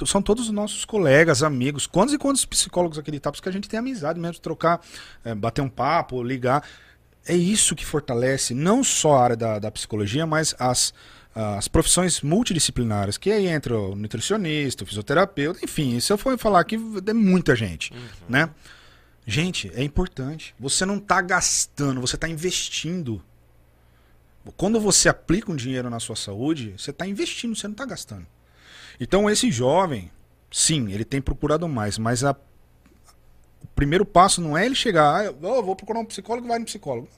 B: são todos os nossos colegas, amigos. Quantos e quantos psicólogos aqui de Itapos que a gente tem amizade mesmo, trocar, eh, bater um papo, ligar. É isso que fortalece não só a área da, da psicologia, mas as, as profissões multidisciplinares, que aí entra o nutricionista, o fisioterapeuta, enfim, se eu for falar aqui, é muita gente, né? Gente, é importante. Você não está gastando, você está investindo. Quando você aplica um dinheiro na sua saúde, você está investindo, você não está gastando. Então, esse jovem, sim, ele tem procurado mais, mas a- o primeiro passo não é ele chegar, ah, eu vou procurar um psicólogo, vai no psicólogo.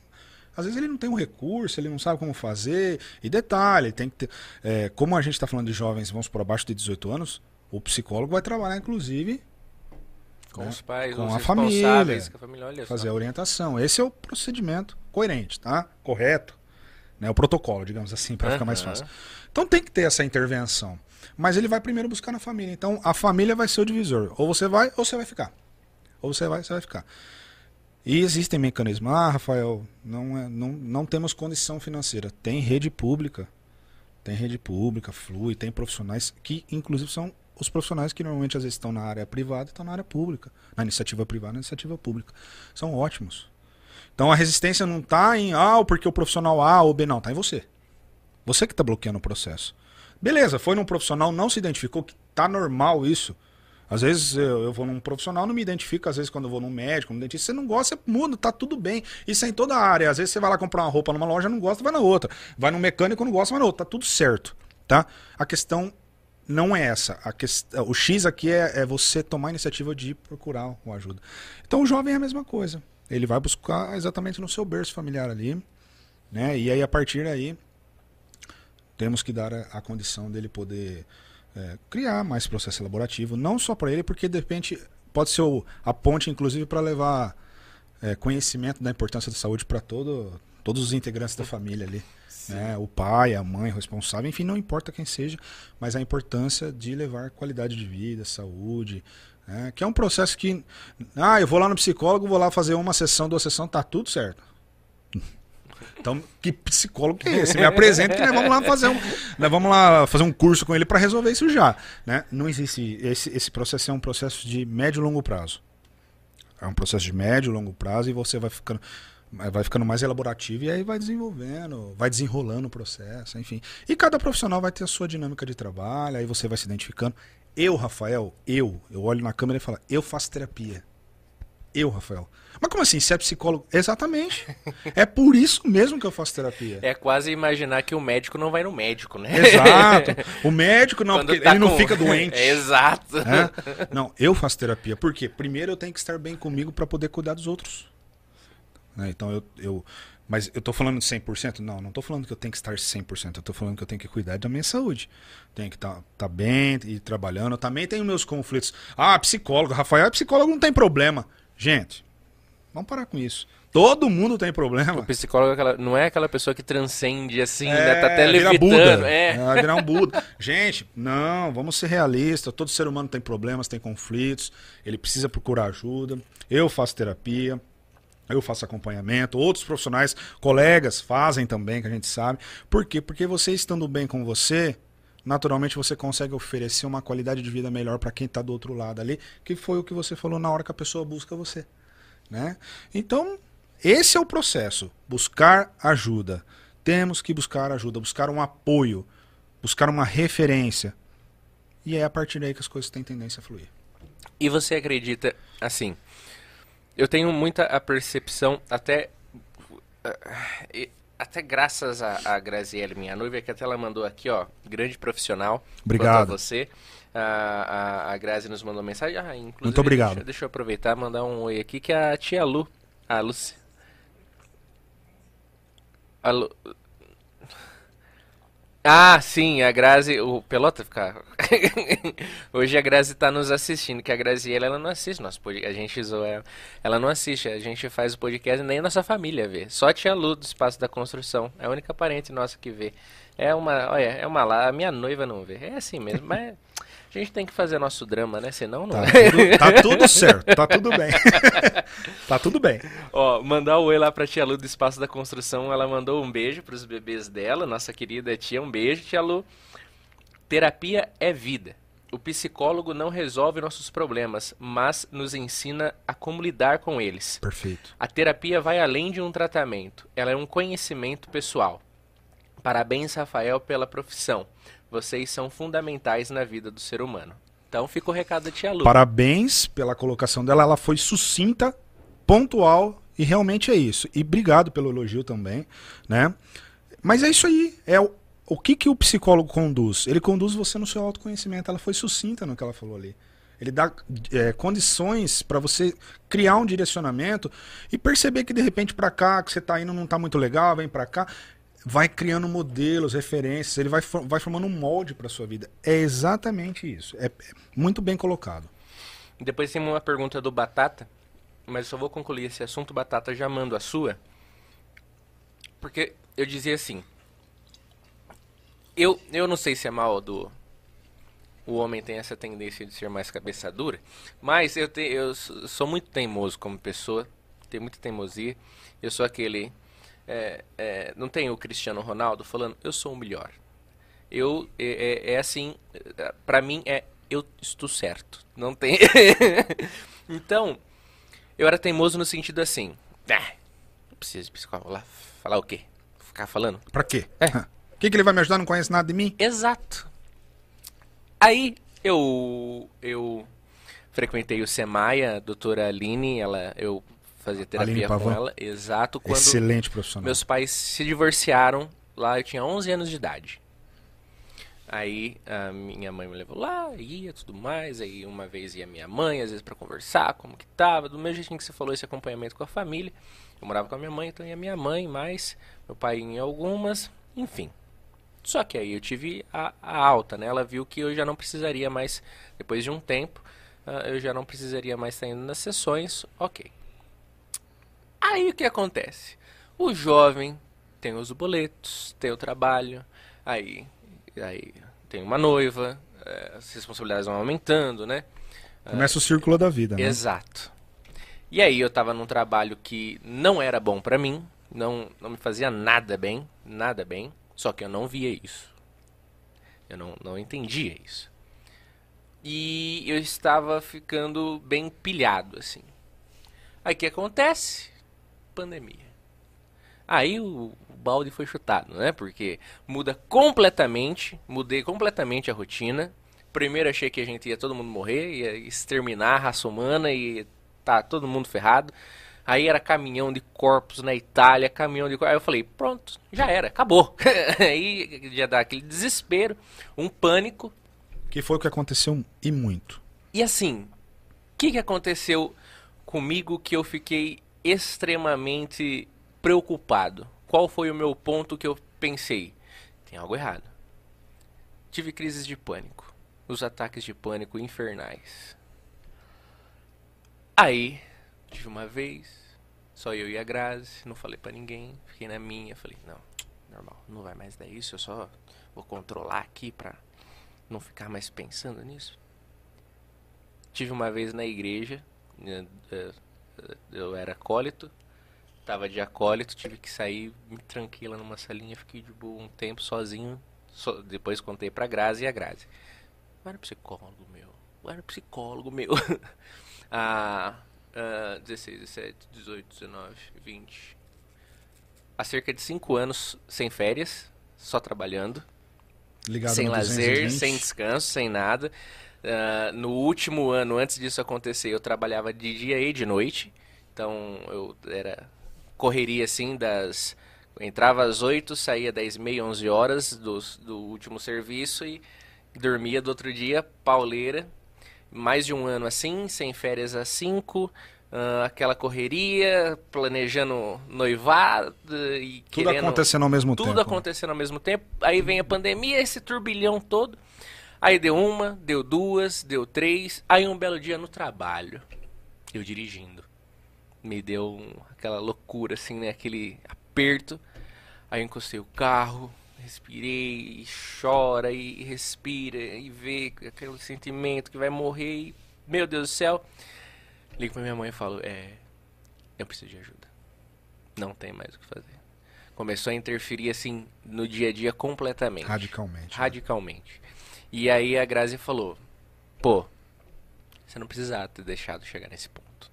B: Às vezes ele não tem um recurso, ele não sabe como fazer. E detalhe, tem que ter. é, como a gente está falando de jovens, vamos por abaixo de 18 anos, o psicólogo vai trabalhar, inclusive,
A: Com
B: né?
A: os pais,
B: Com
A: os
B: a família.
A: com a família, olha
B: fazer a
A: só.
B: orientação. Esse é o procedimento coerente, tá? Correto. Né? O protocolo, digamos assim, para ficar mais fácil. Então tem que ter essa intervenção. Mas ele vai primeiro buscar na família. Então a família vai ser o divisor. Ou você vai, ou você vai ficar. Ou você vai, você vai ficar. E existem mecanismos. Ah, Rafael, não, é, não, não temos condição financeira. Tem rede pública. Tem rede pública, flui, tem profissionais que, inclusive, são os profissionais que normalmente às vezes estão na área privada e estão na área pública. Na iniciativa privada e na iniciativa pública. São ótimos. Então a resistência não está em ah, porque o profissional A ou B, não, está em você. Você que está bloqueando o processo. Beleza, foi num profissional, não se identificou, que tá normal isso. Às vezes eu, eu vou num profissional, não me identifico, às vezes quando eu vou num médico, num dentista, você não gosta, você muda, tá tudo bem. Isso é em toda a área. Às vezes você vai lá comprar uma roupa numa loja, não gosta, vai na outra. Vai num mecânico, não gosta, vai na outra. Tá tudo certo, tá? A questão não é essa. A quest... O X aqui é, é você tomar a iniciativa de procurar uma ajuda. Então o jovem é a mesma coisa. Ele vai buscar exatamente no seu berço familiar ali, né? E aí a partir daí temos que dar a, a condição dele poder é, criar mais processo elaborativo, não só para ele, porque de repente pode ser o- a ponte, inclusive, para levar é, conhecimento da importância da saúde para todo, todos os integrantes da família ali. Né? O pai, a mãe, o responsável, enfim, não importa quem seja, mas a importância de levar qualidade de vida, saúde, né? que é um processo que, ah, eu vou lá no psicólogo, vou lá fazer uma sessão, duas sessões, tá tudo certo. Então, que psicólogo que é esse? Me apresenta que nós vamos lá fazer um, nós vamos lá fazer um curso com ele para resolver isso já, né? Não existe esse esse processo é um processo de médio e longo prazo. É um processo de médio e longo prazo e você vai ficando vai ficando mais elaborativo e aí vai desenvolvendo, vai desenrolando o processo, enfim. E cada profissional vai ter a sua dinâmica de trabalho, aí você vai se identificando. Eu, Rafael, eu, eu olho na câmera e falo, eu faço terapia. Eu, Rafael. Mas como assim? Você é psicólogo? Exatamente. É por isso mesmo que eu faço terapia.
A: É quase imaginar que o médico não vai no médico, né?
B: Exato. O médico não,
A: Quando
B: porque
A: tá
B: ele não
A: com-
B: fica doente.
A: É, exato.
B: né? Não, eu faço terapia. Por quê? Primeiro eu tenho que estar bem comigo para poder cuidar dos outros. Né? Então eu, eu. Mas eu tô falando de 100%? Não, não tô falando que eu tenho que estar 100%. Eu tô falando que eu tenho que cuidar da minha saúde. Tenho que estar tá, bem e trabalhando. Eu também tenho meus conflitos. Ah, psicólogo. Rafael, psicólogo não tem problema. Gente, vamos parar com isso. Todo mundo tem problema.
A: O psicólogo é aquela- não é aquela pessoa que transcende assim,
B: É,
A: né? Tá até levitando.
B: Buda.
A: É.
B: Vai virar um Buda. Gente, não, vamos ser realistas. Todo ser humano tem problemas, tem conflitos. Ele precisa procurar ajuda. Eu faço terapia. Eu faço acompanhamento, outros profissionais, colegas fazem também, que a gente sabe. Por quê? Porque você estando bem com você, naturalmente você consegue oferecer uma qualidade de vida melhor para quem está do outro lado ali, que foi o que você falou na hora que a pessoa busca você. Né? Então, esse é o processo. Buscar ajuda. Temos que buscar ajuda, buscar um apoio, buscar uma referência. E é a partir daí que as coisas têm tendência a fluir.
A: E você acredita, assim, eu tenho muita a percepção, até ah, e- até graças a, a Graziele, minha noiva, que até ela mandou aqui, ó, grande profissional.
B: Obrigado.
A: a você. A, a, a Grazi nos mandou mensagem. Ah, inclusive,
B: Muito obrigado.
A: Deixa, deixa eu aproveitar e mandar um oi aqui, que é a tia Lu. A Lucy. A Lu... Ah, sim, a Grazi, o Pelota ficar. Hoje a Grazi tá nos assistindo, que a Graziela ela não assiste nosso podcast, a gente zoa ela. Ela não assiste, a gente faz o podcast nem a nossa família vê. Só a tia Lu do Espaço da Construção, é a única parente nossa que vê. É uma, olha, é uma lá, a minha noiva não vê. É assim mesmo, mas A gente tem que fazer nosso drama, né? Senão não.
B: Tá tudo, tá tudo certo, tá tudo bem. tá tudo bem.
A: Ó, mandar o oi lá pra tia Lu do Espaço da Construção. Ela mandou um beijo pros bebês dela, nossa querida tia. Um beijo, tia Lu. Terapia é vida. O psicólogo não resolve nossos problemas, mas nos ensina a como lidar com eles.
B: Perfeito.
A: A terapia vai além de um tratamento, ela é um conhecimento pessoal. Parabéns, Rafael, pela profissão. Vocês são fundamentais na vida do ser humano. Então fica o recado da tia Lu.
B: Parabéns pela colocação dela, ela foi sucinta, pontual e realmente é isso. E obrigado pelo elogio também, né? Mas é isso aí, é o, o que que o psicólogo conduz? Ele conduz você no seu autoconhecimento. Ela foi sucinta no que ela falou ali. Ele dá é, condições para você criar um direcionamento e perceber que de repente para cá que você está indo não está muito legal, vem para cá vai criando modelos, referências, ele vai, vai formando um molde para sua vida. É exatamente isso. É, é, muito bem colocado.
A: Depois tem uma pergunta do Batata, mas eu só vou concluir esse assunto, Batata, já mando a sua. Porque eu dizia assim, eu, eu não sei se é mal do... O homem tem essa tendência de ser mais cabeça dura, mas eu, te, eu sou muito teimoso como pessoa, tenho muita teimosia. Eu sou aquele é, é, não tem o Cristiano Ronaldo falando, eu sou o melhor. Eu, é, é, é assim, para mim é, eu estou certo. Não tem. então, eu era teimoso no sentido assim, ah, não precisa de psicólogo lá, falar o quê? Ficar falando?
B: Pra quê? É. O que, que ele vai me ajudar? Não conhece nada de mim?
A: Exato. Aí, eu, eu frequentei o Semaia, a doutora Aline, ela, eu fazia terapia com ela. Exato.
B: Quando Excelente profissional.
A: Meus pais se divorciaram lá, eu tinha 11 anos de idade. Aí a minha mãe me levou lá, ia tudo mais. Aí uma vez ia minha mãe, às vezes para conversar, como que tava. Do mesmo jeitinho que você falou, esse acompanhamento com a família. Eu morava com a minha mãe, então ia minha mãe, mais meu pai em algumas, enfim. Só que aí eu tive a, a, alta, né? Ela viu que eu já não precisaria mais, depois de um tempo, uh, eu já não precisaria mais estar indo nas sessões, ok. Aí o que acontece? O jovem tem os boletos, tem o trabalho, aí, aí tem uma noiva, é, as responsabilidades vão aumentando, né?
B: Começa o círculo da vida, né?
A: Exato. E aí eu tava num trabalho que não era bom para mim, não, não me fazia nada bem, nada bem, só que eu não via isso. Eu não, não entendia isso. E eu estava ficando bem pilhado, assim. Aí o que acontece? Pandemia. Aí o, balde foi chutado, né? Porque muda completamente, mudei completamente a rotina. Primeiro achei que a gente ia todo mundo morrer, ia exterminar a raça humana e tá todo mundo ferrado. Aí era caminhão de corpos na Itália, caminhão de corpos. Aí eu falei, pronto, já era, acabou. Aí já dá aquele desespero, um pânico.
B: Que foi o que aconteceu e muito.
A: E assim, o que, que aconteceu comigo que eu fiquei extremamente preocupado. Qual foi o meu ponto que eu pensei? Tem algo errado. Tive crises de pânico. Os ataques de pânico infernais. Aí, tive uma vez, só eu e a Grazi, não falei para ninguém, fiquei na minha, falei, não, normal, não vai mais dar isso, eu só vou controlar aqui pra não ficar mais pensando nisso. Tive uma vez na igreja, né, eu era acólito, tava de acólito, tive que sair me tranquila numa salinha, fiquei de boa um tempo sozinho. So, depois contei pra Grazi e a Grazi. Eu era psicólogo meu. Eu era psicólogo meu. ah, ah, 16, 17, 18, 19, 20. Há cerca de 5 anos sem férias, só trabalhando.
B: Ligado
A: sem lazer, sem descanso, sem nada. Uh, no último ano, antes disso acontecer, eu trabalhava de dia e de noite. Então eu era correria assim das. Entrava às 8, saía 10 meia, 11 horas do, do último serviço e dormia do outro dia, pauleira. Mais de um ano assim, sem férias às 5, uh, aquela correria, planejando noivado e
B: Tudo
A: querendo,
B: acontecendo ao mesmo
A: tudo
B: tempo.
A: Tudo acontecendo ao mesmo tempo. Aí vem a pandemia, esse turbilhão todo. Aí deu uma, deu duas, deu três. Aí um belo dia no trabalho, eu dirigindo. Me deu aquela loucura, assim, né? Aquele aperto. Aí eu encostei o carro, respirei, e chora e respira e vê aquele sentimento que vai morrer e, meu Deus do céu. Ligo pra minha mãe e falo, é, eu preciso de ajuda. Não tem mais o que fazer. Começou a interferir assim no dia a dia completamente.
B: Radicalmente. né?
A: E aí a Grazi falou, pô, você não precisava ter deixado chegar nesse ponto.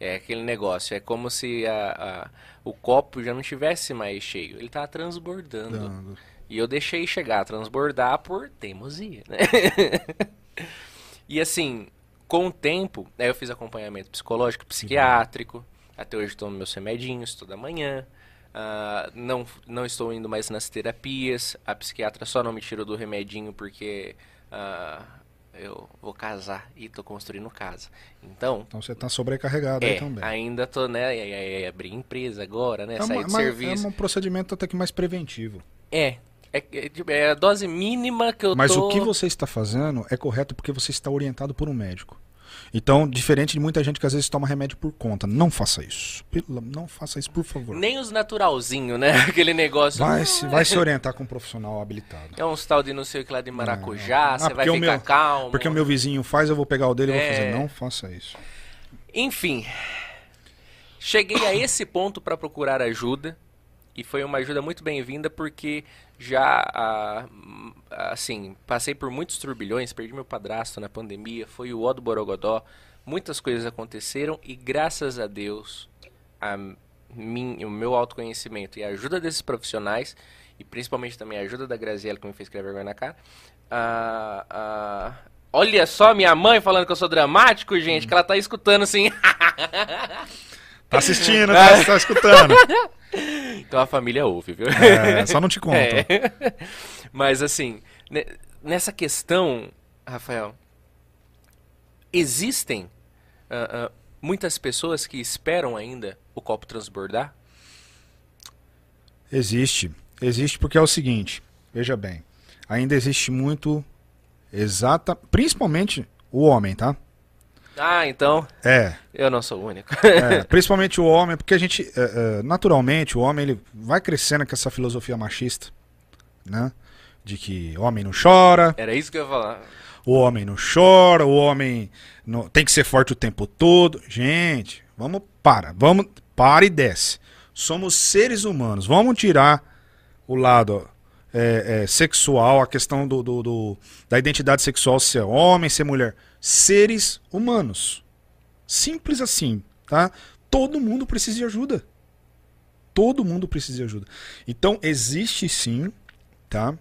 A: É aquele negócio, é como se a, a- o copo já não tivesse mais cheio, ele tava transbordando.
B: Dando.
A: E eu deixei chegar a transbordar por teimosia, né? e assim, com o tempo, aí eu fiz acompanhamento psicológico, psiquiátrico, até hoje tomo meus remedinhos toda manhã. Ah, não, não estou indo mais nas terapias. A psiquiatra só não me tirou do remedinho porque ah, eu vou casar e tô construindo casa. Então,
B: Então você tá sobrecarregado aí
A: é,
B: também.
A: ainda tô, né? E, e, e, abrir empresa agora, né?
B: É,
A: Sair
B: uma-
A: de
B: mas
A: serviço.
B: é um procedimento até que mais preventivo.
A: É. É, é, tipo, é a dose mínima que eu
B: Mas
A: tô...
B: o que você está fazendo é correto porque você está orientado por um médico. Então, diferente de muita gente que às vezes toma remédio por conta, não faça isso. Pelo- Não faça isso, por favor.
A: Nem os naturalzinho, né? Aquele negócio.
B: Vai se, vai se orientar com um profissional habilitado.
A: É uns tal de não sei o que lá de maracujá,
B: Ah,
A: você vai ficar
B: meu-
A: calmo.
B: Porque o meu vizinho faz, eu vou pegar o dele e vou
A: É.
B: fazer. Não faça isso.
A: Enfim, cheguei a esse ponto para procurar ajuda e foi uma ajuda muito bem-vinda porque já, ah, hum, assim, passei por muitos turbilhões, perdi meu padrasto na pandemia, foi o ó do Borogodó, muitas coisas aconteceram e graças a Deus, a mim, o meu autoconhecimento e a ajuda desses profissionais e principalmente também a ajuda da Graziella que me fez criar vergonha na cara, ah, ah, Olha só minha mãe falando que eu sou dramático, gente, que ela tá escutando assim.
B: Tá assistindo, tá, tá escutando.
A: então a família ouve, viu?
B: É, só não te conto.
A: É. Mas assim, ne- nessa questão, Rafael, existem ah, ah, muitas pessoas que esperam ainda o copo transbordar?
B: Existe. Existe porque é o seguinte, veja bem, ainda existe muito exata, principalmente o homem, tá?
A: Ah, então
B: É,
A: eu não sou o único.
B: é, principalmente o homem, porque a gente, é, é, naturalmente, o homem ele vai crescendo com essa filosofia machista, né? De que homem não chora,
A: Era isso que eu ia falar.
B: o homem não chora, o homem não- tem que ser forte o tempo todo. Gente, vamos para, vamos para e desce. Somos seres humanos. Vamos tirar o lado é, é, sexual, a questão do, do- do- da identidade sexual, ser homem, ser mulher. Seres humanos. Simples assim, tá? Todo mundo precisa de ajuda. Todo mundo precisa de ajuda. Então existe sim, tá?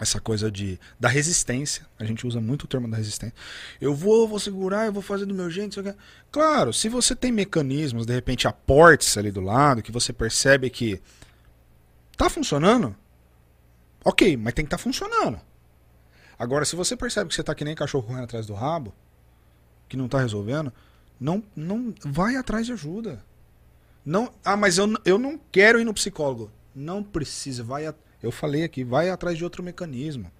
B: essa coisa de da resistência. A gente usa muito o termo da resistência. Eu vou, vou segurar, eu vou fazer do meu jeito. Claro, se você tem mecanismos, de repente aportes ali do lado, que você percebe que tá funcionando, ok, mas tem que estar tá funcionando. Agora, se você percebe que você tá que nem cachorro correndo atrás do rabo, que não tá resolvendo, não, não vai atrás de ajuda. Não, ah, mas eu, eu não quero ir no psicólogo. Não precisa, vai a, eu falei aqui, vai atrás de outro mecanismo.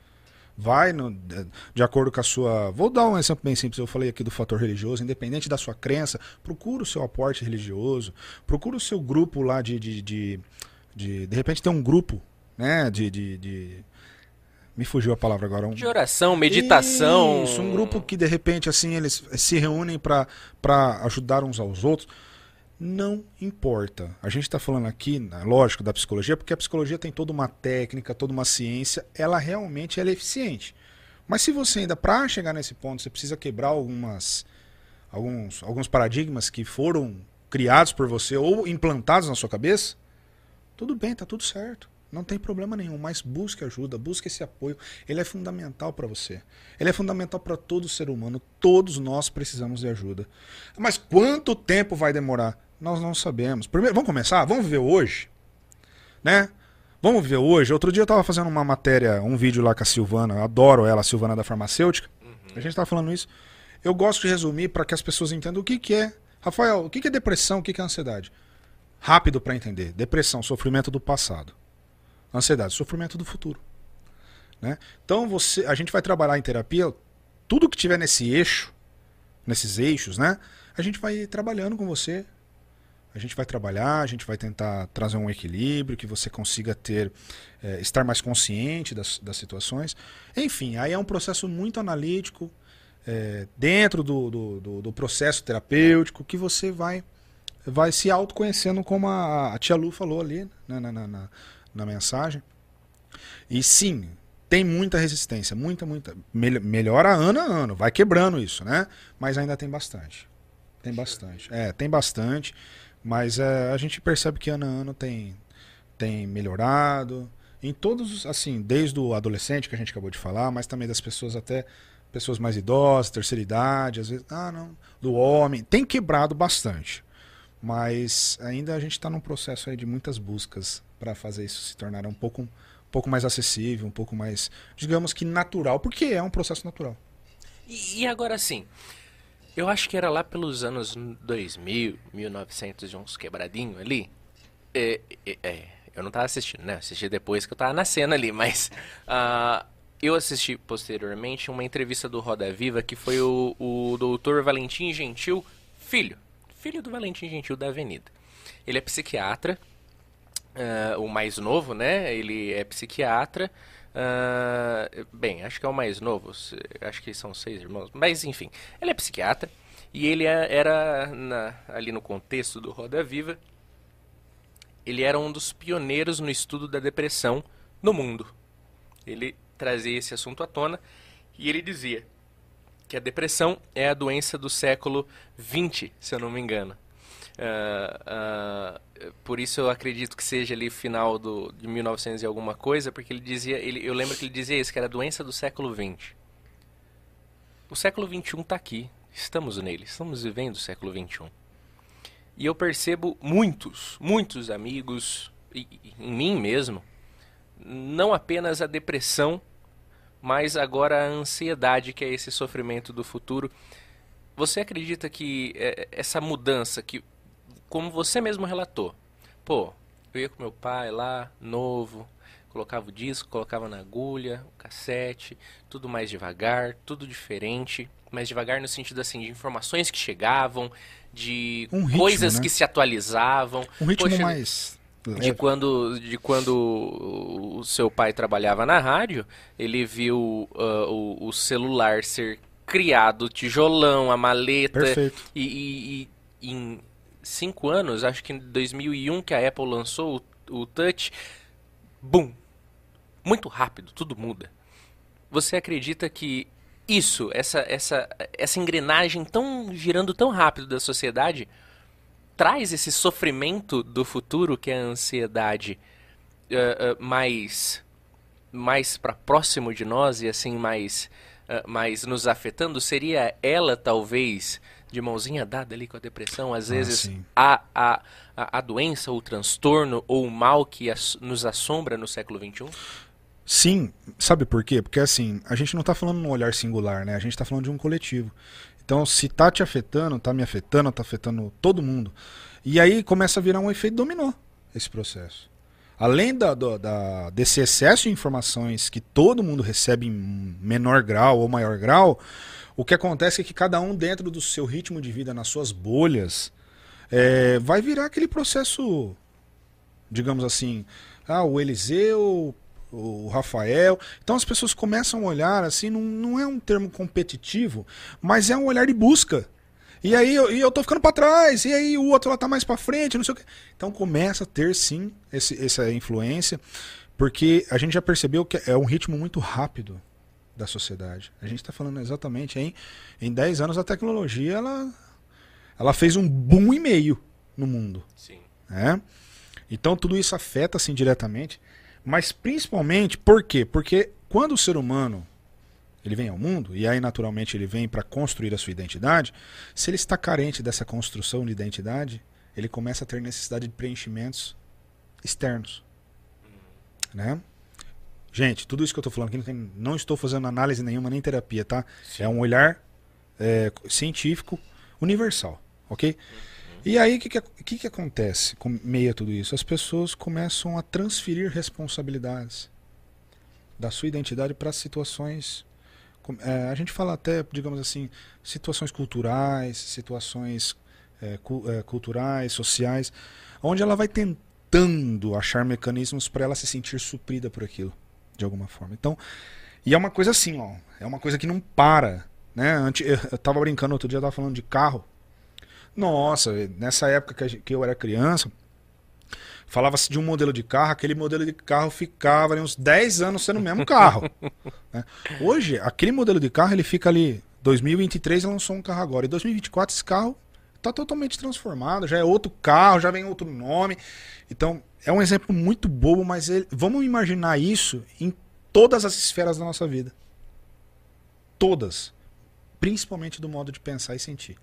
B: Vai no, de, de acordo com a sua. Vou dar um exemplo bem simples. Eu falei aqui do fator religioso, independente da sua crença, procura o seu aporte religioso, procura o seu grupo lá de. De, de, de, de repente tem um grupo, né? De, de, de- Me fugiu a palavra agora. Um,
A: De oração, meditação.
B: isso, um grupo que de repente assim eles se reúnem para ajudar uns aos outros. Não importa. A gente está falando aqui, né, lógico, da psicologia, porque a psicologia tem toda uma técnica, toda uma ciência, ela realmente ela é eficiente. Mas se você ainda, para chegar nesse ponto, você precisa quebrar algumas, alguns, alguns paradigmas que foram criados por você ou implantados na sua cabeça, tudo bem, tá tudo certo. Não tem problema nenhum, mas busque ajuda, busque esse apoio. Ele é fundamental para você. Ele é fundamental para todo ser humano. Todos nós precisamos de ajuda. Mas quanto tempo vai demorar? Nós não sabemos. Primeiro, vamos começar? Vamos viver hoje? Né? Vamos viver hoje. Outro dia eu estava fazendo uma matéria, um vídeo lá com a Silvana. Eu adoro ela, a Silvana da farmacêutica. A gente estava falando isso. Eu gosto de resumir para que as pessoas entendam o que, que é. Rafael, o que, que é depressão? O que, que é ansiedade? Rápido para entender. Depressão, sofrimento do passado. Ansiedade, sofrimento do futuro. Né? Então você, a gente vai trabalhar em terapia tudo que tiver nesse eixo, nesses eixos, né? A gente vai trabalhando com você. A gente vai trabalhar, a gente vai tentar trazer um equilíbrio, que você consiga ter, é, estar mais consciente das, das situações. Enfim, aí é um processo muito analítico, é, dentro do, do, do, do, processo terapêutico, que você vai, vai se autoconhecendo, como a, a tia Lu falou ali né, na, na, na, na mensagem. E sim, tem muita resistência, muita, muita. Melhora ano a ano, vai quebrando isso, né? Mas ainda tem bastante. Tem bastante. É, tem bastante. Mas é, a gente percebe que ano a ano tem, tem melhorado. Em todos, assim, desde o adolescente que a gente acabou de falar, mas também das pessoas até pessoas mais idosas, terceira idade, às vezes, ah, não, do homem. Tem quebrado bastante. Mas ainda a gente está num processo aí de muitas buscas para fazer isso se tornar um pouco, um pouco mais acessível, um pouco mais, digamos que natural, porque é um processo natural.
A: E, e agora sim, eu acho que era lá pelos anos 2000, 1900 de uns quebradinhos ali. É, é, é, eu não estava assistindo, né? assisti depois que eu estava na cena ali, mas uh, eu assisti posteriormente uma entrevista do Roda Viva que foi o, o doutor Valentim Gentil, filho, filho do Valentim Gentil da Avenida. Ele é psiquiatra, uh, o mais novo, né? Ele é psiquiatra. Uh, bem, acho que é o mais novo, acho que são seis irmãos, mas enfim, ele é psiquiatra e ele é, era, na, ali no contexto do Roda Viva, ele era um dos pioneiros no estudo da depressão no mundo. Ele trazia esse assunto à tona e ele dizia que a depressão é a doença do século XX, se eu não me engano. Uh, uh, por isso eu acredito que seja ali final do, de 1900 e alguma coisa, porque ele dizia, ele, eu lembro que ele dizia isso, que era a doença do século XX. O século XXI está aqui, estamos nele, estamos vivendo o século XXI. E eu percebo muitos, muitos amigos, e, e, em mim mesmo, não apenas a depressão mas agora a ansiedade, que é esse sofrimento do futuro. Você acredita que é, essa mudança, que como você mesmo relatou, pô, eu ia com meu pai lá, novo, colocava o disco, colocava na agulha, o cassete, tudo mais devagar, tudo diferente, mais devagar no sentido assim de informações que chegavam, de um ritmo, coisas né? que se atualizavam.
B: Um ritmo Poxa, mais
A: de quando, de quando o seu pai trabalhava na rádio, ele viu uh, o, o, celular ser criado, tijolão, a maleta.
B: Perfeito.
A: E, e, e, em cinco anos, acho que em 2001 que a Apple lançou o, o Touch, bum! Muito rápido, tudo muda. Você acredita que isso, essa, essa, essa engrenagem tão girando tão rápido da sociedade traz esse sofrimento do futuro, que é a ansiedade, uh, uh, mais, mais para próximo de nós e assim mais, uh, mais nos afetando? Seria ela, talvez, de mãozinha dada ali com a depressão, às ah, vezes a, a, a, a, doença, o transtorno ou o mal que as, nos assombra no século XXI?
B: Sim, sabe por quê? Porque assim, a gente não está falando num olhar singular, né? A gente está falando de um coletivo. Então, se tá te afetando, tá me afetando, tá afetando todo mundo. E aí começa a virar um efeito dominó esse processo. Além da, da, desse excesso de informações que todo mundo recebe em menor grau ou maior grau, o que acontece é que cada um, dentro do seu ritmo de vida, nas suas bolhas, é, vai virar aquele processo, digamos assim, ah, o Eliseu o Rafael. Então as pessoas começam a olhar assim, não, não é um termo competitivo, mas é um olhar de busca. E aí eu, e eu tô ficando para trás, e aí o outro lá tá mais para frente, não sei o quê. Então começa a ter sim esse, essa influência, porque a gente já percebeu que é um ritmo muito rápido da sociedade. A gente está falando exatamente em, em 10 anos a tecnologia ela, ela fez um boom e meio no mundo.
A: Sim.
B: Né? Então tudo isso afeta assim diretamente. Mas principalmente, por quê? Porque quando o ser humano ele vem ao mundo, e aí naturalmente ele vem para construir a sua identidade, se ele está carente dessa construção de identidade, ele começa a ter necessidade de preenchimentos externos. Né? Gente, tudo isso que eu estou falando aqui, não, tem, não, estou fazendo análise nenhuma, nem terapia, tá? Sim. É um olhar é, científico universal, ok? Uhum. E aí, o que, que, que, acontece com meio a tudo isso? As pessoas começam a transferir responsabilidades da sua identidade para situações. É, a gente fala até, digamos assim, situações culturais, situações é, cu, é, culturais, sociais, onde ela vai tentando achar mecanismos para ela se sentir suprida por aquilo, de alguma forma. Então, e é uma coisa assim, ó, é uma coisa que não para, né? Eu tava brincando outro dia, eu tava falando de carro. Nossa, nessa época que eu era criança, falava-se de um modelo de carro, aquele modelo de carro ficava ali uns 10 anos sendo o mesmo carro. né? Hoje, aquele modelo de carro, ele fica ali, 2023 lançou um carro agora, e 2024 esse carro está totalmente transformado, já é outro carro, já vem outro nome. Então, é um exemplo muito bobo, mas ele, vamos imaginar isso em todas as esferas da nossa vida. Todas. Principalmente do modo de pensar e sentir.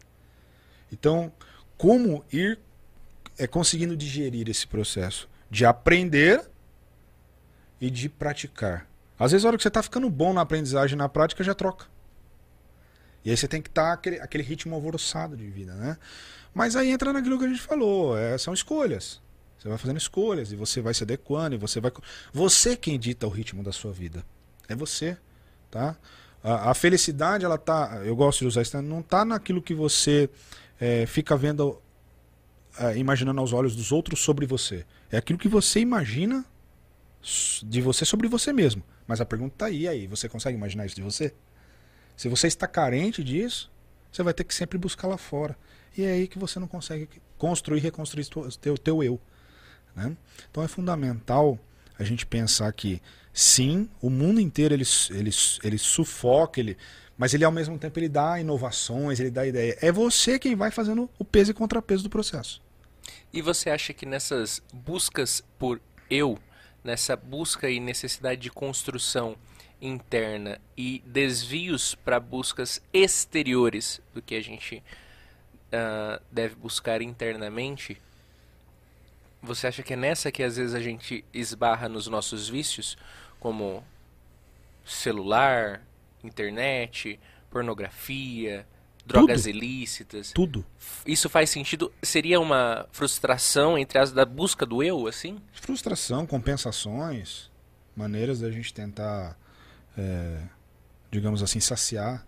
B: Então, como ir é, conseguindo digerir esse processo de aprender e de praticar. Às vezes, a hora que você está ficando bom na aprendizagem na prática, já troca. E aí você tem que estar tá aquele, aquele ritmo alvoroçado de vida, né? Mas aí entra naquilo que a gente falou, é, são escolhas. Você vai fazendo escolhas e você vai se adequando e você vai. Você quem dita o ritmo da sua vida. É você, tá? A, a felicidade, ela tá. Eu gosto de usar isso, não tá naquilo que você é, fica vendo, é, imaginando aos olhos dos outros sobre você. É aquilo que você imagina de você sobre você mesmo. Mas a pergunta tá aí, aí, você consegue imaginar isso de você? Se você está carente disso, você vai ter que sempre buscar lá fora. E é aí que você não consegue construir reconstruir o teu, teu eu. Né? Então é fundamental a gente pensar que sim, o mundo inteiro ele, ele, ele sufoca, ele, mas ele ao mesmo tempo ele dá inovações, ele dá ideia. É você quem vai fazendo o peso e contrapeso do processo.
A: E você acha que nessas buscas por eu, nessa busca e necessidade de construção interna e desvios para buscas exteriores do que a gente uh, deve buscar internamente, você acha que é nessa que às vezes a gente esbarra nos nossos vícios, como celular, internet, pornografia, drogas
B: tudo,
A: ilícitas?
B: Tudo.
A: Isso faz sentido? Seria uma frustração entre as da busca do eu, assim?
B: Frustração, compensações, maneiras da gente tentar, é, digamos assim, saciar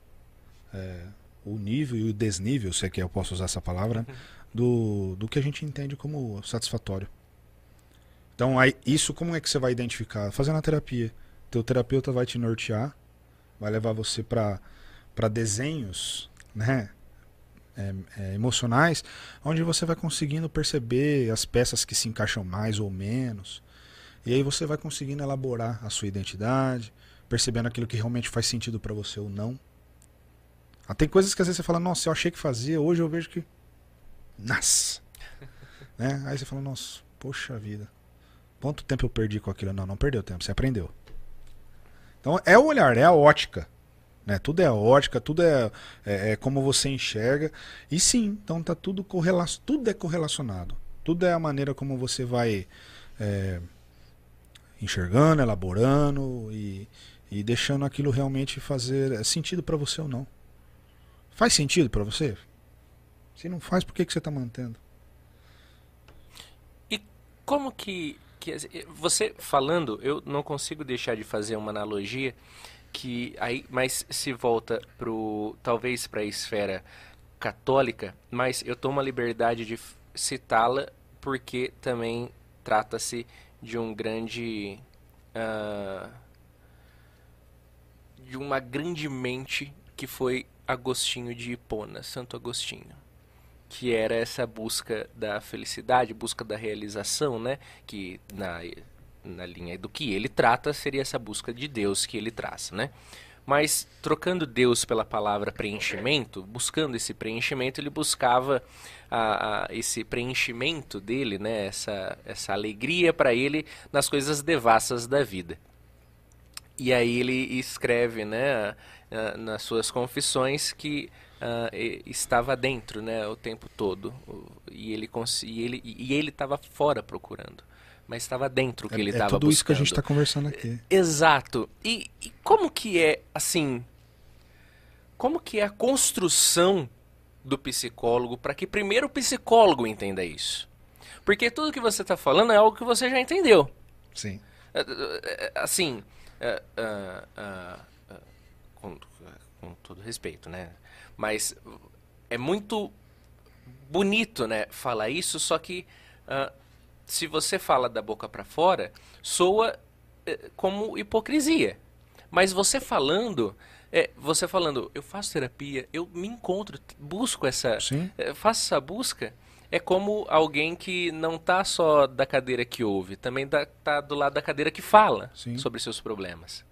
B: é, o nível e o desnível, se é que eu posso usar essa palavra. Uhum do, do que a gente entende como satisfatório. Então, aí, isso como é que você vai identificar? Fazendo a terapia. Teu terapeuta vai te nortear, vai levar você para desenhos né, é, é, emocionais, onde você vai conseguindo perceber as peças que se encaixam mais ou menos. E aí você vai conseguindo elaborar a sua identidade, percebendo aquilo que realmente faz sentido para você ou não. Ah, tem coisas que às vezes você fala, nossa, eu achei que fazia, hoje eu vejo que nossa. né? Aí você fala, nossa, poxa vida. Quanto tempo eu perdi com aquilo? Não, não perdeu tempo, você aprendeu. Então é o olhar, é a ótica. Né? Tudo é ótica, tudo é, é, é como você enxerga. E sim, então tá tudo correlacionado. Tudo é correlacionado. Tudo é a maneira como você vai é, enxergando, elaborando e, e deixando aquilo realmente fazer sentido para você ou não. Faz sentido para você? Se não faz, por que, que você está mantendo?
A: E como que, que. Você falando, eu não consigo deixar de fazer uma analogia que aí mas se volta pro talvez para a esfera católica, mas eu tomo a liberdade de citá-la porque também trata-se de um grande uh, de uma grande mente que foi Agostinho de Hipona, Santo Agostinho que era essa busca da felicidade, busca da realização, né? Que na, na linha do que ele trata seria essa busca de Deus que ele traz, né? Mas trocando Deus pela palavra preenchimento, buscando esse preenchimento, ele buscava a, a, esse preenchimento dele, né? Essa, essa alegria para ele nas coisas devassas da vida. E aí ele escreve, né? Nas suas confissões que uh, estava dentro, né, o tempo todo. E ele e ele e ele estava fora procurando, mas estava dentro que é, ele estava buscando.
B: É tudo isso que a gente está conversando aqui.
A: Exato. E, e como que é assim? Como que é a construção do psicólogo para que primeiro o psicólogo entenda isso? Porque tudo que você está falando é algo que você já entendeu.
B: Sim.
A: É, é, assim, uh, uh, uh, com, com todo respeito, né? Mas é muito bonito, né, falar isso, só que uh, se você fala da boca para fora, soa uh, como hipocrisia. Mas você falando, é, você falando, eu faço terapia, eu me encontro, busco essa, é, faço essa busca, é como alguém que não tá só da cadeira que ouve, também tá, tá do lado da cadeira que fala Sim. sobre seus problemas.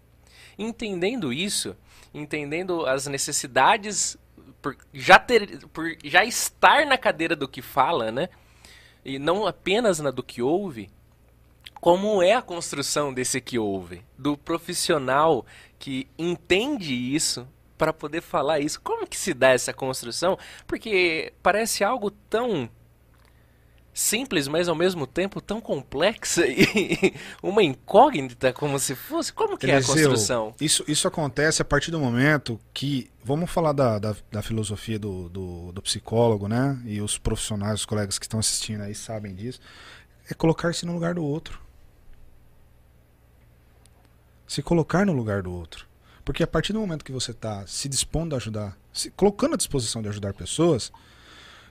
A: Entendendo isso, entendendo as necessidades por já ter, por já estar na cadeira do que fala, né? E não apenas na do que ouve, como é a construção desse que ouve, do profissional que entende isso para poder falar isso. Como que se dá essa construção? Porque parece algo tão simples, mas ao mesmo tempo tão complexa e uma incógnita como se fosse. Como que Eliseu, é a construção?
B: Isso, isso acontece a partir do momento que, vamos falar da, da, da filosofia do, do, do, psicólogo, né? E os profissionais, os colegas que estão assistindo aí sabem disso. É colocar-se no lugar do outro. Se colocar no lugar do outro. Porque a partir do momento que você está se dispondo a ajudar, se colocando à disposição de ajudar pessoas,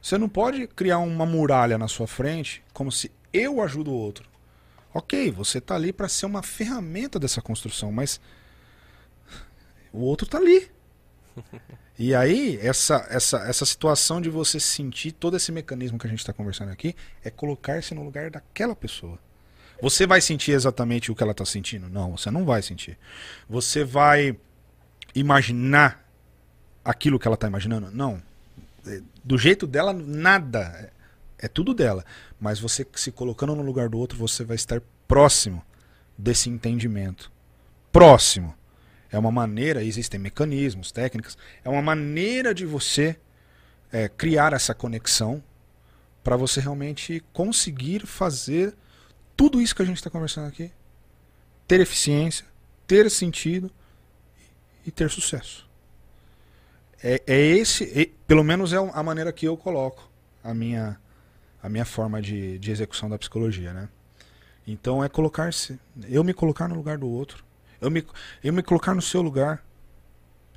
B: você não pode criar uma muralha na sua frente como se eu ajudo o outro. Ok, você está ali para ser uma ferramenta dessa construção, mas o outro está ali. E aí, essa, essa, essa situação de você sentir todo esse mecanismo que a gente está conversando aqui é colocar-se no lugar daquela pessoa. Você vai sentir exatamente o que ela está sentindo? Não, você não vai sentir. Você vai imaginar aquilo que ela está imaginando? Não. Do jeito dela, nada. É tudo dela. Mas você se colocando no lugar do outro, você vai estar próximo desse entendimento. Próximo. É uma maneira, existem mecanismos, técnicas, é uma maneira de você é, criar essa conexão para você realmente conseguir fazer tudo isso que a gente está conversando aqui. Ter eficiência, ter sentido e ter sucesso. É, é esse, é, pelo menos é a maneira que eu coloco a minha, a minha forma de, de execução da psicologia, né? Então é colocar-se, eu me colocar no lugar do outro, eu me, eu me colocar no seu lugar,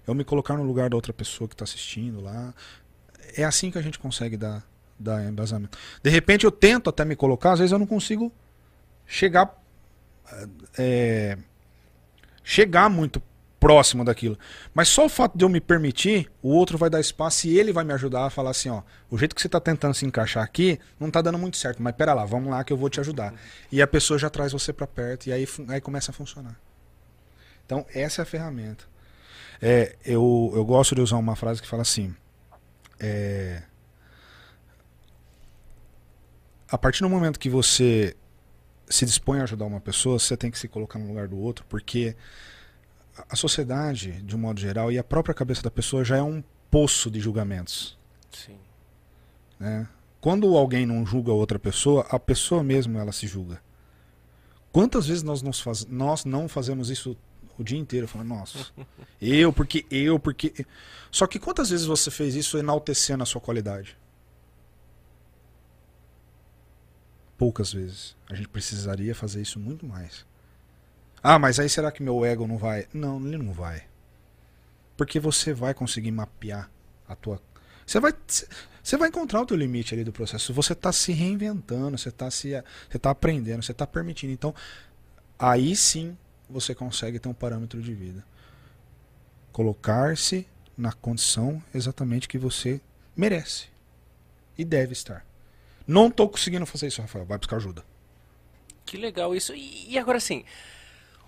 B: eu me colocar no lugar da outra pessoa que está assistindo lá. É assim que a gente consegue dar, dar embasamento. De repente eu tento até me colocar, às vezes eu não consigo chegar é, chegar muito próximo daquilo. Mas só o fato de eu me permitir, o outro vai dar espaço e ele vai me ajudar a falar assim, ó, o jeito que você está tentando se encaixar aqui não está dando muito certo, mas pera lá, vamos lá que eu vou te ajudar. E a pessoa já traz você para perto e aí, aí começa a funcionar. Então, essa é a ferramenta. É, eu, eu gosto de usar uma frase que fala assim, é, a partir do momento que você se dispõe a ajudar uma pessoa, você tem que se colocar no lugar do outro, porque a sociedade, de um modo geral, e a própria cabeça da pessoa já é um poço de julgamentos.
A: Sim.
B: Né? Quando alguém não julga outra pessoa, a pessoa mesmo ela se julga. Quantas vezes nós, nos faz... nós não fazemos isso o dia inteiro, falando, nossa, eu, porque eu, porque. Só que quantas vezes você fez isso enaltecendo a sua qualidade? Poucas vezes. A gente precisaria fazer isso muito mais. Ah, mas aí será que meu ego não vai? Não, ele não vai. Porque você vai conseguir mapear a tua. Você vai, você vai encontrar o teu limite ali do processo. Você está se reinventando, você está se, você tá aprendendo, você está permitindo. Então, aí sim você consegue ter um parâmetro de vida. Colocar-se na condição exatamente que você merece e deve estar. Não estou conseguindo fazer isso, Rafael. Vai buscar ajuda.
A: Que legal isso. E, e agora sim,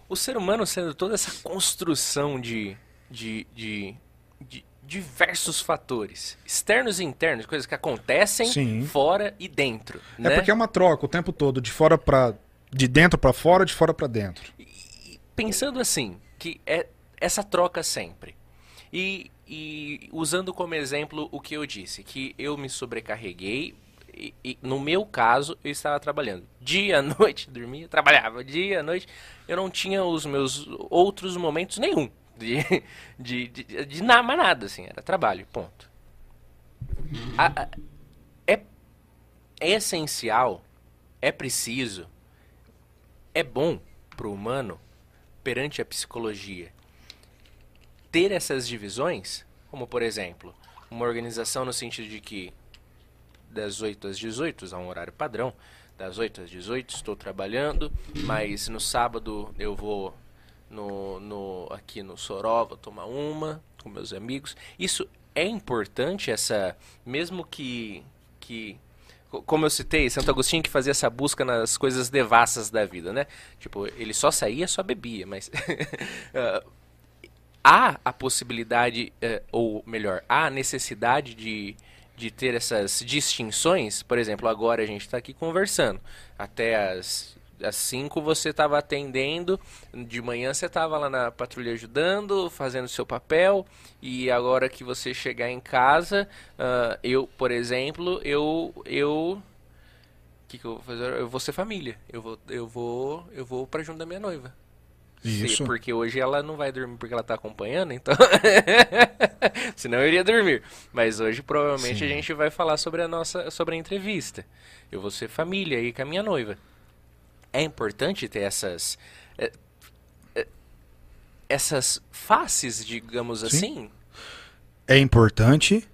A: o ser humano sendo toda essa construção de, de, de, de diversos fatores, externos e internos, coisas que acontecem Sim. fora e dentro.
B: É
A: né?
B: porque é uma troca o tempo todo, de fora para de dentro para fora, de fora para dentro.
A: E, pensando assim, que é essa troca sempre. E, e usando como exemplo o que eu disse, que eu me sobrecarreguei e, e, no meu caso, eu estava trabalhando dia, noite, dormia, trabalhava dia, noite. Eu não tinha os meus outros momentos nenhum de, de, de, de nada, mais nada, assim, era trabalho, ponto. A, a, é, é essencial, é preciso, é bom para o humano, perante a psicologia, ter essas divisões, como por exemplo, uma organização no sentido de que das 8 às 18, é um horário padrão, das 8 às 18 estou trabalhando, mas no sábado eu vou no, no aqui no Sorova tomar uma com meus amigos. Isso é importante essa mesmo que que como eu citei, Santo Agostinho que fazia essa busca nas coisas devassas da vida, né? Tipo, ele só saía, só bebia, mas uh, há a possibilidade, uh, ou melhor, há a necessidade de, de ter essas distinções. Por exemplo, agora a gente está aqui conversando. Até as às 5 você estava atendendo, de manhã você estava lá na patrulha ajudando, fazendo seu papel, e agora que você chegar em casa, uh, eu, por exemplo, eu eu que, que eu vou fazer? Eu vou ser família. Eu vou eu vou eu vou para junto da minha noiva.
B: Isso.
A: porque hoje ela não vai dormir porque ela tá acompanhando, então. Senão eu iria dormir. Mas hoje provavelmente Sim. a gente vai falar sobre a nossa sobre a entrevista. Eu vou ser família aí com a minha noiva é importante ter essas é, é, essas faces, digamos Sim. assim.
B: É importante,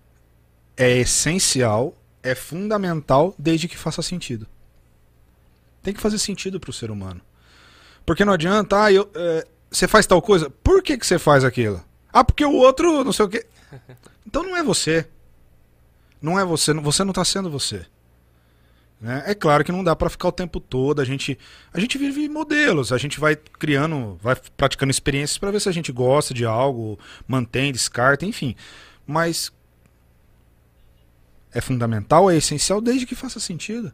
B: é essencial, é fundamental, desde que faça sentido. Tem que fazer sentido para o ser humano. Porque não adianta, ah, eu, é, você faz tal coisa, por que, que você faz aquilo? Ah, porque o outro não sei o quê. Então não é você. Não é você, você não está sendo você. Né? É claro que não dá para ficar o tempo todo. A gente, a gente vive modelos, a gente vai criando, vai praticando experiências para ver se a gente gosta de algo, mantém, descarta, enfim. Mas é fundamental, é essencial desde que faça sentido.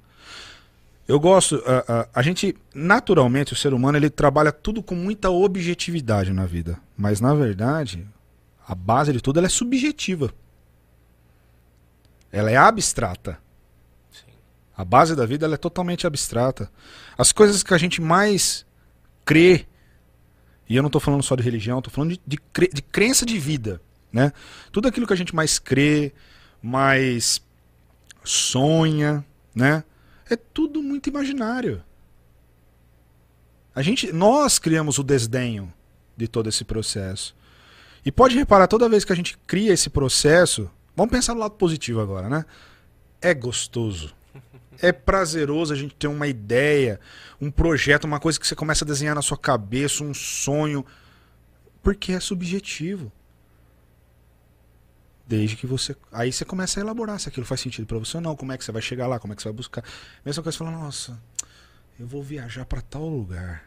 B: Eu gosto, a, a, a, gente, naturalmente, o ser humano, ele trabalha tudo com muita objetividade na vida. Mas, na verdade, a base de tudo ela é subjetiva. Ela é abstrata. A base da vida é totalmente abstrata. As coisas que a gente mais crê, e eu não estou falando só de religião, estou falando de, de, cre, de crença de vida. Né? Tudo aquilo que a gente mais crê, mais sonha, né? É tudo muito imaginário. A gente, nós criamos o desdenho de todo esse processo. E pode reparar, toda vez que a gente cria esse processo, vamos pensar no lado positivo agora, né? É gostoso é prazeroso a gente ter uma ideia, um projeto, uma coisa que você começa a desenhar na sua cabeça, um sonho, porque é subjetivo. Desde que você. Aí você começa a elaborar se aquilo faz sentido para você ou não, como é que você vai chegar lá, como é que você vai buscar. Mesma coisa, você fala, nossa, eu vou viajar para tal lugar.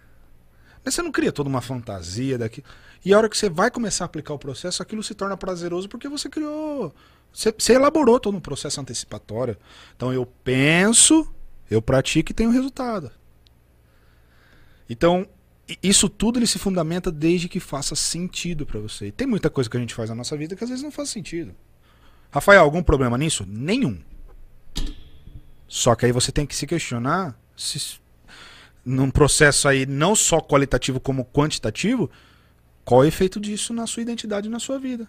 B: Mas você não cria toda uma fantasia daqui. E a hora que você vai começar a aplicar o processo, aquilo se torna prazeroso porque você criou você, você elaborou todo um processo antecipatório. Então eu penso, eu pratico e tenho resultado. Então, isso tudo ele se fundamenta desde que faça sentido para você. E tem muita coisa que a gente faz na nossa vida que às vezes não faz sentido. Rafael, algum problema nisso? Nenhum. Só que aí você tem que se questionar se, num processo aí não só qualitativo como quantitativo, qual é o efeito disso na sua identidade e na sua vida.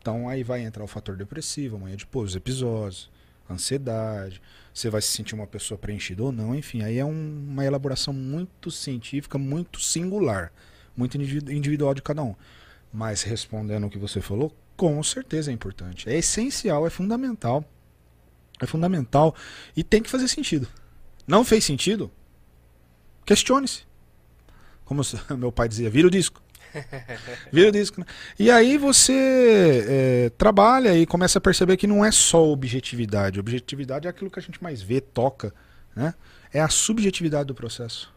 B: Então aí vai entrar o fator depressivo, amanhã depois, os episódios, ansiedade, você vai se sentir uma pessoa preenchida ou não, enfim, aí é um, uma elaboração muito científica, muito singular, muito individual de cada um. Mas respondendo o que você falou, com certeza é importante. É essencial, é fundamental. É fundamental e tem que fazer sentido. Não fez sentido? Questione-se. Como meu pai dizia, vira o disco. Vira o disco. Né? E aí você é, trabalha e começa a perceber que não é só objetividade. Objetividade é aquilo que a gente mais vê, toca. Né? É a subjetividade do processo.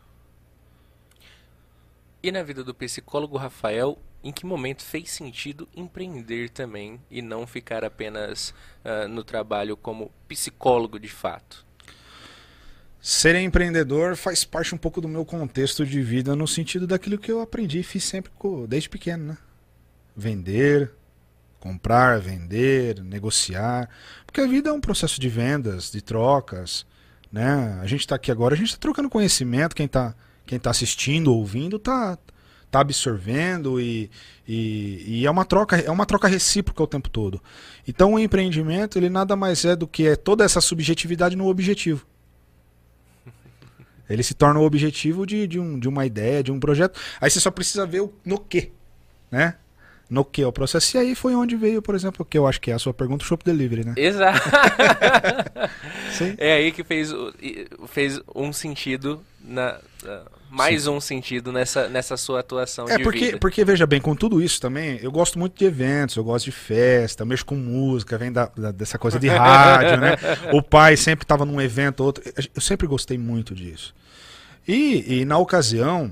A: E na vida do psicólogo Rafael, em que momento fez sentido empreender também e não ficar apenas uh, no trabalho como psicólogo de fato?
B: Ser empreendedor faz parte um pouco do meu contexto de vida no sentido daquilo que eu aprendi e fiz sempre desde pequeno, né? Vender, comprar, vender, negociar, porque a vida é um processo de vendas, de trocas, né? A gente está aqui agora, a gente está trocando conhecimento, quem está quem tá assistindo, ouvindo, está tá absorvendo e, e, e, é uma troca é uma troca recíproca o tempo todo. Então o empreendimento ele nada mais é do que é toda essa subjetividade no objetivo. Ele se torna o objetivo de, de, um, de uma ideia, de um projeto. Aí você só precisa ver o, no que, né? no que é o processo. E aí foi onde veio, por exemplo, o que eu acho que é a sua pergunta, o Shop Delivery, né?
A: Exato. É aí que fez, fez um sentido na. Mais um sentido nessa, nessa sua atuação
B: É porque,
A: vida.
B: porque, veja bem, com tudo isso também, eu gosto muito de eventos, eu gosto de festa, mexo com música, vem da, da- dessa coisa de rádio, né? O pai sempre estava num evento, outro. Eu sempre gostei muito disso. E, e na ocasião,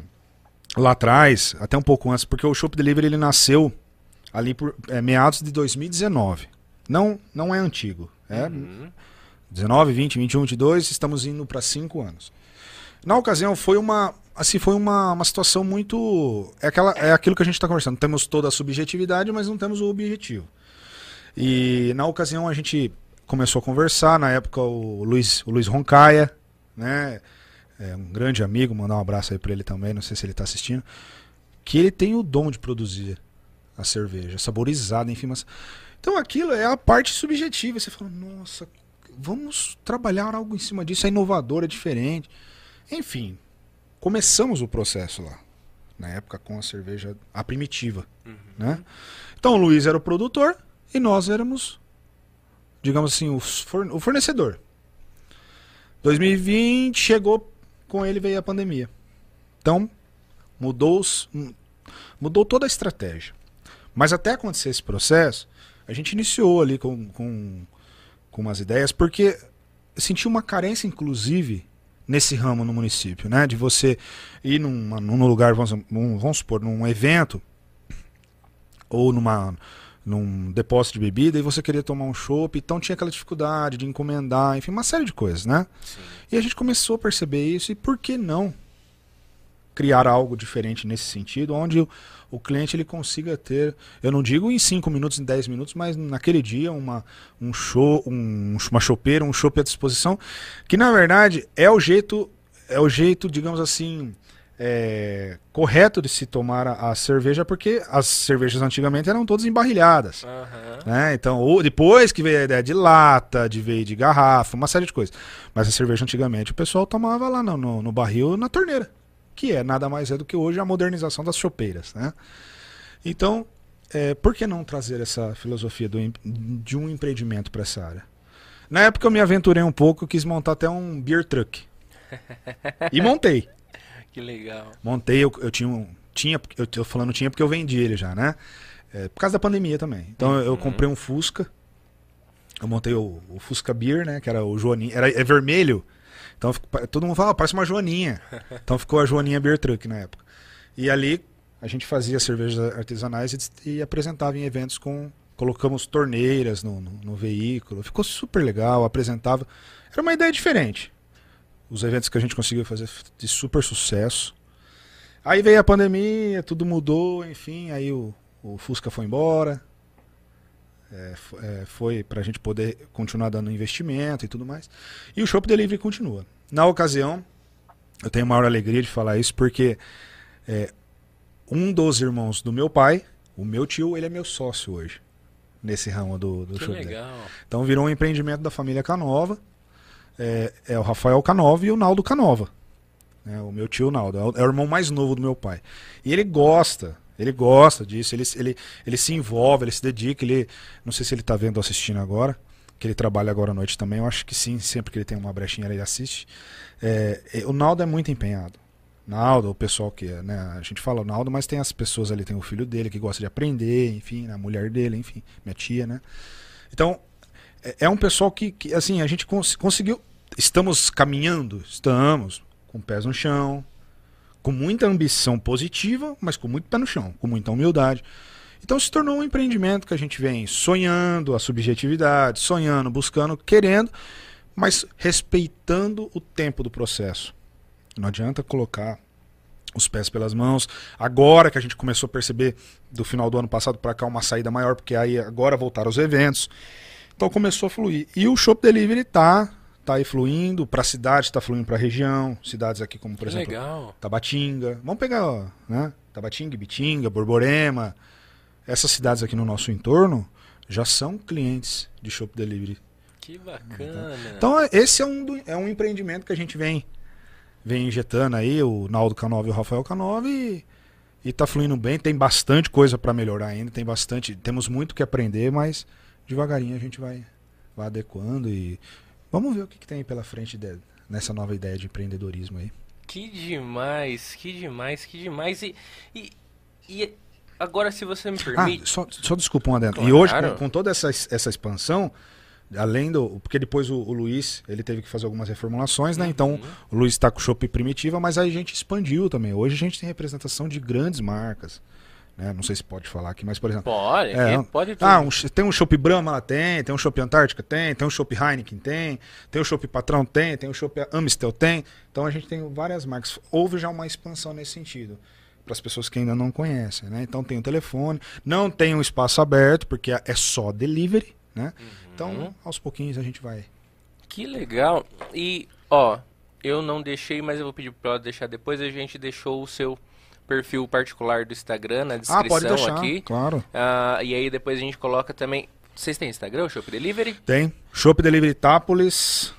B: lá atrás, até um pouco antes, porque o Shop Delivery ele nasceu ali por é, meados de 2019. Não, não é antigo. É
A: Uhum.
B: 19, 20, 21, 22, estamos indo para cinco anos. Na ocasião foi uma, assim, foi uma, uma situação muito, é aquela, é aquilo que a gente está conversando. Temos toda a subjetividade, mas não temos o objetivo. E na ocasião a gente começou a conversar. Na época o Luiz, o Luiz Roncaia, né, é um grande amigo, mandar um abraço aí para ele também. Não sei se ele está assistindo, que ele tem o dom de produzir a cerveja saborizada, enfim, mas então aquilo é a parte subjetiva. Você fala, nossa, vamos trabalhar algo em cima disso, é inovador, é diferente. Enfim, começamos o processo lá. Na época com a cerveja, a primitiva. Né? Então o Luiz era o produtor e nós éramos, digamos assim, o fornecedor. 2020 chegou, com ele veio a pandemia. Então, mudou, os- mudou toda a estratégia. Mas até acontecer esse processo, a gente iniciou ali com, com, com umas ideias, porque senti uma carência, inclusive, nesse ramo no município, né? De você ir numa, num lugar, vamos, vamos supor, num evento, ou numa, num depósito de bebida, e você queria tomar um chopp, então tinha aquela dificuldade de encomendar, enfim, uma série de coisas, né?
A: Sim.
B: E a gente começou a perceber isso, e por que não criar algo diferente nesse sentido, onde o, o cliente ele consiga ter, eu não digo em 5 minutos, em 10 minutos, mas naquele dia uma, um show, um, uma chopeira, um chopp à disposição, que na verdade é o jeito, é o jeito, digamos assim, é, correto de se tomar a, a cerveja, porque as cervejas antigamente eram todas embarrilhadas.
A: Aham.
B: Né? Então, ou depois que veio a ideia de lata, de veio de garrafa, uma série de coisas. Mas a cerveja antigamente o pessoal tomava lá no, no, no barril, na torneira, que é nada mais é do que hoje a modernização das chopeiras. Né? Então, é, por que não trazer essa filosofia do de um empreendimento para essa área? Na época eu me aventurei um pouco, quis montar até um beer truck. E montei.
A: Que legal.
B: Montei, eu, eu tinha um. Tinha, eu tô falando tinha porque eu vendi ele já, né? É, por causa da pandemia também. Então eu- eu comprei um Fusca. Eu montei o, o Fusca Beer, né? Que era o Joaninha. Era, é vermelho. Então todo mundo fala, "Ah, parece uma Joaninha. Então ficou a Joaninha Beer Truck na época. E ali a gente fazia cervejas artesanais e, e apresentava em eventos com. Colocamos torneiras no, no, no veículo. Ficou super legal, apresentava. Era uma ideia diferente. Os eventos que a gente conseguiu fazer de super sucesso. Aí veio a pandemia, tudo mudou, enfim, aí o, o Fusca foi embora. É, é, foi para a gente poder continuar dando investimento e tudo mais. E o Shop Delivery continua. Na ocasião, eu tenho maior alegria de falar isso porque é, um dos irmãos do meu pai, o meu tio, ele é meu sócio hoje. Nesse ramo do, do
A: Que
B: Shop Delivery.
A: legal.
B: Então virou um empreendimento da família Canova. É, é o Rafael Canova e o Naldo Canova. É, o meu tio Naldo. É o, é o irmão mais novo do meu pai. E ele gosta. Ele gosta disso. Ele, ele, ele se envolve, ele se dedica. Ele, não sei se ele está vendo ou assistindo agora. Que ele trabalha agora à noite também. Eu acho que sim. Sempre que ele tem uma brechinha, ele assiste. É, é, o Naldo é muito empenhado. Naldo, o pessoal que é, né? A gente fala Naldo, mas tem as pessoas ali, tem o filho dele que gosta de aprender, enfim, a mulher dele, enfim, minha tia, né? Então, é- é um pessoal que, que, assim, a gente cons- conseguiu. Estamos caminhando, estamos, com pés no chão, com muita ambição positiva, mas com muito pé no chão, com muita humildade. Então se tornou um empreendimento que a gente vem sonhando a subjetividade, sonhando, buscando, querendo, mas respeitando o tempo do processo. Não adianta colocar os pés pelas mãos. Agora que a gente começou a perceber do final do ano passado para cá uma saída maior, porque aí agora voltaram os eventos. Então começou a fluir. E o Shop Delivery tá, tá aí fluindo para a cidade, tá fluindo para a região, cidades aqui como por exemplo
A: legal.
B: Tabatinga. Vamos pegar, ó, né? Tabatinga, Bitinga, Borborema. Essas cidades aqui no nosso entorno já são clientes de Shop Delivery.
A: Que bacana.
B: Então esse é um, do- é um empreendimento que a gente vem, vem injetando aí, o Naldo Canova e o Rafael Canova, e, e tá fluindo bem. Tem bastante coisa para melhorar ainda, tem bastante, temos muito que aprender, mas devagarinho a gente vai, vai adequando e vamos ver o que, que tem pela frente de, nessa nova ideia de empreendedorismo aí.
A: Que demais, que demais, que demais. E, e, e agora, se você me permite.
B: Ah, só, só desculpa um adendo.
A: Claro.
B: E hoje, com, com toda essa, essa expansão, além do. Porque depois o, o, Luiz ele teve que fazer algumas reformulações, né?
A: Uhum.
B: Então o Luiz está com o Shop Primitiva, mas aí a gente expandiu também. Hoje a gente tem representação de grandes marcas. Né? Não sei se pode falar aqui, mas por exemplo.
A: Pode,
B: é,
A: pode tudo.
B: Ah, um, tem um Shop Brahma lá, tem, tem um Shop Antártica, tem, tem um Shop Heineken, tem, tem um Shop Patrão, tem, tem um Shop Amstel, tem. Então a gente tem várias marcas. Houve já uma expansão nesse sentido. Para as pessoas que ainda não conhecem, né? Então tem o telefone, não tem um espaço aberto, porque é só delivery, né?
A: Uhum.
B: Então, aos pouquinhos a gente vai.
A: Que legal. E, ó, eu não deixei, mas eu vou pedir para deixar depois. A gente deixou o seu perfil particular do Instagram na descrição
B: ah, pode deixar,
A: aqui.
B: Claro.
A: Ah, e aí depois a gente coloca também. Vocês têm Instagram, Shop Delivery?
B: Tem. Shop Delivery Tápolis.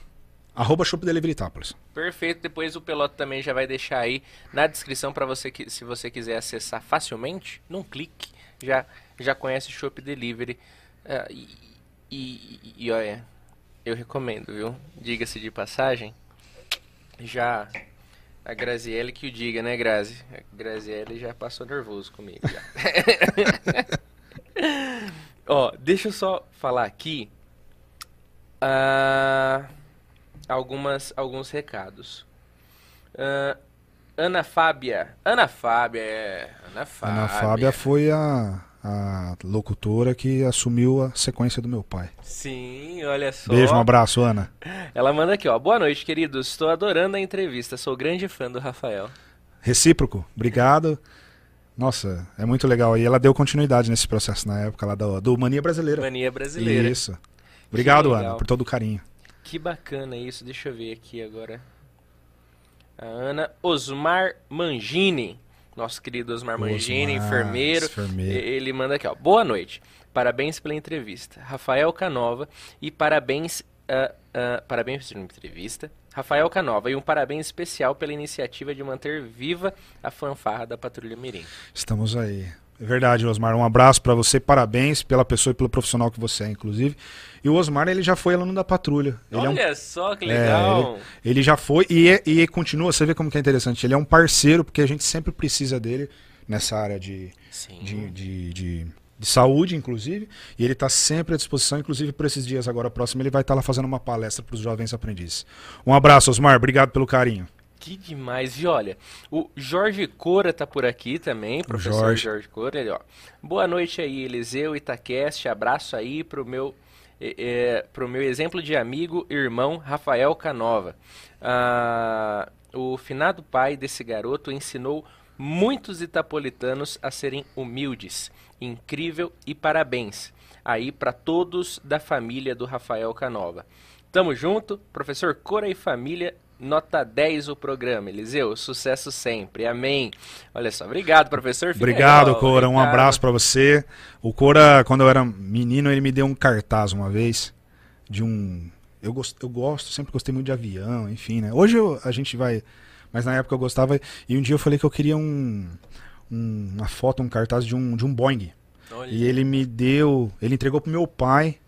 B: Arroba Shop Delivery Tápolis.
A: Perfeito. Depois o Peloto também já vai deixar aí na descrição para você que, se você quiser acessar facilmente, num clique, já, já conhece o Shop Delivery. Ah, e, e, e olha, eu recomendo, viu? Diga-se de passagem. Já a Graziele que o diga, né, Grazi? A Graziele já passou nervoso comigo. Ó, deixa eu só falar aqui uh, algumas, alguns recados. Uh, Ana Fábia. Ana Fábia, é. Ana Fábia.
B: Ana Fábia foi a, a locutora que assumiu a sequência do meu pai.
A: Sim, olha só.
B: Beijo, um abraço, Ana.
A: Ela manda aqui, ó. Boa noite, queridos. Estou adorando a entrevista. Sou grande fã do Rafael.
B: Recíproco, obrigado. Nossa, é muito legal. E ela deu continuidade nesse processo na época lá do, do Mania Brasileira.
A: Mania Brasileira.
B: Isso. Obrigado, Ana, por todo o carinho.
A: Que bacana isso. Deixa eu ver aqui agora. A Ana Osmar Mangini. Nosso querido Osmar Mangini,
B: Osmar,
A: enfermeiro.
B: enfermeiro.
A: Ele manda aqui, ó. Boa noite. Parabéns pela entrevista. Rafael Canova. E parabéns. Uh, uh, parabéns pela entrevista. Rafael Canova. E um parabéns especial pela iniciativa de manter viva a fanfarra da Patrulha Mirim.
B: Estamos aí. É verdade, Osmar. Um abraço para você, parabéns pela pessoa e pelo profissional que você é, inclusive. E o Osmar, ele já foi aluno da patrulha. Ele
A: Olha
B: é um...
A: só que legal.
B: É, ele, ele, já foi e, é, e continua, você vê como que é interessante. Ele é um parceiro, porque a gente sempre precisa dele nessa área de, de, de, de, de, saúde, inclusive. E ele está sempre à disposição, inclusive por esses dias agora próximo, ele vai estar tá lá fazendo uma palestra para os jovens aprendizes. Um abraço, Osmar. Obrigado pelo carinho.
A: Que demais. E olha, o Jorge Cora tá por aqui também, professor Jorge, Jorge Cora. Ele, ó. Boa noite aí, Eliseu Itaqueste. Abraço aí pro meu, é, pro meu exemplo de amigo, irmão Rafael Canova. Ah, o finado pai desse garoto ensinou muitos itapolitanos a serem humildes. Incrível e parabéns aí para todos da família do Rafael Canova. Tamo junto, professor Cora e família Nota 10 o programa, Eliseu. Sucesso sempre. Amém. Olha só, obrigado, professor.
B: Fiel. Obrigado, Cora. Um abraço para você. O Cora, quando eu era menino, ele me deu um cartaz uma vez de um. Eu gosto, eu gosto sempre gostei muito de avião, enfim, né? Hoje eu, a gente vai. Mas na época eu gostava. E um dia eu falei que eu queria um, um uma foto, um cartaz de um, de um Boeing. Olha. E ele me deu. Ele entregou pro meu pai.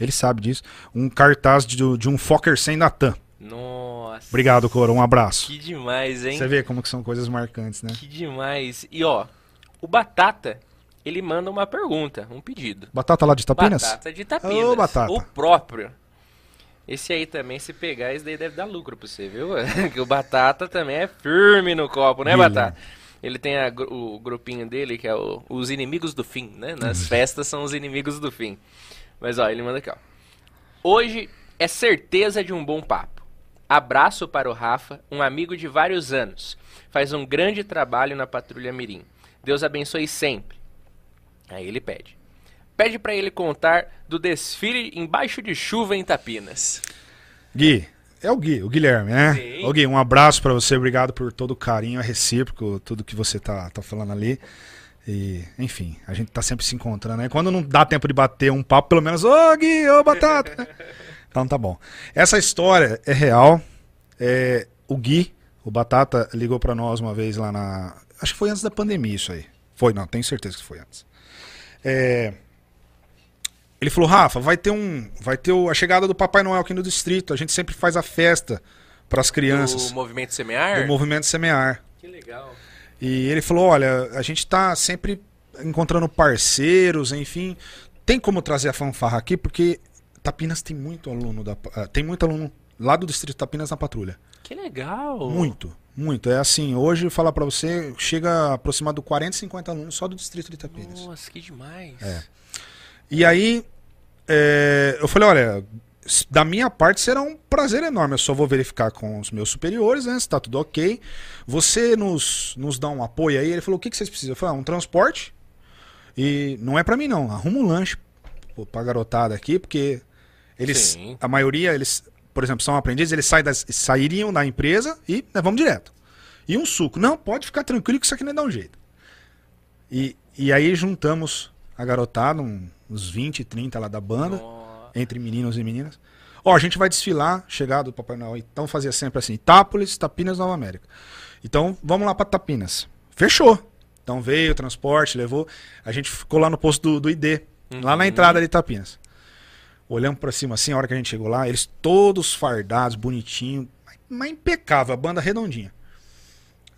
B: Ele sabe disso. Um cartaz de, de um Fokker 100 da TAM.
A: Nossa.
B: Obrigado, Coro. Um abraço.
A: Que demais, hein?
B: Você vê como que são coisas marcantes, né?
A: Que demais. E ó, o Batata, ele manda uma pergunta, um pedido.
B: Batata lá de Tapinas?
A: Batata de Tapinas.
B: Ô, Batata.
A: O próprio. Esse aí também, se pegar, esse daí deve dar lucro pra você, viu? que o Batata também é firme no copo, né. Batata? Ele tem a, o grupinho dele, que é o, os inimigos do fim, né? Nas festas são os inimigos do fim. Mas ó, ele manda aqui, ó. Hoje é certeza de um bom papo. Abraço para o Rafa, um amigo de vários anos. Faz um grande trabalho na Patrulha Mirim. Deus abençoe sempre. Aí ele pede. Pede para ele contar do desfile embaixo de chuva em Tapinas.
B: Gui, é o Gui, o Guilherme, né?
A: Sim.
B: Ô Gui, um abraço para você, obrigado por todo o carinho, é recíproco, tudo que você tá, tá falando ali. E, enfim, a gente tá sempre se encontrando, né? Quando não dá tempo de bater um papo, pelo menos, ô Gui, ô Batata. Então tá bom. Essa história é real. É, o Gui, o Batata, ligou para nós uma vez lá na. acho que foi antes da pandemia isso aí. Foi, não, tenho certeza que foi antes. É, ele falou, Rafa, vai ter um, vai ter o- a chegada do Papai Noel aqui no distrito. A gente sempre faz a festa para as crianças
A: O movimento semear?
B: do movimento semear.
A: Que legal.
B: E ele falou, olha, a gente tá sempre encontrando parceiros, enfim, tem como trazer a fanfarra aqui porque Tapinas tem muito aluno da, tem muito aluno lá do distrito de Tapinas na patrulha.
A: Que legal.
B: Muito, muito. É assim, hoje falar pra você, chega aproximado de 40, 50 alunos só do distrito de Tapinas.
A: Nossa, que demais.
B: É. E aí, é, eu falei, olha, da minha parte será um prazer enorme. Eu só vou verificar com os meus superiores, né? Se tá tudo ok. Você nos, nos dá um apoio aí. Ele falou, o que, que vocês precisam? Eu falei, ah, um transporte. E não é pra mim, não. Arruma um lanche pô, pra garotada aqui, porque eles,
A: Sim.
B: a maioria, eles, por exemplo, são aprendizes, eles saem das- sairiam da empresa e né, vamos direto. E um suco. Não, pode ficar tranquilo que isso aqui não dá um jeito. E, e aí juntamos a garotada, um- uns 20, 30 lá da banda,
A: Nossa.
B: entre meninos e meninas. Ó, a gente vai desfilar, chegar do Papai Noel. Então fazia sempre assim, Itápolis, Tapinas, Nova América. Então vamos lá pra Tapinas. Fechou. Então veio o transporte, levou. A gente ficou lá no posto do, do ID, lá na entrada de Tapinas. Olhamos pra cima assim, a hora que a gente chegou lá, eles todos fardados, bonitinho, mas- impecável, a banda redondinha.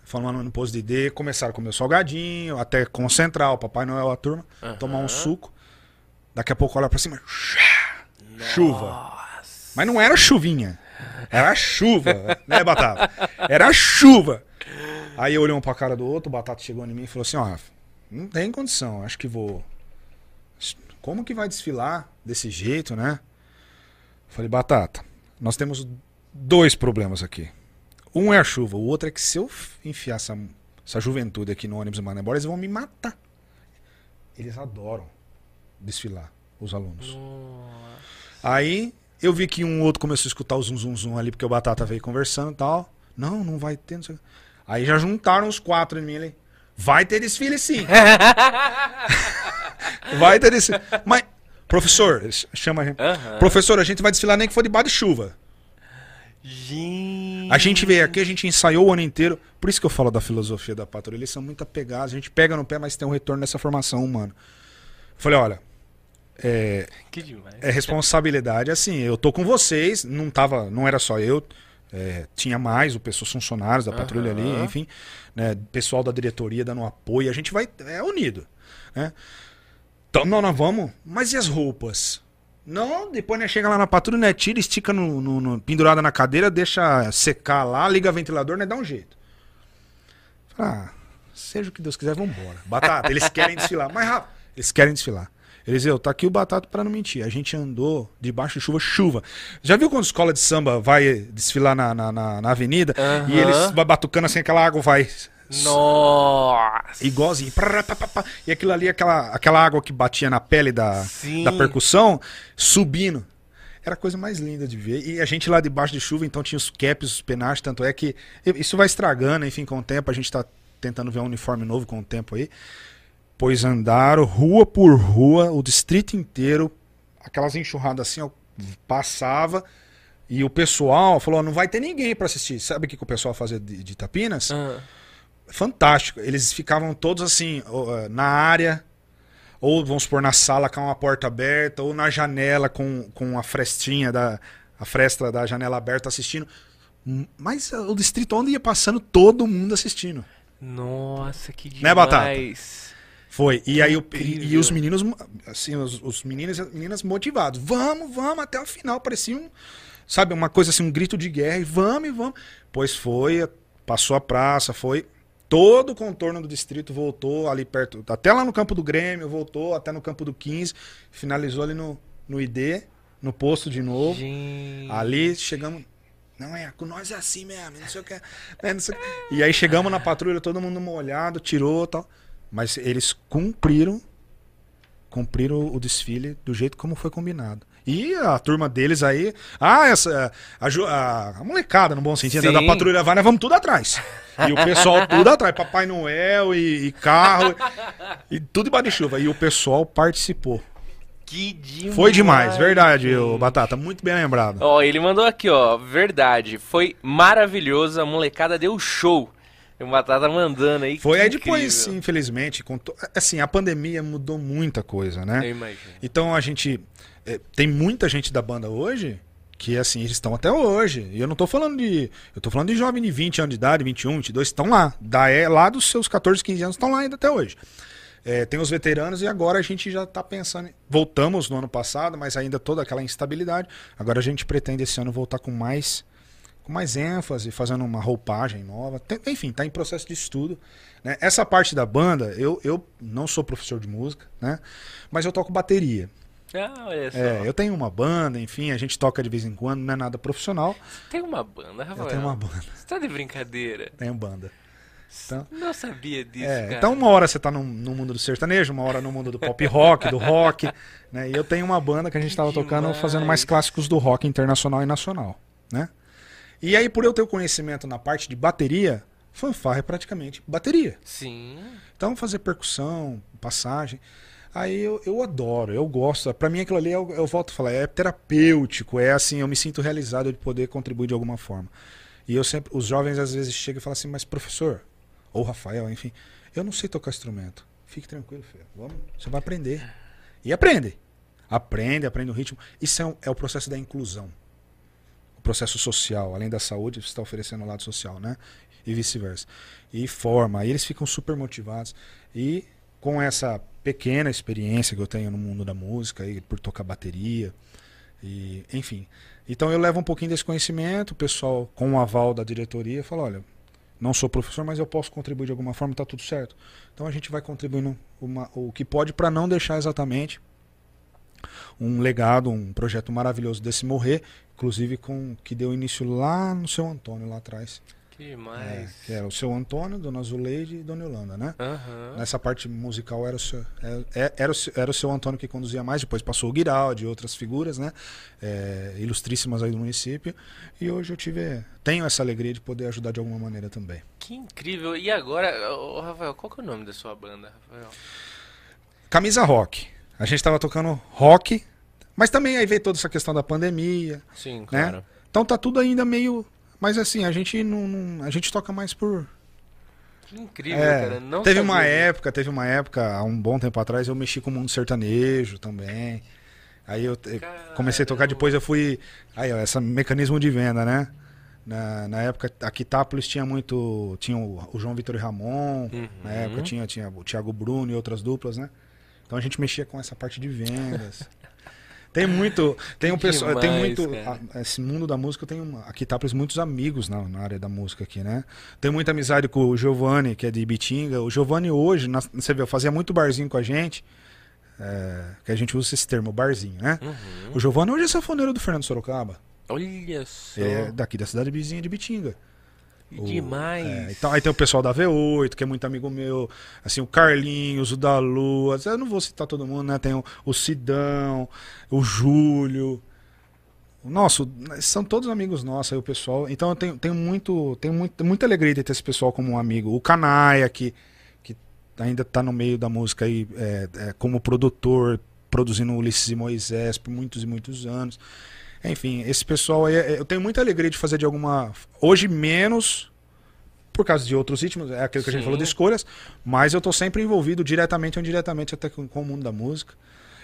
B: Falando no posto de ID, começaram a comer o salgadinho, até concentrar o Papai Noel, a turma, tomar um suco. Daqui a pouco olha pra cima, chuva. Mas não era chuvinha. Era chuva, né, Batata? Era chuva. Aí olhou um pra cara do outro, o Batata chegou em mim e falou assim, ó, Rafa, não tem condição, acho que vou... Como que vai desfilar desse jeito, né? Falei, Batata, nós temos dois problemas aqui. Um é a chuva, o outro é que se eu enfiar essa, essa juventude aqui no ônibus e mandar embora, eles vão me matar. Eles adoram desfilar, os alunos. Aí eu vi que um outro começou a escutar o zum zum zum ali, porque o Batata veio conversando e tal. Não, não vai ter, não sei. Aí já juntaram os quatro em mim ali. Vai ter desfile sim. vai ter desfile. Mas, professor, chama a gente.
A: Aham.
B: Professor, a gente vai desfilar nem que for debaixo de chuva.
A: Gente.
B: A gente veio aqui, a gente ensaiou o ano inteiro. Por isso que eu falo da filosofia da patrulha. Eles são muito apegados. A gente pega no pé, mas tem um retorno dessa formação humana. Falei, olha, é, é responsabilidade. Assim, eu tô com vocês. Não tava, não era só eu. é, tinha mais o pessoal, os funcionários da patrulha ali,
A: Aham.
B: enfim, né, pessoal da diretoria dando apoio. A gente vai é unido, né? Então, não, nós vamos. Mas e as roupas? Não, depois né, chega lá na patrulha, né, tira, estica no, no- no- pendurada na cadeira, deixa secar lá, liga ventilador, né, dá um jeito. Ah, seja o que Deus quiser, vambora. Batata, eles querem desfilar. Mais rápido. Eles querem desfilar. Eliseu, tá aqui o Batata pra não mentir. A gente andou debaixo de chuva, chuva. Já viu quando a escola de samba vai desfilar na, na, na- na avenida e eles batucando assim, aquela água vai
A: Nossa.
B: pá, pá. E aquilo ali, aquela, aquela água que batia na pele da,
A: Sim.
B: da percussão, subindo. Era a coisa mais linda de ver. E a gente lá debaixo de chuva, então tinha os caps, os penachos, tanto é que isso vai estragando, enfim, com o tempo. A gente tá tentando ver um uniforme novo com o tempo aí. Pois andaram rua por rua, o distrito inteiro, aquelas enxurradas assim, ó, passava. E o pessoal falou: "Ó, não vai ter ninguém pra assistir. Sabe o que, que o pessoal fazia de, de Tapinas?
A: Ah,
B: fantástico. Eles ficavam todos assim, na área, ou vamos supor, na sala com uma porta aberta, ou na janela com, com a frestinha da a fresta da janela aberta assistindo. Mas o distrito onde ia passando, todo mundo assistindo.
A: Nossa, que demais.
B: Né, Batata? Foi. E aí o, e, e os meninos, assim, os, os meninos e as meninas motivados. Vamos, vamos até o final. Parecia um, sabe, uma coisa assim, um grito de guerra. E vamos, e vamos. Pois foi, passou a praça, foi. Todo o contorno do distrito voltou ali perto, até lá no campo do Grêmio, voltou até no campo do 15, finalizou ali no, no ID, no posto de novo.
A: Gente.
B: Ali chegamos. Não é, com nós é assim mesmo, não sei o que. não sei o que. E aí chegamos na patrulha, todo mundo molhado, tirou e tal. Mas eles cumpriram cumpriram o desfile do jeito como foi combinado. E a turma deles aí. Ah, essa. A, a- a molecada, no bom sentido, né,
A: Sim.
B: da patrulha vai, nós vamos tudo atrás. E o pessoal tudo atrás. Papai Noel e, e carro. e tudo debaixo de chuva. E o pessoal participou.
A: Que demais.
B: Foi demais, verdade,
A: gente.
B: Batata. Muito bem lembrado.
A: Ó, ele mandou aqui, ó. Verdade. Foi maravilhoso. A molecada deu show. O Batata mandando aí.
B: Foi aí depois,
A: incrível.
B: infelizmente, com to- assim, a pandemia mudou muita coisa, né?
A: Eu imagino.
B: Então a gente. Eh, tem muita gente da banda hoje que, assim, eles estão até hoje. E eu não tô falando de. Eu tô falando de jovem de 20 anos de idade, 21, 22, estão lá. Da, é, lá dos seus 14, 15 anos, estão lá ainda até hoje. Eh, tem os veteranos e agora a gente já tá pensando. Voltamos no ano passado, mas ainda toda aquela instabilidade. Agora a gente pretende esse ano voltar com mais. Com mais ênfase, fazendo uma roupagem nova. Tem- enfim, tá em processo de estudo. né? Essa parte da banda, eu, eu não sou professor de música, né? Mas eu toco bateria.
A: Ah, olha só.
B: É, eu tenho uma banda, enfim, a gente toca de vez em quando, não é nada profissional.
A: Tem uma banda, Rafael.
B: Eu tenho uma banda,
A: Você tá de brincadeira?
B: tenho banda. Então,
A: Não sabia disso,
B: é, então uma hora você tá no, no mundo do sertanejo, uma hora no mundo do pop rock, do rock, né? E eu tenho uma banda que a gente tava tocando, fazendo mais clássicos do rock internacional e nacional, né? E aí, por eu ter o conhecimento na parte de bateria, fanfarra é praticamente bateria.
A: Sim.
B: Então, fazer percussão, passagem. Aí eu, eu adoro, eu gosto. Pra mim, aquilo ali, eu, eu volto a falar, é terapêutico, é assim, eu me sinto realizado de poder contribuir de alguma forma. E eu sempre, os jovens às vezes chegam e falam assim, mas professor, ou Rafael, enfim, eu não sei tocar instrumento. Fique tranquilo, filho. Vamos, você vai aprender. E aprende. Aprende, aprende o ritmo. Isso é, um- é o processo da inclusão. O processo social, além da saúde, você está oferecendo o lado social, né? E vice-versa. E forma. Aí eles ficam super motivados. E com essa pequena experiência que eu tenho no mundo da música, aí, por tocar bateria, e enfim. Então eu levo um pouquinho desse conhecimento, o pessoal, com o aval da diretoria, fala: olha, não sou professor, mas eu posso contribuir de alguma forma, tá tudo certo. Então a gente vai contribuindo uma- o que pode para não deixar exatamente um legado, um projeto maravilhoso desse morrer, inclusive com que deu início lá no seu Antônio lá atrás.
A: Que
B: É,
A: demais.
B: que era o seu Antônio, Dona Zuleide e Dona Yolanda, né?
A: Aham.
B: Nessa parte musical era o, seu, é- é- era, o, era o seu Antônio que conduzia mais, depois passou o Guiraldi e outras figuras, né? É, ilustríssimas aí do município. E hoje eu tive, tenho essa alegria de poder ajudar de alguma maneira também.
A: Que incrível. E agora, ô, Rafael, qual que é o nome da sua banda, Rafael?
B: Camisa Rock. A gente estava tocando rock, mas também aí veio toda essa questão da pandemia,
A: Sim,
B: né?
A: claro.
B: Então tá tudo ainda meio. Mas assim, a gente não. não- a gente toca mais por.
A: Que incrível,
B: É,
A: cara. Não
B: teve
A: sabia
B: uma época, teve uma época, há um bom tempo atrás, eu mexi com o mundo sertanejo também. Aí eu te- comecei a tocar, depois eu fui. Aí, ó, esse mecanismo de venda, né? Na, na época, a Quitápolis tinha muito. Tinha o, o João Vitor e Ramon,
A: Uhum.
B: na época tinha, tinha o Thiago Bruno e outras duplas, né? Então a gente mexia com essa parte de vendas. Tem muito. Tem um pessoal. Tem muito. a- esse mundo da música tem uma, aqui Taples muitos amigos na, na área da música aqui, né? Tem muita amizade com o Giovanni, que é de Ibitinga. O Giovanni hoje, na- você vê, fazia muito barzinho com a gente. é, que a gente usa esse termo, barzinho, né?
A: Uhum.
B: O Giovanni hoje é sanfoneiro do Fernando Sorocaba.
A: Olha só.
B: É daqui da cidade vizinha de Ibitinga. O-
A: demais.
B: É, então, aí tem o pessoal da V8, que é muito amigo meu, assim, o Carlinhos, o da Lua, eu não vou citar todo mundo, né? Tem o, o Sidão, o Júlio. Nossa, o- são todos amigos nossos aí, o pessoal. Então eu tenho, tenho muito, tenho muito, muita alegria de ter esse pessoal como um amigo. O Canaia, que, que ainda tá no meio da música aí, é, é, como produtor, produzindo Ulisses e Moisés por muitos e muitos anos. Enfim, esse pessoal aí, é- eu tenho muita alegria de fazer de alguma. Hoje menos, por causa de outros ritmos, é aquilo que a gente
A: Sim.
B: falou de escolhas, mas eu tô sempre envolvido diretamente ou indiretamente até com, com o mundo da música.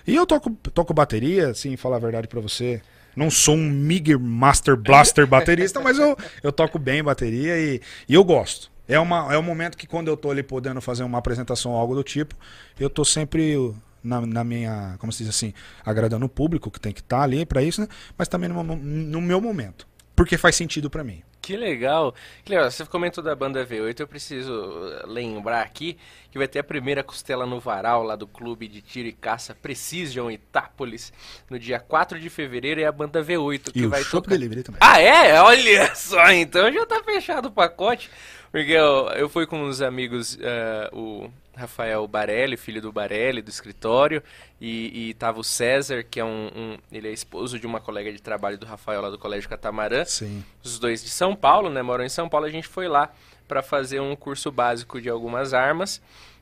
B: E eu toco, toco bateria, assim, falar a verdade pra você. Não sou um Mig Master Blaster baterista, mas eu, eu toco bem bateria e, e eu gosto. É, uma, é um momento que quando eu tô ali podendo fazer uma apresentação ou algo do tipo, eu tô sempre na, na minha, como se diz assim, agradando o público que tem que estar ali pra isso, né? Mas também no, no meu momento. Porque faz sentido pra mim.
A: Que legal. Que legal. Você comentou da banda V8, eu preciso uh, lembrar aqui que vai ter a primeira costela no varal lá do clube de tiro e caça Precision Itápolis no dia 4 de fevereiro e a banda V8 que
B: E o
A: vai
B: Shop
A: tocar.
B: Delivery também.
A: Ah, é? Olha só, então já tá fechado o pacote. Porque eu, eu fui com uns amigos, eh, o Rafael Barelli, filho do Barelli, do escritório, e, e tava o César, que é um, um- Ele é esposo de uma colega de trabalho do Rafael lá do Colégio Catamarã.
B: Sim.
A: Os dois de São Paulo, né? Moram em São Paulo. A gente foi lá para fazer um curso básico de algumas armas.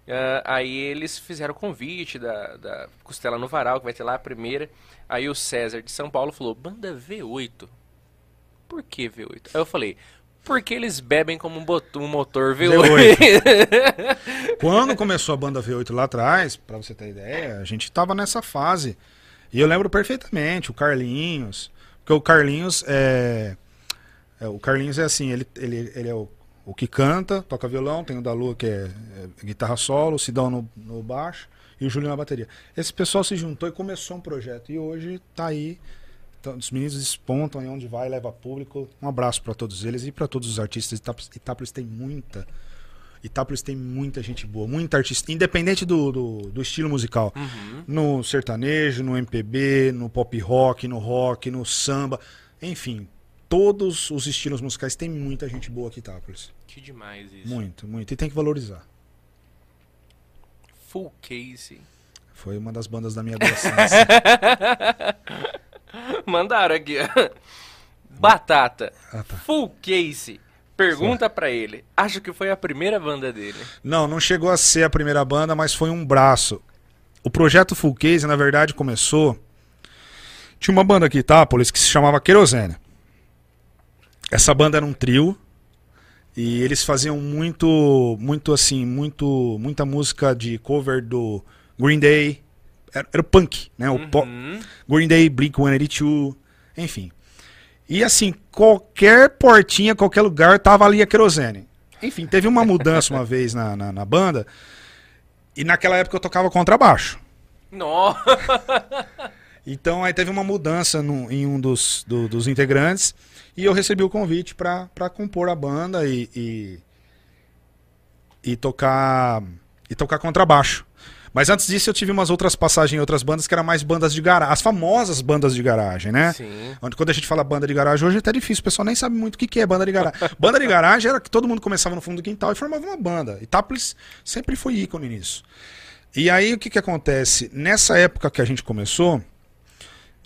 A: Ah, aí eles fizeram o convite da, da Costela no Varal, que vai ter lá a primeira. Aí o César de São Paulo falou: Banda V8. Por que V8? Aí eu falei: Porque eles bebem como um, bot- um motor V8.
B: V8. Quando começou a banda V8 lá atrás, pra você ter ideia, a gente tava nessa fase. E eu lembro perfeitamente, o Carlinhos. Porque o Carlinhos é. é, o Carlinhos é assim, ele, ele, ele é o, o que canta, toca violão, tem o da Lua que é, é guitarra solo, o Sidão no, no baixo e o Júlio na bateria. Esse pessoal se juntou e começou um projeto. E hoje tá aí. Então, os meninos despontam aí onde vai, leva público. Um abraço pra todos eles e pra todos os artistas. Itápolis, Itápolis tem muita. Itápolis tem muita gente boa, muita artista, independente do, do, do estilo musical.
A: Uhum.
B: No sertanejo, no MPB, no pop rock, no rock, no samba. Enfim, todos os estilos musicais tem muita gente boa aqui em Itápolis.
A: Que demais isso.
B: Muito, muito. E tem que valorizar.
A: Full case.
B: Foi uma das bandas da minha adolescência.
A: Mandaram aqui, ó. Batata.
B: Ah, tá.
A: Full case. Pergunta pra ele. Acho que foi a primeira banda dele.
B: Não, não chegou a ser a primeira banda, mas foi um braço. O projeto Full Case, na verdade, começou. Tinha uma banda aqui em Itápolis que se chamava Querosene. Essa banda era um trio. E eles faziam muito, muito assim, muito, muita música de cover do Green Day. Era, era o punk, né? O pop,
A: Uhum.
B: Green Day, Blink-182, enfim. E assim, qualquer portinha, qualquer lugar, tava ali a querosene. Enfim, teve uma mudança uma vez na, na, na banda, e naquela época eu tocava contrabaixo.
A: Nossa.
B: Então aí teve uma mudança no- em um dos, do- dos integrantes, e eu recebi o convite pra pra compor a banda e, e, e tocar e tocar contrabaixo. Mas antes disso eu tive umas outras passagens em outras bandas que eram mais bandas de garagem, as famosas bandas de garagem, né?
A: Sim.
B: Quando a gente fala banda de garagem hoje é até difícil, o pessoal nem sabe muito o que, que é banda de garagem. banda de garagem era que todo mundo começava no fundo do quintal e formava uma banda. Itápolis sempre foi ícone nisso. E aí o que, que acontece? Nessa época que a gente começou,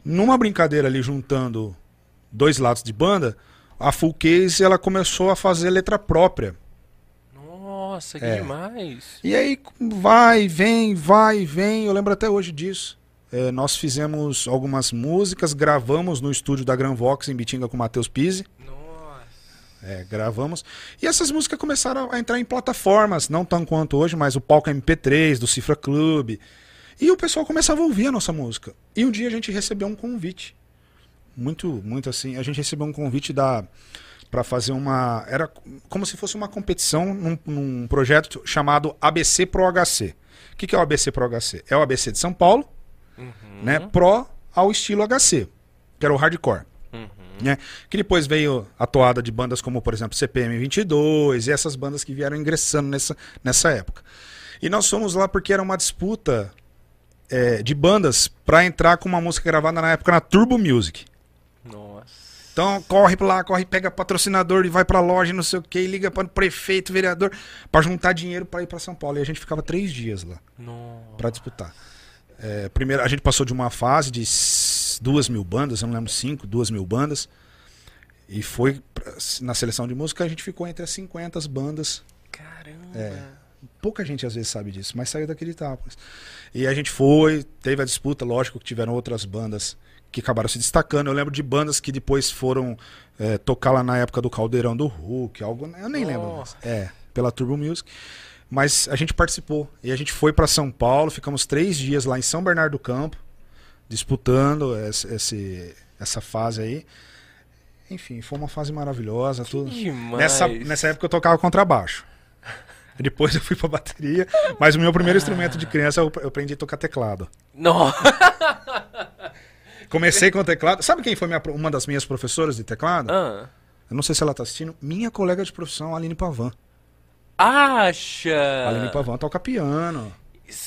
B: numa brincadeira ali juntando dois lados de banda, a Full Case ela começou a fazer letra própria.
A: Nossa, que
B: É.
A: demais.
B: E aí vai, vem, vai, vem. Eu lembro até hoje disso. É, nós fizemos algumas músicas, gravamos no estúdio da Gran Vox em Bitinga com o Matheus Pise.
A: Nossa.
B: É, gravamos. E essas músicas começaram a entrar em plataformas, não tão quanto hoje, mas o palco MP3, do Cifra Club. E o pessoal começava a ouvir a nossa música. E um dia a gente recebeu um convite. Muito, muito assim. A gente recebeu um convite da para fazer uma. Era como se fosse uma competição num, num projeto chamado ABC Pro HC. O que, que é o ABC Pro HC? É o ABC de São Paulo,
A: Uhum.
B: né? Pro ao estilo HC, que era o hardcore.
A: Uhum.
B: Né? Que depois veio a toada de bandas como, por exemplo, CPM 22 e essas bandas que vieram ingressando nessa, nessa época. E nós fomos lá porque era uma disputa é, de bandas para entrar com uma música gravada na época na Turbo Music.
A: Nossa.
B: Então corre pra lá, corre, pega patrocinador e vai pra loja, não sei o que, liga para prefeito, vereador, para juntar dinheiro para ir para São Paulo. E a gente ficava três dias lá para disputar. É, primeiro, a gente passou de uma fase de duas mil bandas, eu não lembro, cinco, duas mil bandas. E foi pra- na seleção de música, a gente ficou entre as 50 bandas.
A: Caramba.
B: É. Pouca gente às vezes sabe disso, mas saiu daquele Itápolis. E a gente foi, teve a disputa, lógico que tiveram outras bandas que acabaram se destacando. Eu lembro de bandas que depois foram é, tocar lá na época do Caldeirão do Hulk, algo, eu nem lembro. mais.
A: Nossa.
B: É, pela Turbo Music. Mas a gente participou e a gente foi para São Paulo, ficamos três dias lá em São Bernardo do Campo, disputando esse, esse- essa fase aí. Enfim, foi uma fase maravilhosa. Tudo.
A: Demais.
B: Nessa, nessa época eu tocava contrabaixo. Depois eu fui pra bateria, mas o meu primeiro instrumento de criança eu, eu aprendi a tocar teclado.
A: Nossa.
B: Comecei com o teclado. Sabe quem foi minha uma das minhas professoras de teclado?
A: Ah.
B: Eu não sei se ela tá assistindo. Minha colega de profissão, Aline Pavan.
A: Acha.
B: Aline Pavan toca piano.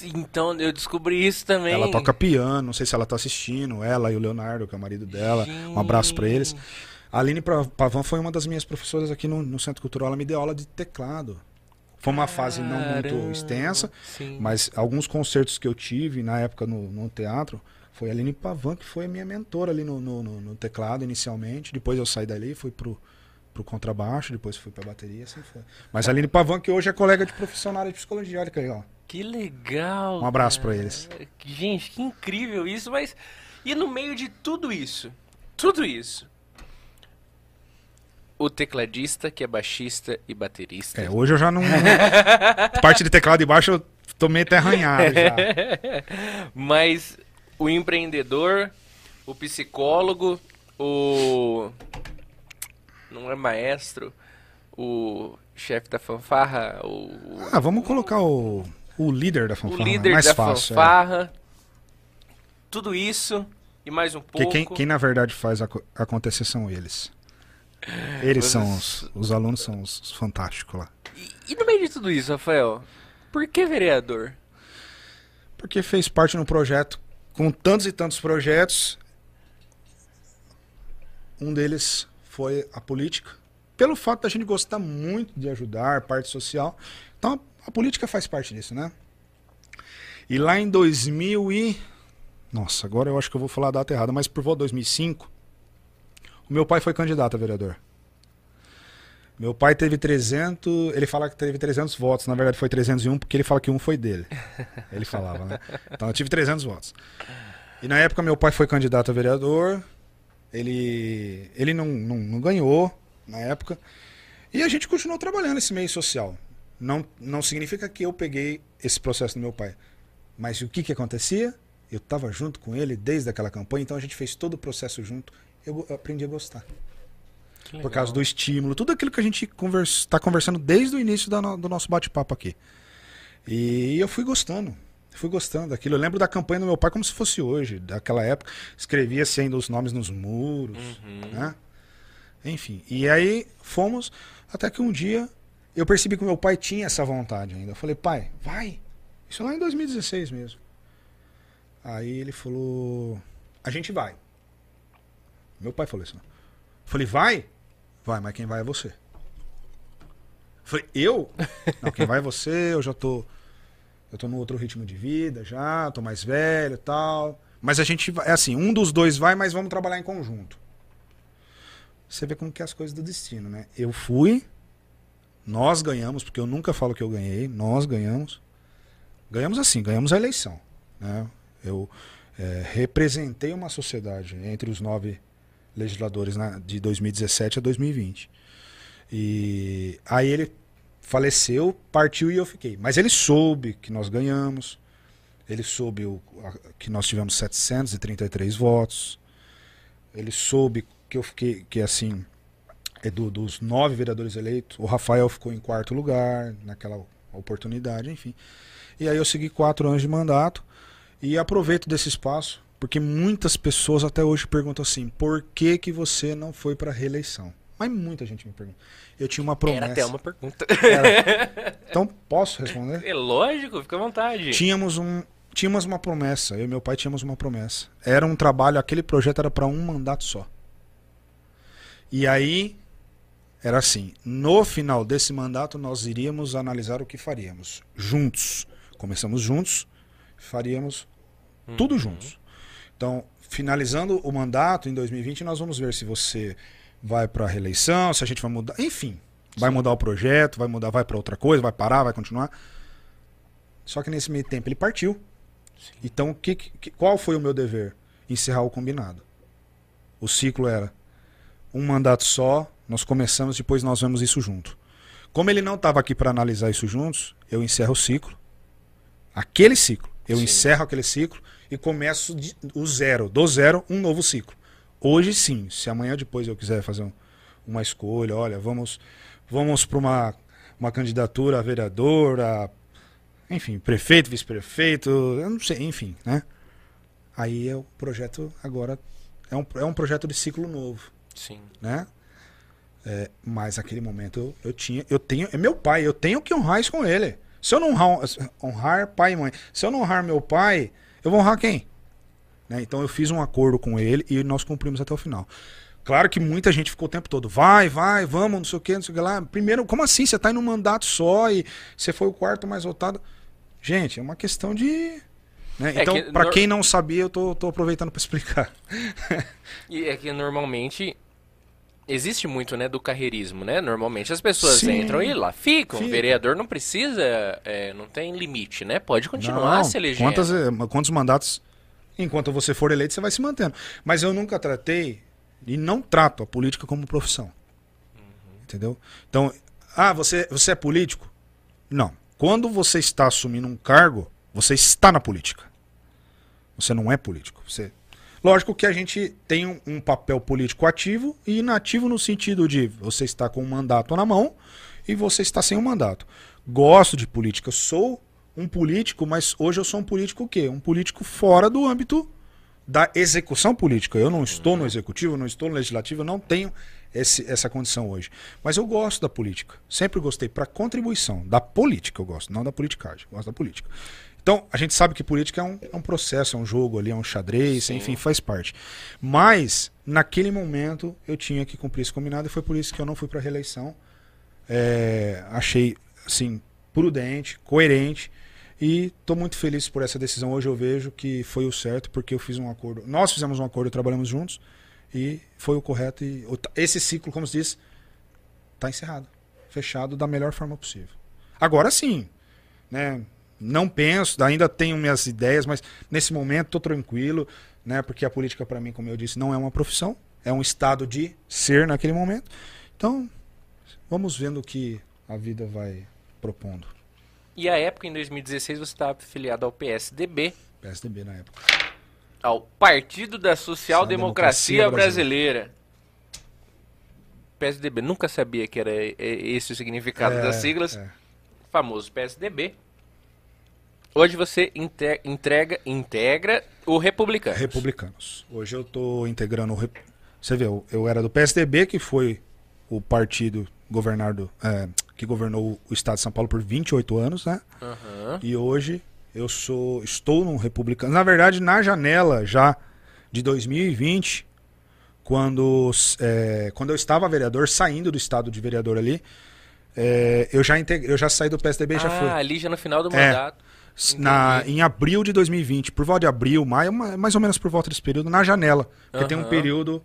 A: Então, eu descobri isso também.
B: Ela toca piano, não sei se ela tá assistindo. Ela e o Leonardo, que é o marido dela. Um abraço pra eles. A Aline Pavan foi uma das minhas professoras aqui no, no Centro Cultural. Ela me deu aula de teclado. Foi uma fase não muito
A: Caramba.
B: extensa,
A: Sim.
B: mas alguns concertos que eu tive na época no, no teatro, foi a Aline Pavan que foi a minha mentora ali no, no, no- teclado inicialmente. Depois eu saí dali, fui pro, pro contrabaixo, depois fui pra bateria, assim foi. Mas a Aline Pavan, que hoje é colega de profissão na área de psicologia, olha que legal.
A: Que legal.
B: Um abraço pra eles.
A: Gente, que incrível isso, mas e no meio de tudo isso, tudo isso, o tecladista, que é baixista e baterista.
B: É, hoje eu já não. Parte de teclado e baixo eu tô meio até arranhado já.
A: Mas o empreendedor, o psicólogo, o. Não é maestro, o chefe da fanfarra, o.
B: Ah, vamos colocar o, o líder da
A: o
B: fanfarra.
A: líder
B: mais
A: da
B: fácil. é.
A: fanfarra. Tudo isso e mais um pouco.
B: quem, quem na verdade faz aco- acontecer são eles. Eles
A: Vocês-
B: são os, os alunos são os, os fantásticos lá.
A: E, e no meio de tudo isso, Rafael, por que vereador?
B: Porque fez parte no projeto, com tantos e tantos projetos. Um deles foi a política. Pelo fato da gente gostar muito de ajudar, parte social. Então a, política faz parte disso, né? E lá em 2000 e... Nossa, agora eu acho que eu vou falar a data errada, mas por volta de 2005, o meu pai foi candidato a vereador. Meu pai teve 300, ele fala que teve 300 votos, na verdade foi 301 porque ele fala que um foi dele. Ele falava, né? Então eu tive 300 votos. E na época meu pai foi candidato a vereador. Ele, ele não, não, não ganhou na época. E a gente continuou trabalhando esse meio social. Não, não significa que eu peguei esse processo do meu pai. Mas o que, que acontecia? Eu estava junto com ele desde aquela campanha, então a gente fez todo o processo junto. Eu, aprendi a gostar. Por causa do estímulo, tudo aquilo que a gente está conversando desde o início no- do nosso bate-papo aqui. E eu fui gostando. Fui gostando daquilo. Eu lembro da campanha do meu pai como se fosse hoje, daquela época. Escrevia-se ainda os nomes nos muros,
A: Uhum.
B: né? Enfim. E aí fomos, até que um dia eu percebi que o meu pai tinha essa vontade ainda. Eu falei, pai, vai. Isso lá em 2016 mesmo. Aí ele falou, a gente vai. Meu pai falou isso. né? Falei, vai? Vai, mas quem vai é você. Falei, eu? Não, quem vai é você, eu já tô. Eu tô num outro ritmo de vida já, tô mais velho e tal. Mas a gente vai. É assim, um dos dois vai, mas vamos trabalhar em conjunto. Você vê como que é as coisas do destino, né? Eu fui, nós ganhamos, porque eu nunca falo que eu ganhei, nós ganhamos. Ganhamos assim, ganhamos a eleição. Né? Eu é, representei uma sociedade entre os nove legisladores na- de 2017 a 2020. E aí ele faleceu, partiu e eu fiquei. Mas ele soube que nós ganhamos. Ele soube o- a- que nós tivemos 733 votos. Ele soube que eu fiquei, que assim, é do- dos nove vereadores eleitos, o Rafael ficou em quarto lugar naquela oportunidade, enfim. E aí eu segui quatro anos de mandato e aproveito desse espaço, porque muitas pessoas até hoje perguntam assim, por que que você não foi para reeleição? Mas muita gente me pergunta. Eu tinha uma promessa.
A: Era até uma pergunta.
B: Era. Então, posso responder?
A: É lógico, fica à vontade.
B: Tínhamos um tínhamos uma promessa, eu e meu pai tínhamos uma promessa. Era um trabalho, aquele projeto era para um mandato só. E aí era assim, no final desse mandato nós iríamos analisar o que faríamos juntos. Começamos juntos, faríamos tudo juntos. Então, finalizando o mandato em 2020, nós vamos ver se você vai para a reeleição, se a gente vai mudar, enfim, vai mudar o projeto, vai mudar, vai para outra coisa, vai parar, vai continuar. Só que nesse meio tempo ele partiu. Então, o que, que- qual foi o meu dever? Encerrar o combinado. O ciclo era um mandato só, nós começamos, depois nós vemos isso junto. Como ele não estava aqui para analisar isso juntos, eu encerro o ciclo. Aquele ciclo. Eu
A: Sim.
B: encerro aquele ciclo e começo de- o zero. Do zero, um novo ciclo. Hoje sim, se amanhã depois eu quiser fazer um- uma escolha, olha, vamos, vamos para uma, uma candidatura a vereador, a enfim, prefeito, vice-prefeito, eu não sei, enfim, né? Aí é o projeto agora é um, é um projeto de ciclo novo,
A: Sim.
B: né? É, mas naquele momento eu, eu tinha, eu tenho, é meu pai, eu tenho que honrar isso com ele. Se eu não honrar, honrar pai e mãe, se eu não honrar meu pai, eu vou honrar quem? Né? Então eu fiz um acordo com ele e nós cumprimos até o final. Claro que muita gente ficou o tempo todo, vai, vai, vamos, não sei o que, não sei o que lá. Primeiro, como assim? Você tá em um mandato só e você foi o quarto mais votado. Gente, é uma questão de. né?
A: É
B: Então,
A: que
B: pra
A: nor-
B: quem não sabia, eu tô, tô aproveitando pra explicar.
A: E é que normalmente existe muito, né, do carreirismo, né? Normalmente as pessoas
B: Sim.
A: entram e lá ficam. O
B: Fica.
A: vereador não precisa, é, não tem limite, né? Pode continuar
B: Não,
A: se elegendo.
B: Quantas, quantos mandatos, enquanto você for eleito, você vai se mantendo. Mas eu nunca tratei e não trato a política como profissão. Entendeu? Então, ah, você, você é político? Não. Quando você está assumindo um cargo, você está na política. Você não é político. Você... Lógico que a gente tem um, um papel político ativo e inativo no sentido de você está com um mandato na mão e você está sem um mandato. Gosto de política, sou um político, mas hoje eu sou um político o quê? Um político fora do âmbito da execução política. Eu não estou no executivo, não estou no legislativo, não tenho esse, essa condição hoje. Mas eu gosto da política. Sempre gostei para contribuição da política, eu gosto, não da politicagem, gosto da política. Então, a gente sabe que política é um, é um processo, é um jogo ali, é um xadrez, Sim. enfim, faz parte. Mas, naquele momento, eu tinha que cumprir esse combinado e foi por isso que eu não fui para reeleição. É, achei, assim, prudente, coerente e estou muito feliz por essa decisão. Hoje eu vejo que foi o certo, porque eu fiz um acordo. Nós fizemos um acordo, trabalhamos juntos, e foi o correto. E esse ciclo, como se diz, está encerrado. Fechado da melhor forma possível. Agora sim, né? Não penso, ainda tenho minhas ideias, mas nesse momento estou tranquilo, né? Porque a política, para mim, como eu disse, não é uma profissão, é um estado de ser naquele momento. Então, vamos vendo o que a vida vai propondo.
A: E a época, em 2016, você estava afiliado ao PSDB.
B: PSDB na época.
A: Ao Partido da Social Democracia, Brasileira. Brasileira. PSDB, nunca sabia que era esse o significado é, das siglas. É. Famoso PSDB. Hoje você entrega, integra o Republicanos.
B: Republicanos. Hoje eu estou integrando o. Rep... Você vê, eu, eu era do PSDB, que foi o partido governado, é, que governou o estado de São Paulo por 28 anos, né? Uhum. E hoje eu sou estou num republicano. Na verdade, na janela já de 2020, quando, é, quando eu estava vereador, saindo do estado de vereador ali, é, eu, já integrei, eu já saí do PSDB e
A: ah,
B: já fui.
A: Ah, ali já no final do é.
B: Na, em abril de 2020, por volta de abril, maio, mais ou menos por volta desse período, na janela. Porque uhum. tem um período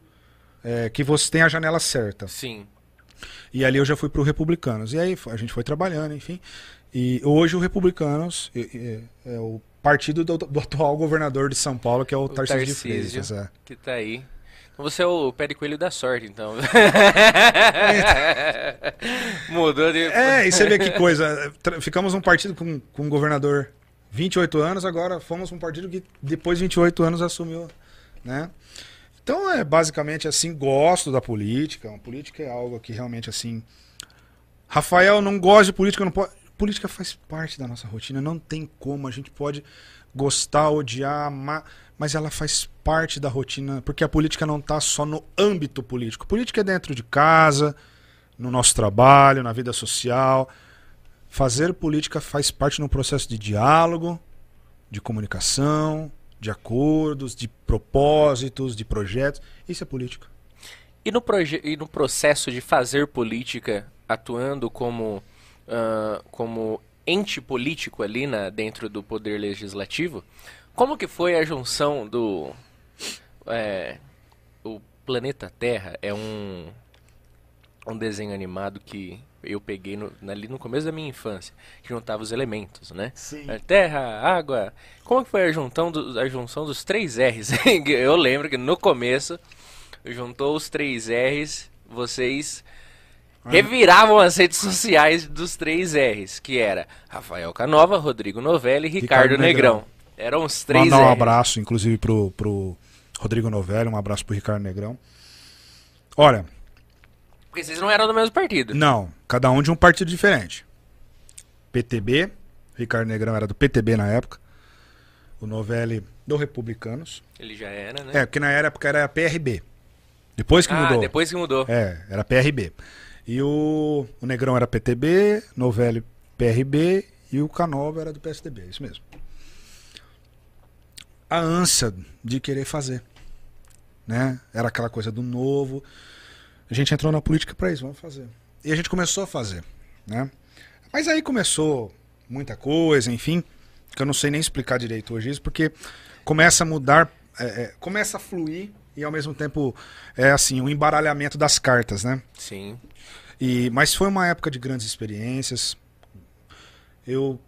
B: é, que você tem a janela certa.
A: Sim.
B: E ali eu já fui para o Republicanos. E aí a gente foi trabalhando, enfim. E hoje o Republicanos é, é, o partido do, do, atual governador de São Paulo, que é o, o Tarcísio, Tarcísio de Freitas. É.
A: Que está aí. Então você é o pé de coelho da sorte, então. Mudou de...
B: É, e você vê que coisa. Ficamos um partido com, com um governador 28 anos, agora fomos um partido que depois de 28 anos assumiu, né? Então é basicamente assim, gosto da política. A política é algo que realmente assim. Rafael não gosta de política, não pode. Política faz parte da nossa rotina, não tem como. A gente pode gostar, odiar, amar, mas ela faz parte da rotina, porque a política não está só no âmbito político. política é dentro de casa, no nosso trabalho, na vida social. Fazer política faz parte no processo de diálogo, de comunicação, de acordos, de propósitos, de projetos. Isso é política.
A: E no, e no processo de fazer política, atuando como, uh, como ente político ali na, dentro do poder legislativo, como que foi a junção do... É, o Planeta Terra é um, um desenho animado que eu peguei no, ali no começo da minha infância, que juntava os elementos, né?
B: Sim.
A: Terra, água. Como que foi a, juntão do, a junção dos três R's? eu lembro que no começo juntou os três R's, vocês reviravam as redes sociais dos três R's, que era Rafael Canova, Rodrigo Novelli e Ricardo, Ricardo Negrão. Negrão. Eram os três
B: Mandar um R's. abraço, inclusive, pro, pro Rodrigo Novelli, um abraço pro Ricardo Negrão. Olha,
A: porque vocês não eram do mesmo partido.
B: Não, cada um de um partido diferente. PTB, Ricardo Negrão era do PTB na época. O Novelli do Republicanos.
A: Ele já era, né?
B: É, porque na época era PRB. Depois que ah, mudou.
A: depois que mudou.
B: É, era PRB. E o, o Negrão era PTB, Novelli PRB e o Canova era do PSDB, é isso mesmo. A ânsia de querer fazer, né? Era aquela coisa do novo. A gente entrou na política para isso, vamos fazer. E a gente começou a fazer, né? Mas aí começou muita coisa, enfim, que eu não sei nem explicar direito hoje isso, porque começa a mudar, é, é, começa a fluir e ao mesmo tempo é assim, o um embaralhamento das cartas, né?
A: Sim.
B: E, mas foi uma época de grandes experiências. Eu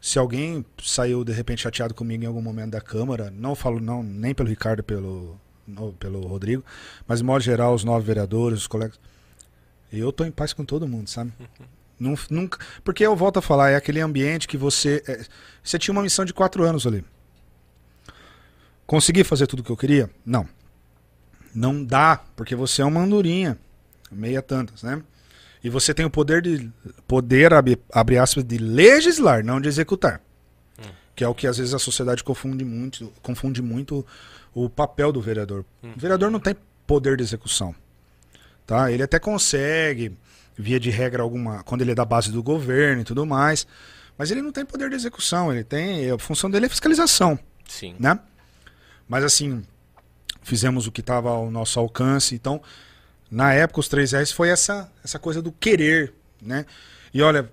B: se alguém saiu de repente chateado comigo em algum momento da Câmara, não falo não nem pelo Ricardo, pelo pelo Rodrigo, mas de modo geral, os nove vereadores, os colegas. Eu tô em paz com todo mundo, sabe? Não, nunca, porque eu volto a falar, é aquele ambiente que você. É, você tinha uma missão de quatro anos ali. Consegui fazer tudo o que eu queria? Não. Não dá, porque você é uma andorinha. Meia tantas, né? E você tem o poder de. Poder, abre, abre aspas, de legislar, não de executar. Hum. Que é o que às vezes a sociedade confunde muito, confunde muito o papel do vereador. Hum. O vereador não tem poder de execução. Tá? Ele até consegue, via de regra alguma, quando ele é da base do governo e tudo mais, mas ele não tem poder de execução, ele tem, a função dele é fiscalização.
A: Sim.
B: Né? Mas assim, fizemos o que estava ao nosso alcance, então, na época os 3 reais foi essa, essa coisa do querer, né? E olha,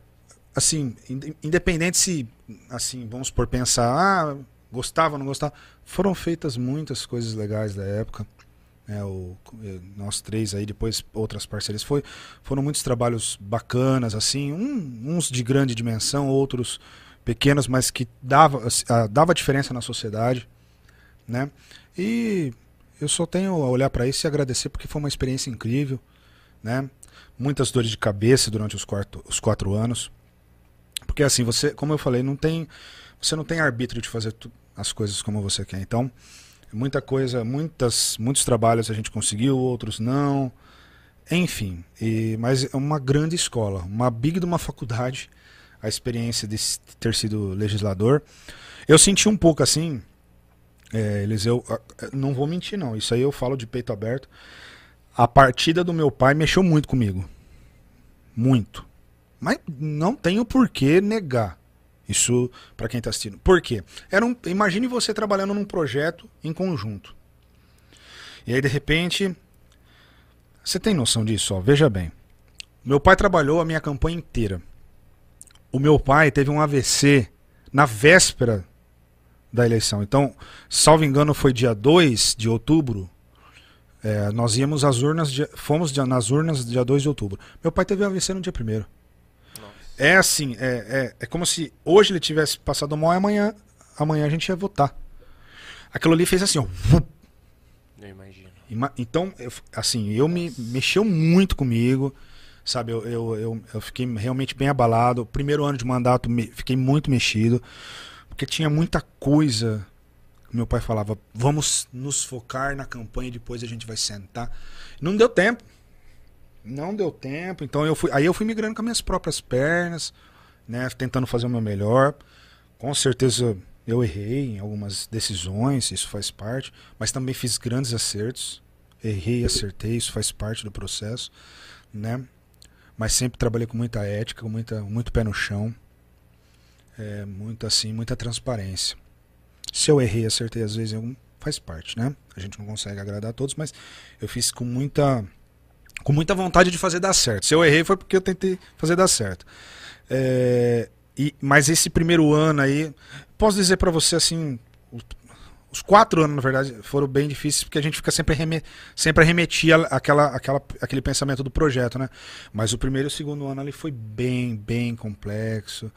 B: assim, independente se, assim, vamos por pensar, ah, gostava, não gostava, foram feitas muitas coisas legais da época né, o, eh, nós três aí, depois outras parcerias. Foi, foram muitos trabalhos bacanas, assim, um, uns de grande dimensão, outros pequenos, mas que dava, uh, dava diferença na sociedade, né? E eu só tenho a olhar para isso e agradecer porque foi uma experiência incrível, né? Muitas dores de cabeça durante os, quarto, os quatro anos, porque assim você, como eu falei, não tem, você não tem arbítrio de fazer as coisas como você quer. Então, Muita coisa, muitas, muitos trabalhos a gente conseguiu, outros não. Enfim, e, mas é uma grande escola, uma big de uma faculdade, a experiência de ter sido legislador. Eu senti um pouco assim, é, Eliseu, não vou mentir não, isso aí eu falo de peito aberto. A partida do meu pai mexeu muito comigo. Muito. Mas não tenho por que negar. Isso para quem está assistindo. Por quê? Era um, imagine você trabalhando num projeto em conjunto. E aí, de repente, você tem noção disso? Ó, veja bem. Meu pai trabalhou a minha campanha inteira. O meu pai teve um AVC na véspera da eleição. Então, salvo engano, foi dia 2 de outubro. É, nós íamos às urnas, fomos nas urnas dia 2 de outubro. Meu pai teve um AVC no dia 1 é assim, é, é, é como se hoje ele tivesse passado mal e amanhã, amanhã a gente ia votar. Aquilo ali fez assim, ó.
A: Eu imagino.
B: Então, eu, assim, eu me mexeu muito comigo, sabe? Eu, eu, eu, eu, fiquei realmente bem abalado. Primeiro ano de mandato, me, fiquei muito mexido, porque tinha muita coisa. Meu pai falava, vamos nos focar na campanha e depois a gente vai sentar. Não deu tempo. Não deu tempo, então eu fui, aí eu fui migrando com as minhas próprias pernas, né, tentando fazer o meu melhor. Com certeza eu errei em algumas decisões, isso faz parte, mas também fiz grandes acertos. Errei acertei, isso faz parte do processo, né? Mas sempre trabalhei com muita ética, com muita, muito pé no chão. É, muito assim, muita transparência. Se eu errei acertei às vezes, faz parte, né? A gente não consegue agradar a todos, mas eu fiz com muita com muita vontade de fazer dar certo. Se eu errei foi porque eu tentei fazer dar certo. É, e, mas esse primeiro ano aí, posso dizer para você assim, os, quatro anos na verdade foram bem difíceis porque a gente fica sempre arremet, sempre arremetia aquela, aquela, aquele pensamento do projeto, né? Mas o primeiro e o segundo ano ali foi bem, bem complexo.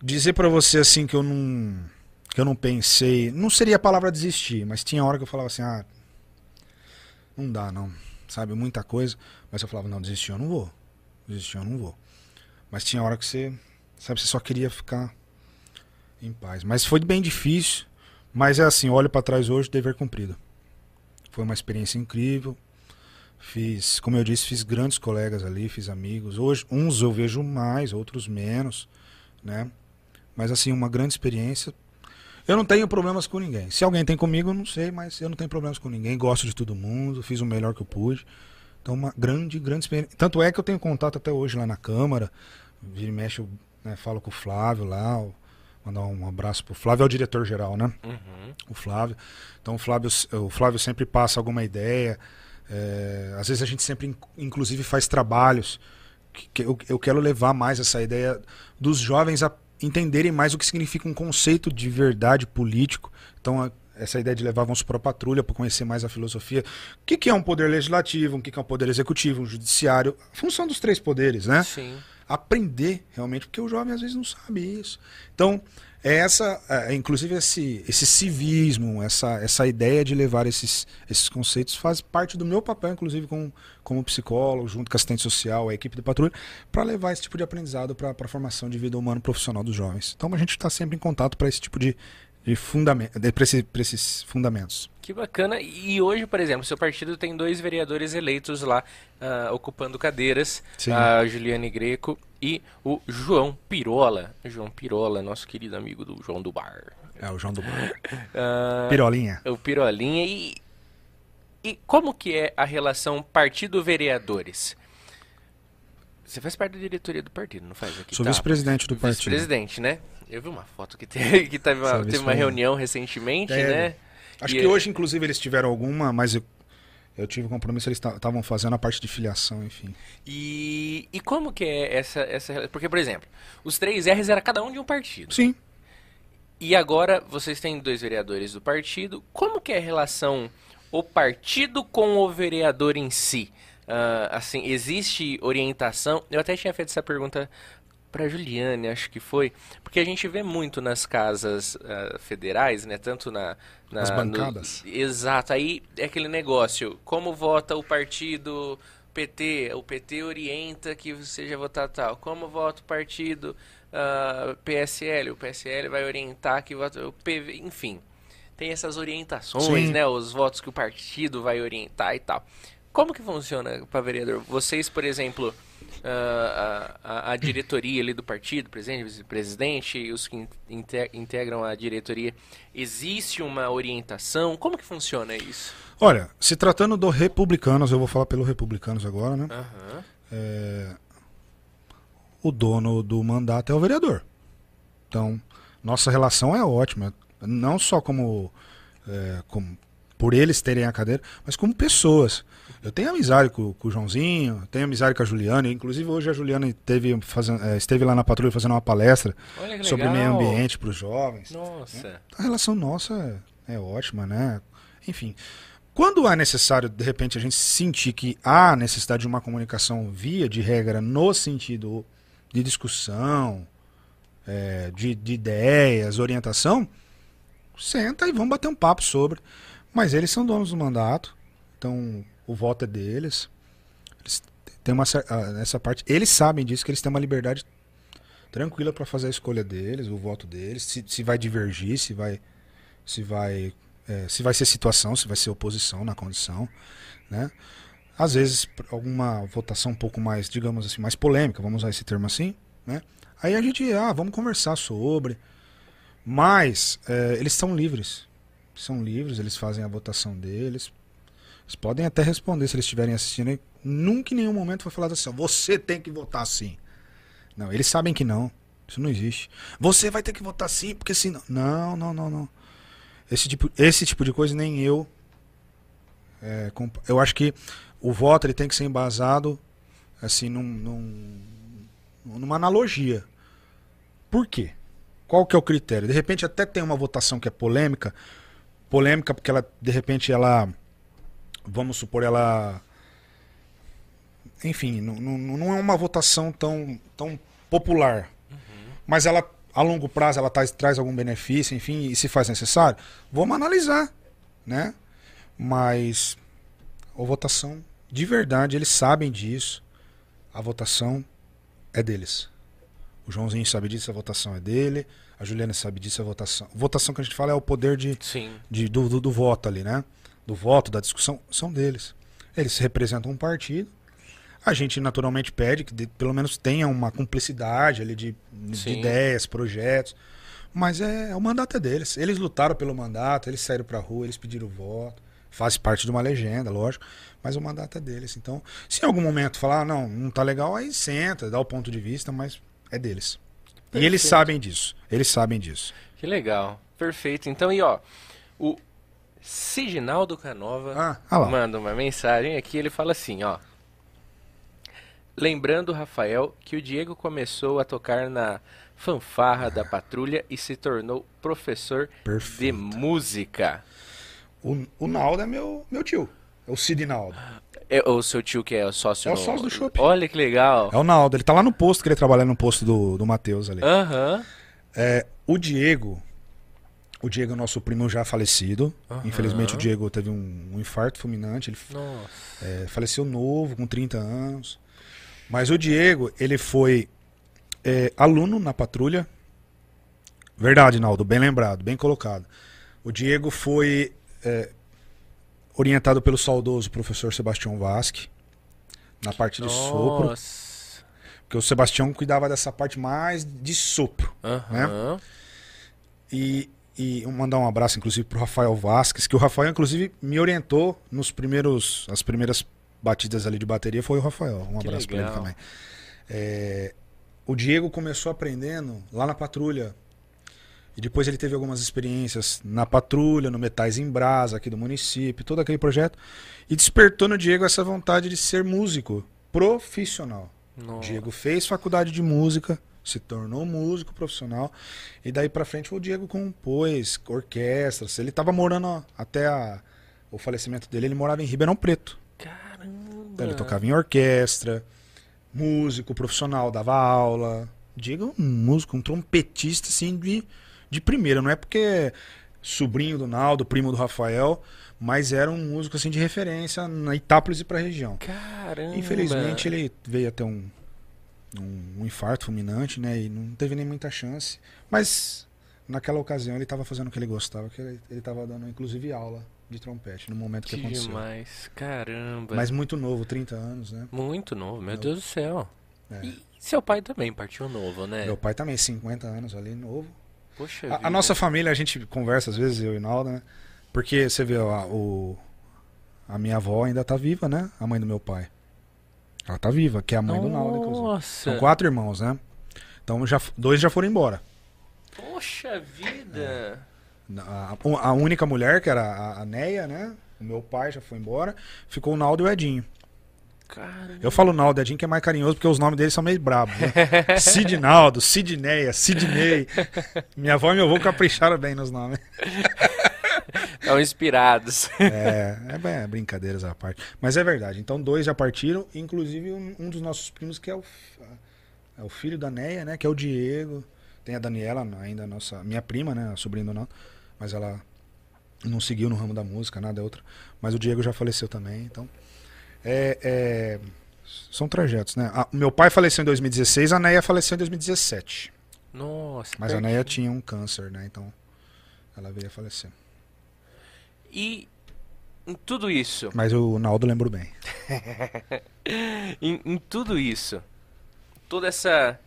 B: Dizer para você assim que eu não que eu não pensei, não seria a palavra desistir, mas tinha hora que eu falava assim, ah, não dá não sabe? Muita coisa. Mas eu falava, não, desistir eu não vou. Desistir eu não vou. Mas tinha hora que você, sabe, você só queria ficar em paz. Mas foi bem difícil. Mas é assim, olho para trás hoje, dever cumprido. Foi uma experiência incrível. Fiz, como eu disse, fiz grandes colegas ali, fiz amigos. Hoje, uns eu vejo mais, outros menos, né? Mas assim, uma grande experiência. Eu não tenho problemas com ninguém. Se alguém tem comigo, eu não sei, mas eu não tenho problemas com ninguém. Gosto de todo mundo, fiz o melhor que eu pude. Então, uma grande, grande experiência. Tanto é que eu tenho contato até hoje lá na Câmara. Vira e mexe, eu né, falo com o Flávio lá. Mandar um abraço pro Flávio, é o diretor-geral, né? Uhum. O Flávio. Então, o Flávio, o Flávio sempre passa alguma ideia. É, às vezes a gente sempre, inclusive, faz trabalhos. Que, que eu, eu quero levar mais essa ideia dos jovens a entenderem mais o que significa um conceito de verdade político. Então, essa ideia de levar vamos para a patrulha para conhecer mais a filosofia. O que, que é um poder legislativo, o que, que é um poder executivo, um judiciário, a função dos três poderes, né?
A: Sim.
B: aprender realmente, porque o jovem às vezes não sabe isso. Então, essa, é, inclusive esse, esse civismo, essa, essa ideia de levar esses, esses conceitos faz parte do meu papel, inclusive como, como psicólogo, junto com assistente social, a equipe de patrulha, para levar esse tipo de aprendizado para a formação de vida humana profissional dos jovens. Então a gente está sempre em contato para esse tipo de, de fundamento, para esse, esses fundamentos.
A: Que bacana. E hoje, por exemplo, seu partido tem dois vereadores eleitos lá uh, ocupando cadeiras, Sim. a Juliane Greco e o João Pirola. João Pirola, nosso querido amigo do João do Bar.
B: É, o João do Bar. Uh, Pirolinha.
A: O Pirolinha. E, e como que é a relação partido-vereadores? Você faz parte da diretoria do partido, não faz? Aqui,
B: Sou tá? vice-presidente do partido.
A: Vice-presidente, né? Eu vi uma foto que teve, que teve uma, teve uma reunião recentemente, é, né?
B: Acho e que é... hoje, inclusive, eles tiveram alguma, mas eu, eu tive compromisso, eles estavam fazendo a parte de filiação, enfim.
A: E, e como que é essa, essa. Porque, por exemplo, os três R's era cada um de um partido.
B: Sim.
A: E agora vocês têm dois vereadores do partido. Como que é a relação o partido com o vereador em si? Uh, assim, existe orientação? Eu até tinha feito essa pergunta para Juliane, acho que foi, porque a gente vê muito nas casas uh, federais, né, tanto na,
B: na bancadas.
A: No, exato, aí é aquele negócio, como vota o partido PT, o PT orienta que seja votar tal, como vota o partido uh, ah, PSL, o PSL vai orientar que vota o PV, enfim, tem essas orientações, Sim. né, os votos que o partido vai orientar e tal. Como que funciona para vereador? Vocês, por exemplo, a, a, a, diretoria ali do partido, presidente, vice-presidente, e os que integram a diretoria, existe uma orientação? Como que funciona isso?
B: Olha, se tratando do Republicanos, eu vou falar pelo Republicanos agora, né?
A: Uhum.
B: É, o dono do mandato é o vereador. Então, nossa relação é ótima. Não só como, é, como por eles terem a cadeira, mas como pessoas. Eu tenho amizade com, com o Joãozinho, tenho amizade com a Juliana. Inclusive, hoje a Juliana esteve, fazendo, é, esteve lá na patrulha fazendo uma palestra sobre meio ambiente para os jovens.
A: Nossa.
B: Né? A relação nossa é, é ótima, né? Enfim. Quando é necessário, de repente, a gente sentir que há necessidade de uma comunicação via de regra no sentido de discussão, é, de, de ideias, orientação, senta e vamos bater um papo sobre. Mas eles são donos do mandato, então o voto é deles. Eles têm uma essa parte, eles sabem disso que eles têm uma liberdade tranquila para fazer a escolha deles, o voto deles, se, se vai divergir, se vai se vai é, se vai ser situação, se vai ser oposição na condição, né? Às vezes alguma votação um pouco mais, digamos assim, mais polêmica, vamos usar esse termo assim, né? Aí a gente, ah, vamos conversar sobre, mas é, eles são livres, são livres, eles fazem a votação deles, eles podem até responder se eles estiverem assistindo. Nunca em nenhum momento foi falado assim: você tem que votar assim. Não, eles sabem que não. Isso não existe. Você vai ter que votar sim, porque senão. Não, não, não, não. Esse tipo, esse tipo de coisa nem eu. É, eu acho que o voto ele tem que ser embasado assim num, num, numa analogia. Por quê? Qual que é o critério? De repente até tem uma votação que é polêmica, polêmica porque ela de repente ela vamos supor, ela. Enfim, não, não, não é uma votação tão, tão popular. Uhum. Mas ela, a longo prazo, ela traz, traz algum benefício, enfim, e se faz necessário, vamos analisar. Né? Mas a votação, de verdade, eles sabem disso. A votação é deles. O Joãozinho sabe disso, a votação é dele. A Juliana sabe disso, a votação. Votação que a gente fala é o poder de,
A: Sim.
B: de do, do, do voto ali, né? do voto, da discussão, são deles. Eles representam um partido. A gente naturalmente pede que de, pelo menos tenha uma cumplicidade ali de, de ideias, projetos. Mas é, é, o mandato é deles. Eles lutaram pelo mandato, eles saíram pra rua, eles pediram voto. Faz parte de uma legenda, lógico. Mas o mandato é deles. Então, se em algum momento falar, ah, não, não tá legal, aí senta, dá o ponto de vista, mas é deles. Perfeito. E eles sabem disso. Eles sabem disso.
A: Que legal. Perfeito. Então, e ó, o, Siginaldo Canova
B: ah,
A: manda uma mensagem aqui, ele fala assim, ó. Lembrando, Rafael, que o Diego começou a tocar na fanfarra da patrulha e se tornou professor
B: Perfeito.
A: de música.
B: O, o Naldo é meu, meu tio. É o Cid Naldo.
A: É o seu tio que é o sócio
B: É o sócio do Chopp.
A: Olha que legal.
B: É o Naldo. Ele tá lá no posto, que ele trabalha no posto do, do Matheus ali.
A: Aham.
B: É, o Diego. O Diego é nosso primo já falecido.
A: Aham.
B: Infelizmente o Diego teve um, um infarto fulminante. Ele
A: Nossa.
B: é, faleceu novo, com 30 anos. Mas o Diego, ele foi é, aluno na patrulha. Verdade, Naldo, bem lembrado, bem colocado. O Diego foi é, orientado pelo saudoso professor Sebastião Vasque na parte de sopro.
A: Nossa.
B: Porque o Sebastião cuidava dessa parte mais de sopro.
A: Aham.
B: E, e eu mandar um abraço, inclusive, pro Rafael Vasques, que o Rafael, inclusive, me orientou nos primeiros. As primeiras batidas ali de bateria foi o Rafael. Um
A: Que
B: abraço pra ele também. É, o Diego começou aprendendo lá na patrulha. E depois ele teve algumas experiências na patrulha, no Metais em Brasa, aqui do município, todo aquele projeto. E despertou no Diego essa vontade de ser músico profissional. O
A: Nossa.
B: Diego fez faculdade de música, se tornou músico profissional e daí pra frente o Diego compôs orquestras. Ele tava morando ó, até a- o falecimento dele, ele morava em Ribeirão Preto.
A: Caramba.
B: Então ele tocava em orquestra, músico profissional, dava aula. Diego é um músico, um trompetista assim de, de primeira, não é porque é sobrinho do Naldo, primo do Rafael, mas era um músico assim de referência na Itápolis e pra região.
A: Caramba.
B: Infelizmente ele veio até um, um, um infarto fulminante, né? E não teve nem muita chance. Mas naquela ocasião ele estava fazendo o que ele gostava, que ele estava dando inclusive aula de trompete no momento que,
A: Que
B: aconteceu.
A: demais. Caramba.
B: Mas muito novo, 30 anos, né?
A: Muito novo, meu
B: Novo.
A: Deus do céu.
B: É.
A: E seu pai também partiu novo, né?
B: Meu pai também, 50 anos ali, novo.
A: Poxa
B: A, a nossa família, a gente conversa às vezes, eu e Naldo, né? Porque você vê, ó, o, a minha avó ainda tá viva, né? A mãe do meu pai. Ela tá viva, que é a mãe do Naldo, inclusive.
A: Nossa.
B: São quatro irmãos, né? Então já, dois já foram embora.
A: Poxa vida.
B: A, a única mulher, que era a, a Neia, né? O meu pai já foi embora. Ficou o Naldo e o Edinho.
A: Caramba.
B: Eu falo Naldo Edinho que é mais carinhoso porque os nomes deles são meio brabos. Né? Sidnaldo, Sidneia, Sidney. Minha avó e meu avô capricharam bem nos nomes.
A: Estão inspirados.
B: É, é, é brincadeiras à parte. Mas é verdade. Então dois já partiram, inclusive um, um dos nossos primos que é o, é o filho da Neia, né? Que é o Diego. Tem a Daniela, ainda a nossa, minha prima, né? A sobrinha do Naldo. Mas ela não seguiu no ramo da música, nada é outra. Mas o Diego já faleceu também, então. É, é, são trajetos, né? A- meu pai faleceu em 2016, a Neia faleceu em 2017.
A: Nossa.
B: Mas a. Neia tinha um câncer, né? Então ela veio a falecer.
A: E em tudo isso,
B: Mas o Naldo lembro bem.
A: em, em tudo isso, toda essa,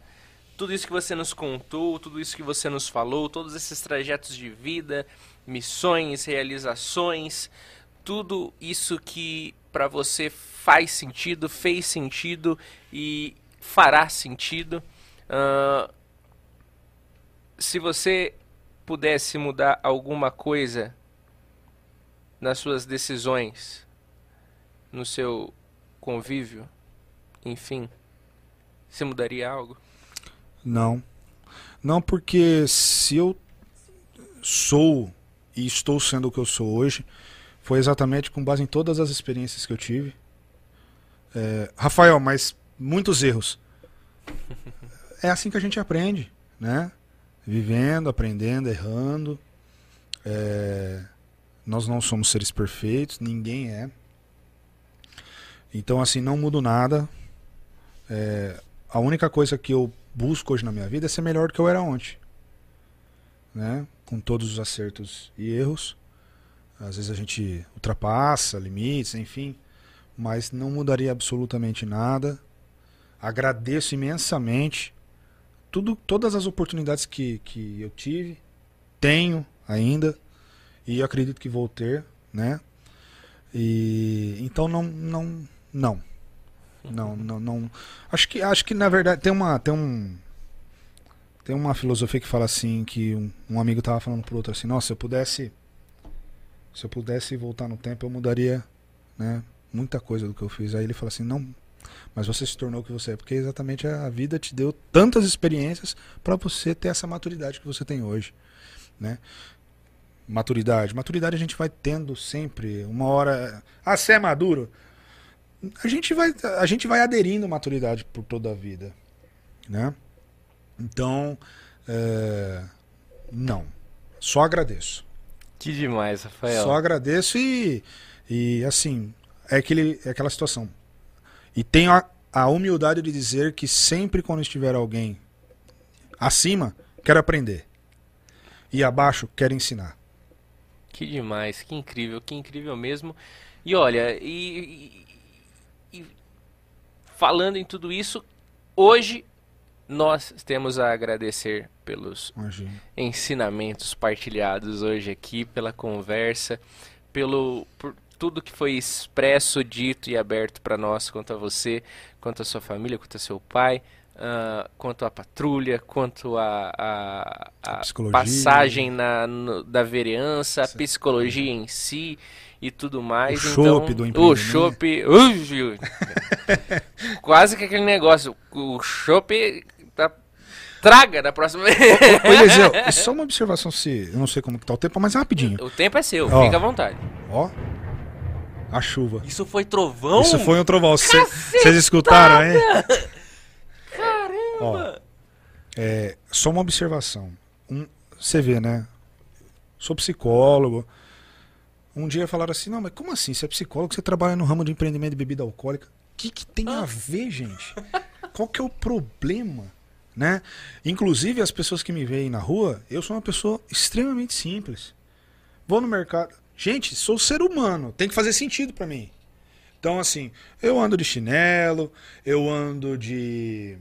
A: tudo isso que você nos contou, tudo isso que você nos falou, todos esses trajetos de vida, missões, realizações, tudo isso que pra você faz sentido, fez sentido e fará sentido. ah, se você pudesse mudar alguma coisa nas suas decisões, no seu convívio, enfim, você mudaria algo?
B: Não. Não, porque se eu sou e estou sendo o que eu sou hoje, foi exatamente com base em todas as experiências que eu tive. É, Rafael, mas muitos erros. É assim que a gente aprende, né? Vivendo, aprendendo, errando. É, nós não somos seres perfeitos, ninguém é. Então, assim, não mudo nada. É, a única coisa que eu busco hoje na minha vida é ser melhor do que eu era ontem. Né? Com todos os acertos e erros. Às vezes a gente ultrapassa limites, enfim. Mas não mudaria absolutamente nada. Agradeço imensamente tudo, todas as oportunidades que, que eu tive, tenho ainda, e acredito que vou ter, né? E então não, não, não, não, não, não. Acho que, acho que na verdade tem uma, tem um, tem uma filosofia que fala assim que um, um amigo tava falando pro outro assim, nossa, se eu pudesse, se eu pudesse voltar no tempo, eu mudaria, né? Muita coisa do que eu fiz. Aí ele fala assim, não, mas você se tornou o que você é, porque exatamente a vida te deu tantas experiências para você ter essa maturidade que você tem hoje, né? maturidade. Maturidade a gente vai tendo sempre. Uma hora. Ah, você é maduro? A gente vai, a gente vai aderindo maturidade por toda a vida. Né? Então, é, não. Só agradeço.
A: Que demais, Rafael.
B: Só agradeço e, e assim, é, aquele, é aquela situação. E tenho a, a humildade de dizer que sempre quando estiver alguém acima, quero aprender. E abaixo, quero ensinar.
A: Que demais, que incrível, que incrível mesmo. E olha, e, e, e falando em tudo isso, hoje nós temos a agradecer pelos
B: Imagina.
A: ensinamentos partilhados hoje aqui, pela conversa, pelo por tudo que foi expresso, dito e aberto para nós quanto a você, quanto a sua família, quanto a seu pai, uh, quanto à patrulha, quanto a, a, a passagem na, no, da vereança, a psicologia em si e tudo mais.
B: O
A: então,
B: chopp do
A: O chopp... Quase que aquele negócio. O chopp tá traga da próxima vez.
B: Ô, Eliseu, só uma observação se. Eu não sei como que tá o tempo, mas rapidinho.
A: O tempo é seu, ó, fica à vontade.
B: Ó. A chuva.
A: Isso foi trovão?
B: Isso foi um trovão. Vocês escutaram, hein?
A: Caramba! Ó,
B: é, só uma observação. Você um, vê, né? Sou psicólogo. Um dia falaram assim: não, mas como assim? Você é psicólogo, você trabalha no ramo de empreendimento de bebida alcoólica. O que, que tem ah. a ver, gente? Qual que é o problema? Né? Inclusive, as pessoas que me veem na rua, eu sou uma pessoa extremamente simples. Vou no mercado. Gente, sou ser humano, tem que fazer sentido para mim. Então, assim, eu ando de chinelo, eu ando de.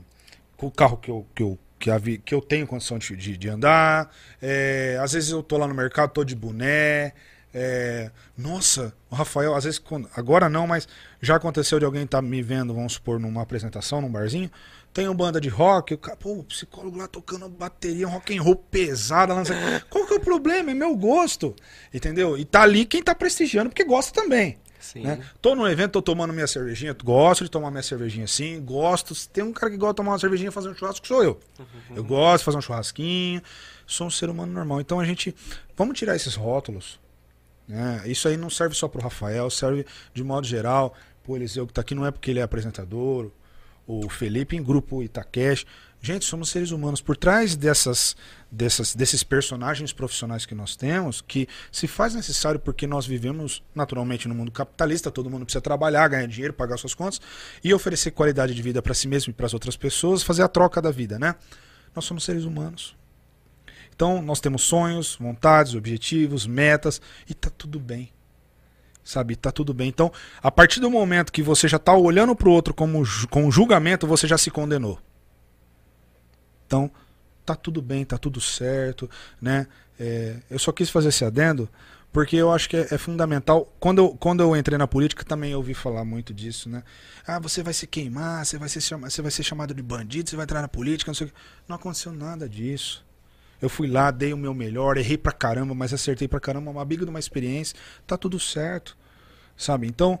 B: com o carro que eu, que eu, que, eu tenho condição de, de, de andar. É, às vezes eu tô lá no mercado, tô de boné. É, nossa, o Rafael, às vezes, agora não, mas já aconteceu de alguém estar tá me vendo, vamos supor, numa apresentação, num barzinho. Tem uma banda de rock, o, cara, pô, o psicólogo lá tocando bateria, um rock and roll pesada. Lança... Qual que é o problema? É meu gosto. Entendeu? E tá ali quem tá prestigiando, porque gosta também. Sim. Né? Tô num evento, tô tomando minha cervejinha, gosto de tomar minha cervejinha sim, gosto. Tem um cara que gosta de tomar uma cervejinha e fazer um churrasco, sou eu. Uhum. Eu gosto de fazer um churrasquinho, sou um ser humano normal. Então a gente. Vamos tirar esses rótulos. Né? Isso aí não serve só pro Rafael, serve de modo geral. Pô, Eliseu que tá aqui não é porque ele é apresentador, o Felipe em grupo Itaquest. Gente, somos seres humanos. Por trás dessas, dessas, desses personagens profissionais que nós temos, que se faz necessário porque nós vivemos naturalmente no mundo capitalista, todo mundo precisa trabalhar, ganhar dinheiro, pagar suas contas e oferecer qualidade de vida para si mesmo e para as outras pessoas, fazer a troca da vida, né? Nós somos seres humanos. Então, nós temos sonhos, vontades, objetivos, metas e tá tudo bem sabe? Tá tudo bem. Então, a partir do momento que você já tá olhando pro outro como com julgamento, você já se condenou. Então, tá tudo bem, tá tudo certo, né? É, eu só quis fazer esse adendo porque eu acho que é, é, fundamental. Quando eu, quando eu entrei na política, também ouvi falar muito disso, né? Ah, você vai se queimar, você vai ser, chama, você vai ser chamado de bandido, você vai entrar na política, não sei o que. Não aconteceu nada disso. Eu fui lá, dei o meu melhor, errei pra caramba, mas acertei pra caramba, uma biga de uma experiência, tá tudo certo. Sabe? Então,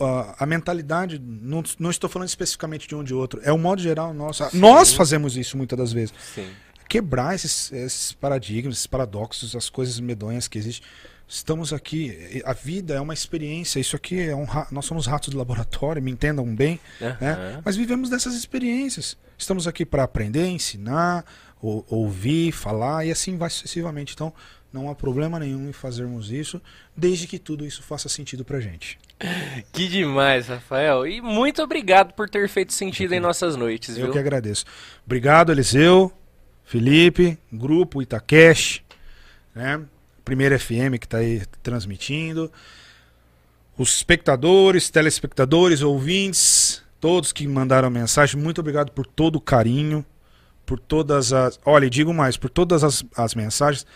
B: a, a mentalidade, não, não, estou falando especificamente de um de outro, é o modo geral nosso. Sim. Nós fazemos isso muitas das vezes.
A: Sim.
B: Quebrar esses, esses paradigmas, esses paradoxos, as coisas medonhas que existem. Estamos aqui, a vida é uma experiência, isso aqui é um nós somos ratos de laboratório, me entendam bem, uhum. né? mas vivemos dessas experiências. Estamos aqui para aprender, ensinar, ou, ouvir, falar e assim vai sucessivamente. Então, não há problema nenhum em fazermos isso, desde que tudo isso faça sentido pra gente.
A: Que demais, Rafael. E muito obrigado por ter feito sentido em nossas noites,
B: Eu viu? que agradeço. Obrigado, Eliseu, Felipe, Grupo Itacash, né? Primeira FM que está aí transmitindo. Os espectadores, telespectadores, ouvintes, todos que mandaram mensagem, muito obrigado por todo o carinho, por todas as. Olha, digo mais, por todas as, as mensagens.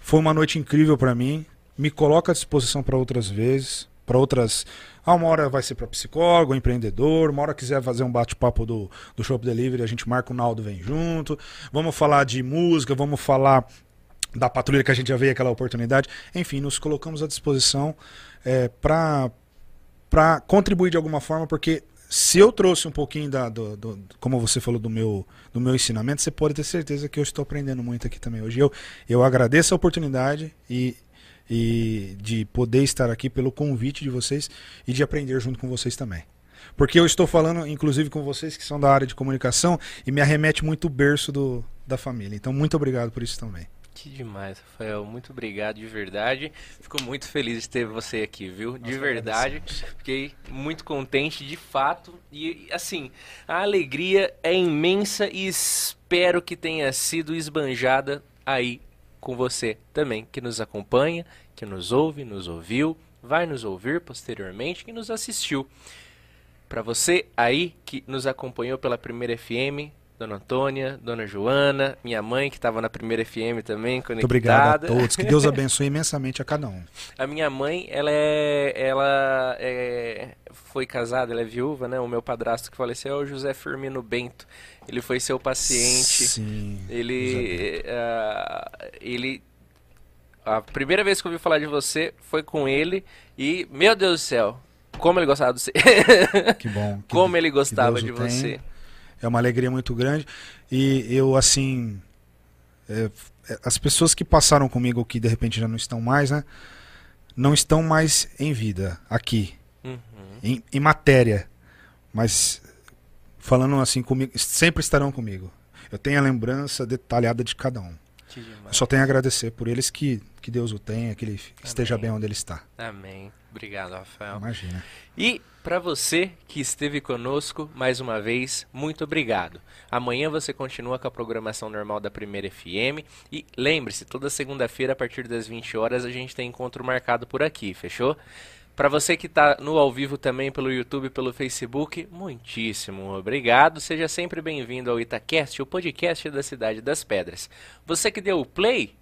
B: Foi uma noite incrível para mim. Me coloca à disposição para outras vezes, para outras. Ah, uma hora vai ser para psicólogo, empreendedor, uma hora quiser fazer um bate-papo do, do Shop Delivery, a gente marca o Naldo vem junto. Vamos falar de música, vamos falar da patrulha que a gente já veio aquela oportunidade. Enfim, nos colocamos à disposição é, para contribuir de alguma forma, porque se eu trouxe um pouquinho da, do, do, como você falou, do meu, do meu ensinamento, você pode ter certeza que eu estou aprendendo muito aqui também hoje. Eu, eu agradeço a oportunidade e e de poder estar aqui pelo convite de vocês e de aprender junto com vocês também. Porque eu estou falando, inclusive, com vocês que são da área de comunicação e me arremete muito o berço do, da família. Então, muito obrigado por isso também.
A: Que demais, Rafael. Muito obrigado de verdade. Fico muito feliz de ter você aqui, viu? De verdade. Fiquei muito contente, de fato. E, assim, a alegria é imensa e espero que tenha sido esbanjada aí com você também, que nos acompanha, que nos ouve, nos ouviu, vai nos ouvir posteriormente, que nos assistiu. Para você aí que nos acompanhou pela primeira FM, Dona Antônia, Dona Joana, minha mãe que estava na primeira FM também, conectada. Muito
B: obrigado a todos, que Deus abençoe imensamente a cada um.
A: A minha mãe, ela é, ela é, foi casada, ela é viúva, né? O meu padrasto que faleceu é o José Firmino Bento. Ele foi seu paciente.
B: Sim.
A: Ele, uh, ele, a primeira vez que eu ouvi falar de você foi com ele e, meu Deus do céu, como ele gostava de você.
B: Que bom. Que,
A: como ele gostava de você.
B: É uma alegria muito grande. E eu, assim. É, as pessoas que passaram comigo, que de repente já não estão mais, né? Não estão mais em vida, aqui. Uhum. Em, em matéria. Mas falando assim comigo, sempre estarão comigo. Eu tenho a lembrança detalhada de cada um. Eu só tenho a agradecer por eles que, que Deus o tenha, que ele Amém. esteja bem onde ele está.
A: Amém. Obrigado, Rafael.
B: Imagina.
A: E para você que esteve conosco mais uma vez, muito obrigado. Amanhã você continua com a programação normal da Primeira FM e lembre-se, toda segunda-feira a partir das 20 horas a gente tem encontro marcado por aqui, fechou? Para você que está no ao vivo também pelo YouTube, pelo Facebook, muitíssimo obrigado. Seja sempre bem-vindo ao Itacast, o podcast da Cidade das Pedras. Você que deu o play,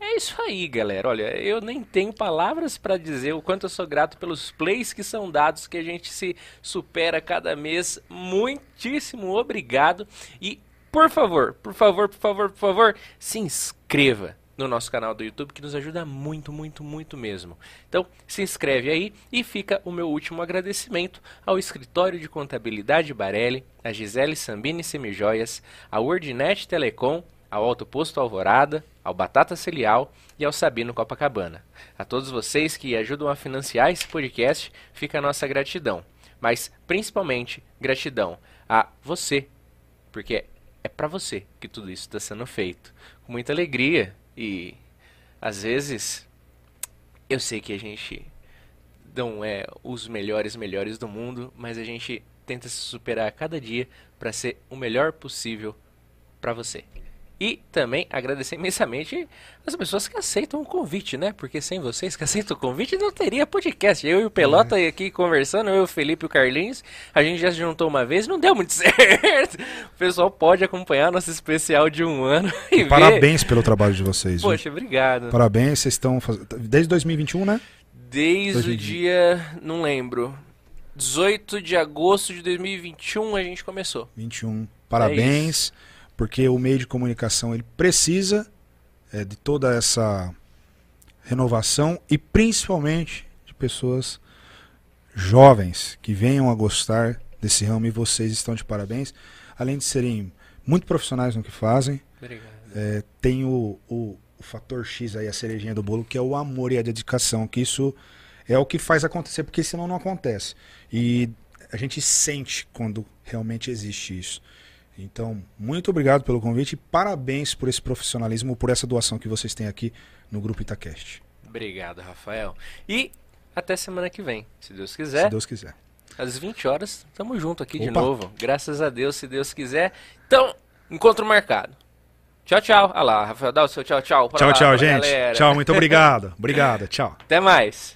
A: é isso aí, galera. Olha, eu nem tenho palavras para dizer o quanto eu sou grato pelos plays que são dados, que a gente se supera cada mês. Muitíssimo obrigado. E, por favor, por favor, por favor, por favor, se inscreva no nosso canal do YouTube, que nos ajuda muito, muito, muito mesmo. Então, se inscreve aí e fica o meu último agradecimento ao Escritório de Contabilidade Barelli, a Gisele Sambini Semijoias, a WordNet Telecom, ao Alto Posto Alvorada, ao Batata Celial e ao Sabino Copacabana. A todos vocês que ajudam a financiar esse podcast, fica a nossa gratidão. Mas, principalmente, gratidão a você, porque é para você que tudo isso está sendo feito. Com muita alegria e às vezes eu sei que a gente não é os melhores melhores do mundo, mas a gente tenta se superar a cada dia para ser o melhor possível para você. E também agradecer imensamente as pessoas que aceitam o convite, né? Porque sem vocês que aceitam o convite não teria podcast. Eu e o Pelota é. aqui conversando, eu, o Felipe e o Carlinhos, a gente já se juntou uma vez não deu muito certo. O pessoal pode acompanhar nosso especial de um ano. E
B: Parabéns pelo trabalho de vocês.
A: Poxa, viu? obrigado.
B: Parabéns, vocês estão fazendo. Desde 2021, né?
A: Desde 2020. o dia. Não lembro. 18 de agosto de 2021 a gente começou.
B: 21. Parabéns. É porque o meio de comunicação ele precisa é, de toda essa renovação e principalmente de pessoas jovens que venham a gostar desse ramo e vocês estão de parabéns. Além de serem muito profissionais no que fazem, é, tem o, o, o, fator X aí, a cerejinha do bolo, que é o amor e a dedicação, que isso é o que faz acontecer, porque senão não acontece. E a gente sente quando realmente existe isso. Então, muito obrigado pelo convite e parabéns por esse profissionalismo, por essa doação que vocês têm aqui no Grupo Itacast.
A: Obrigado, Rafael. E até semana que vem, se Deus quiser. Se
B: Deus quiser.
A: Às 20 horas, estamos junto aqui Opa. de novo. Graças a Deus, se Deus quiser. Então, encontro marcado. Tchau, tchau. Olha lá, Rafael, dá o seu tchau, tchau.
B: Tchau, lá, tchau, gente. Galera. Tchau, muito obrigado. obrigado, tchau.
A: Até mais.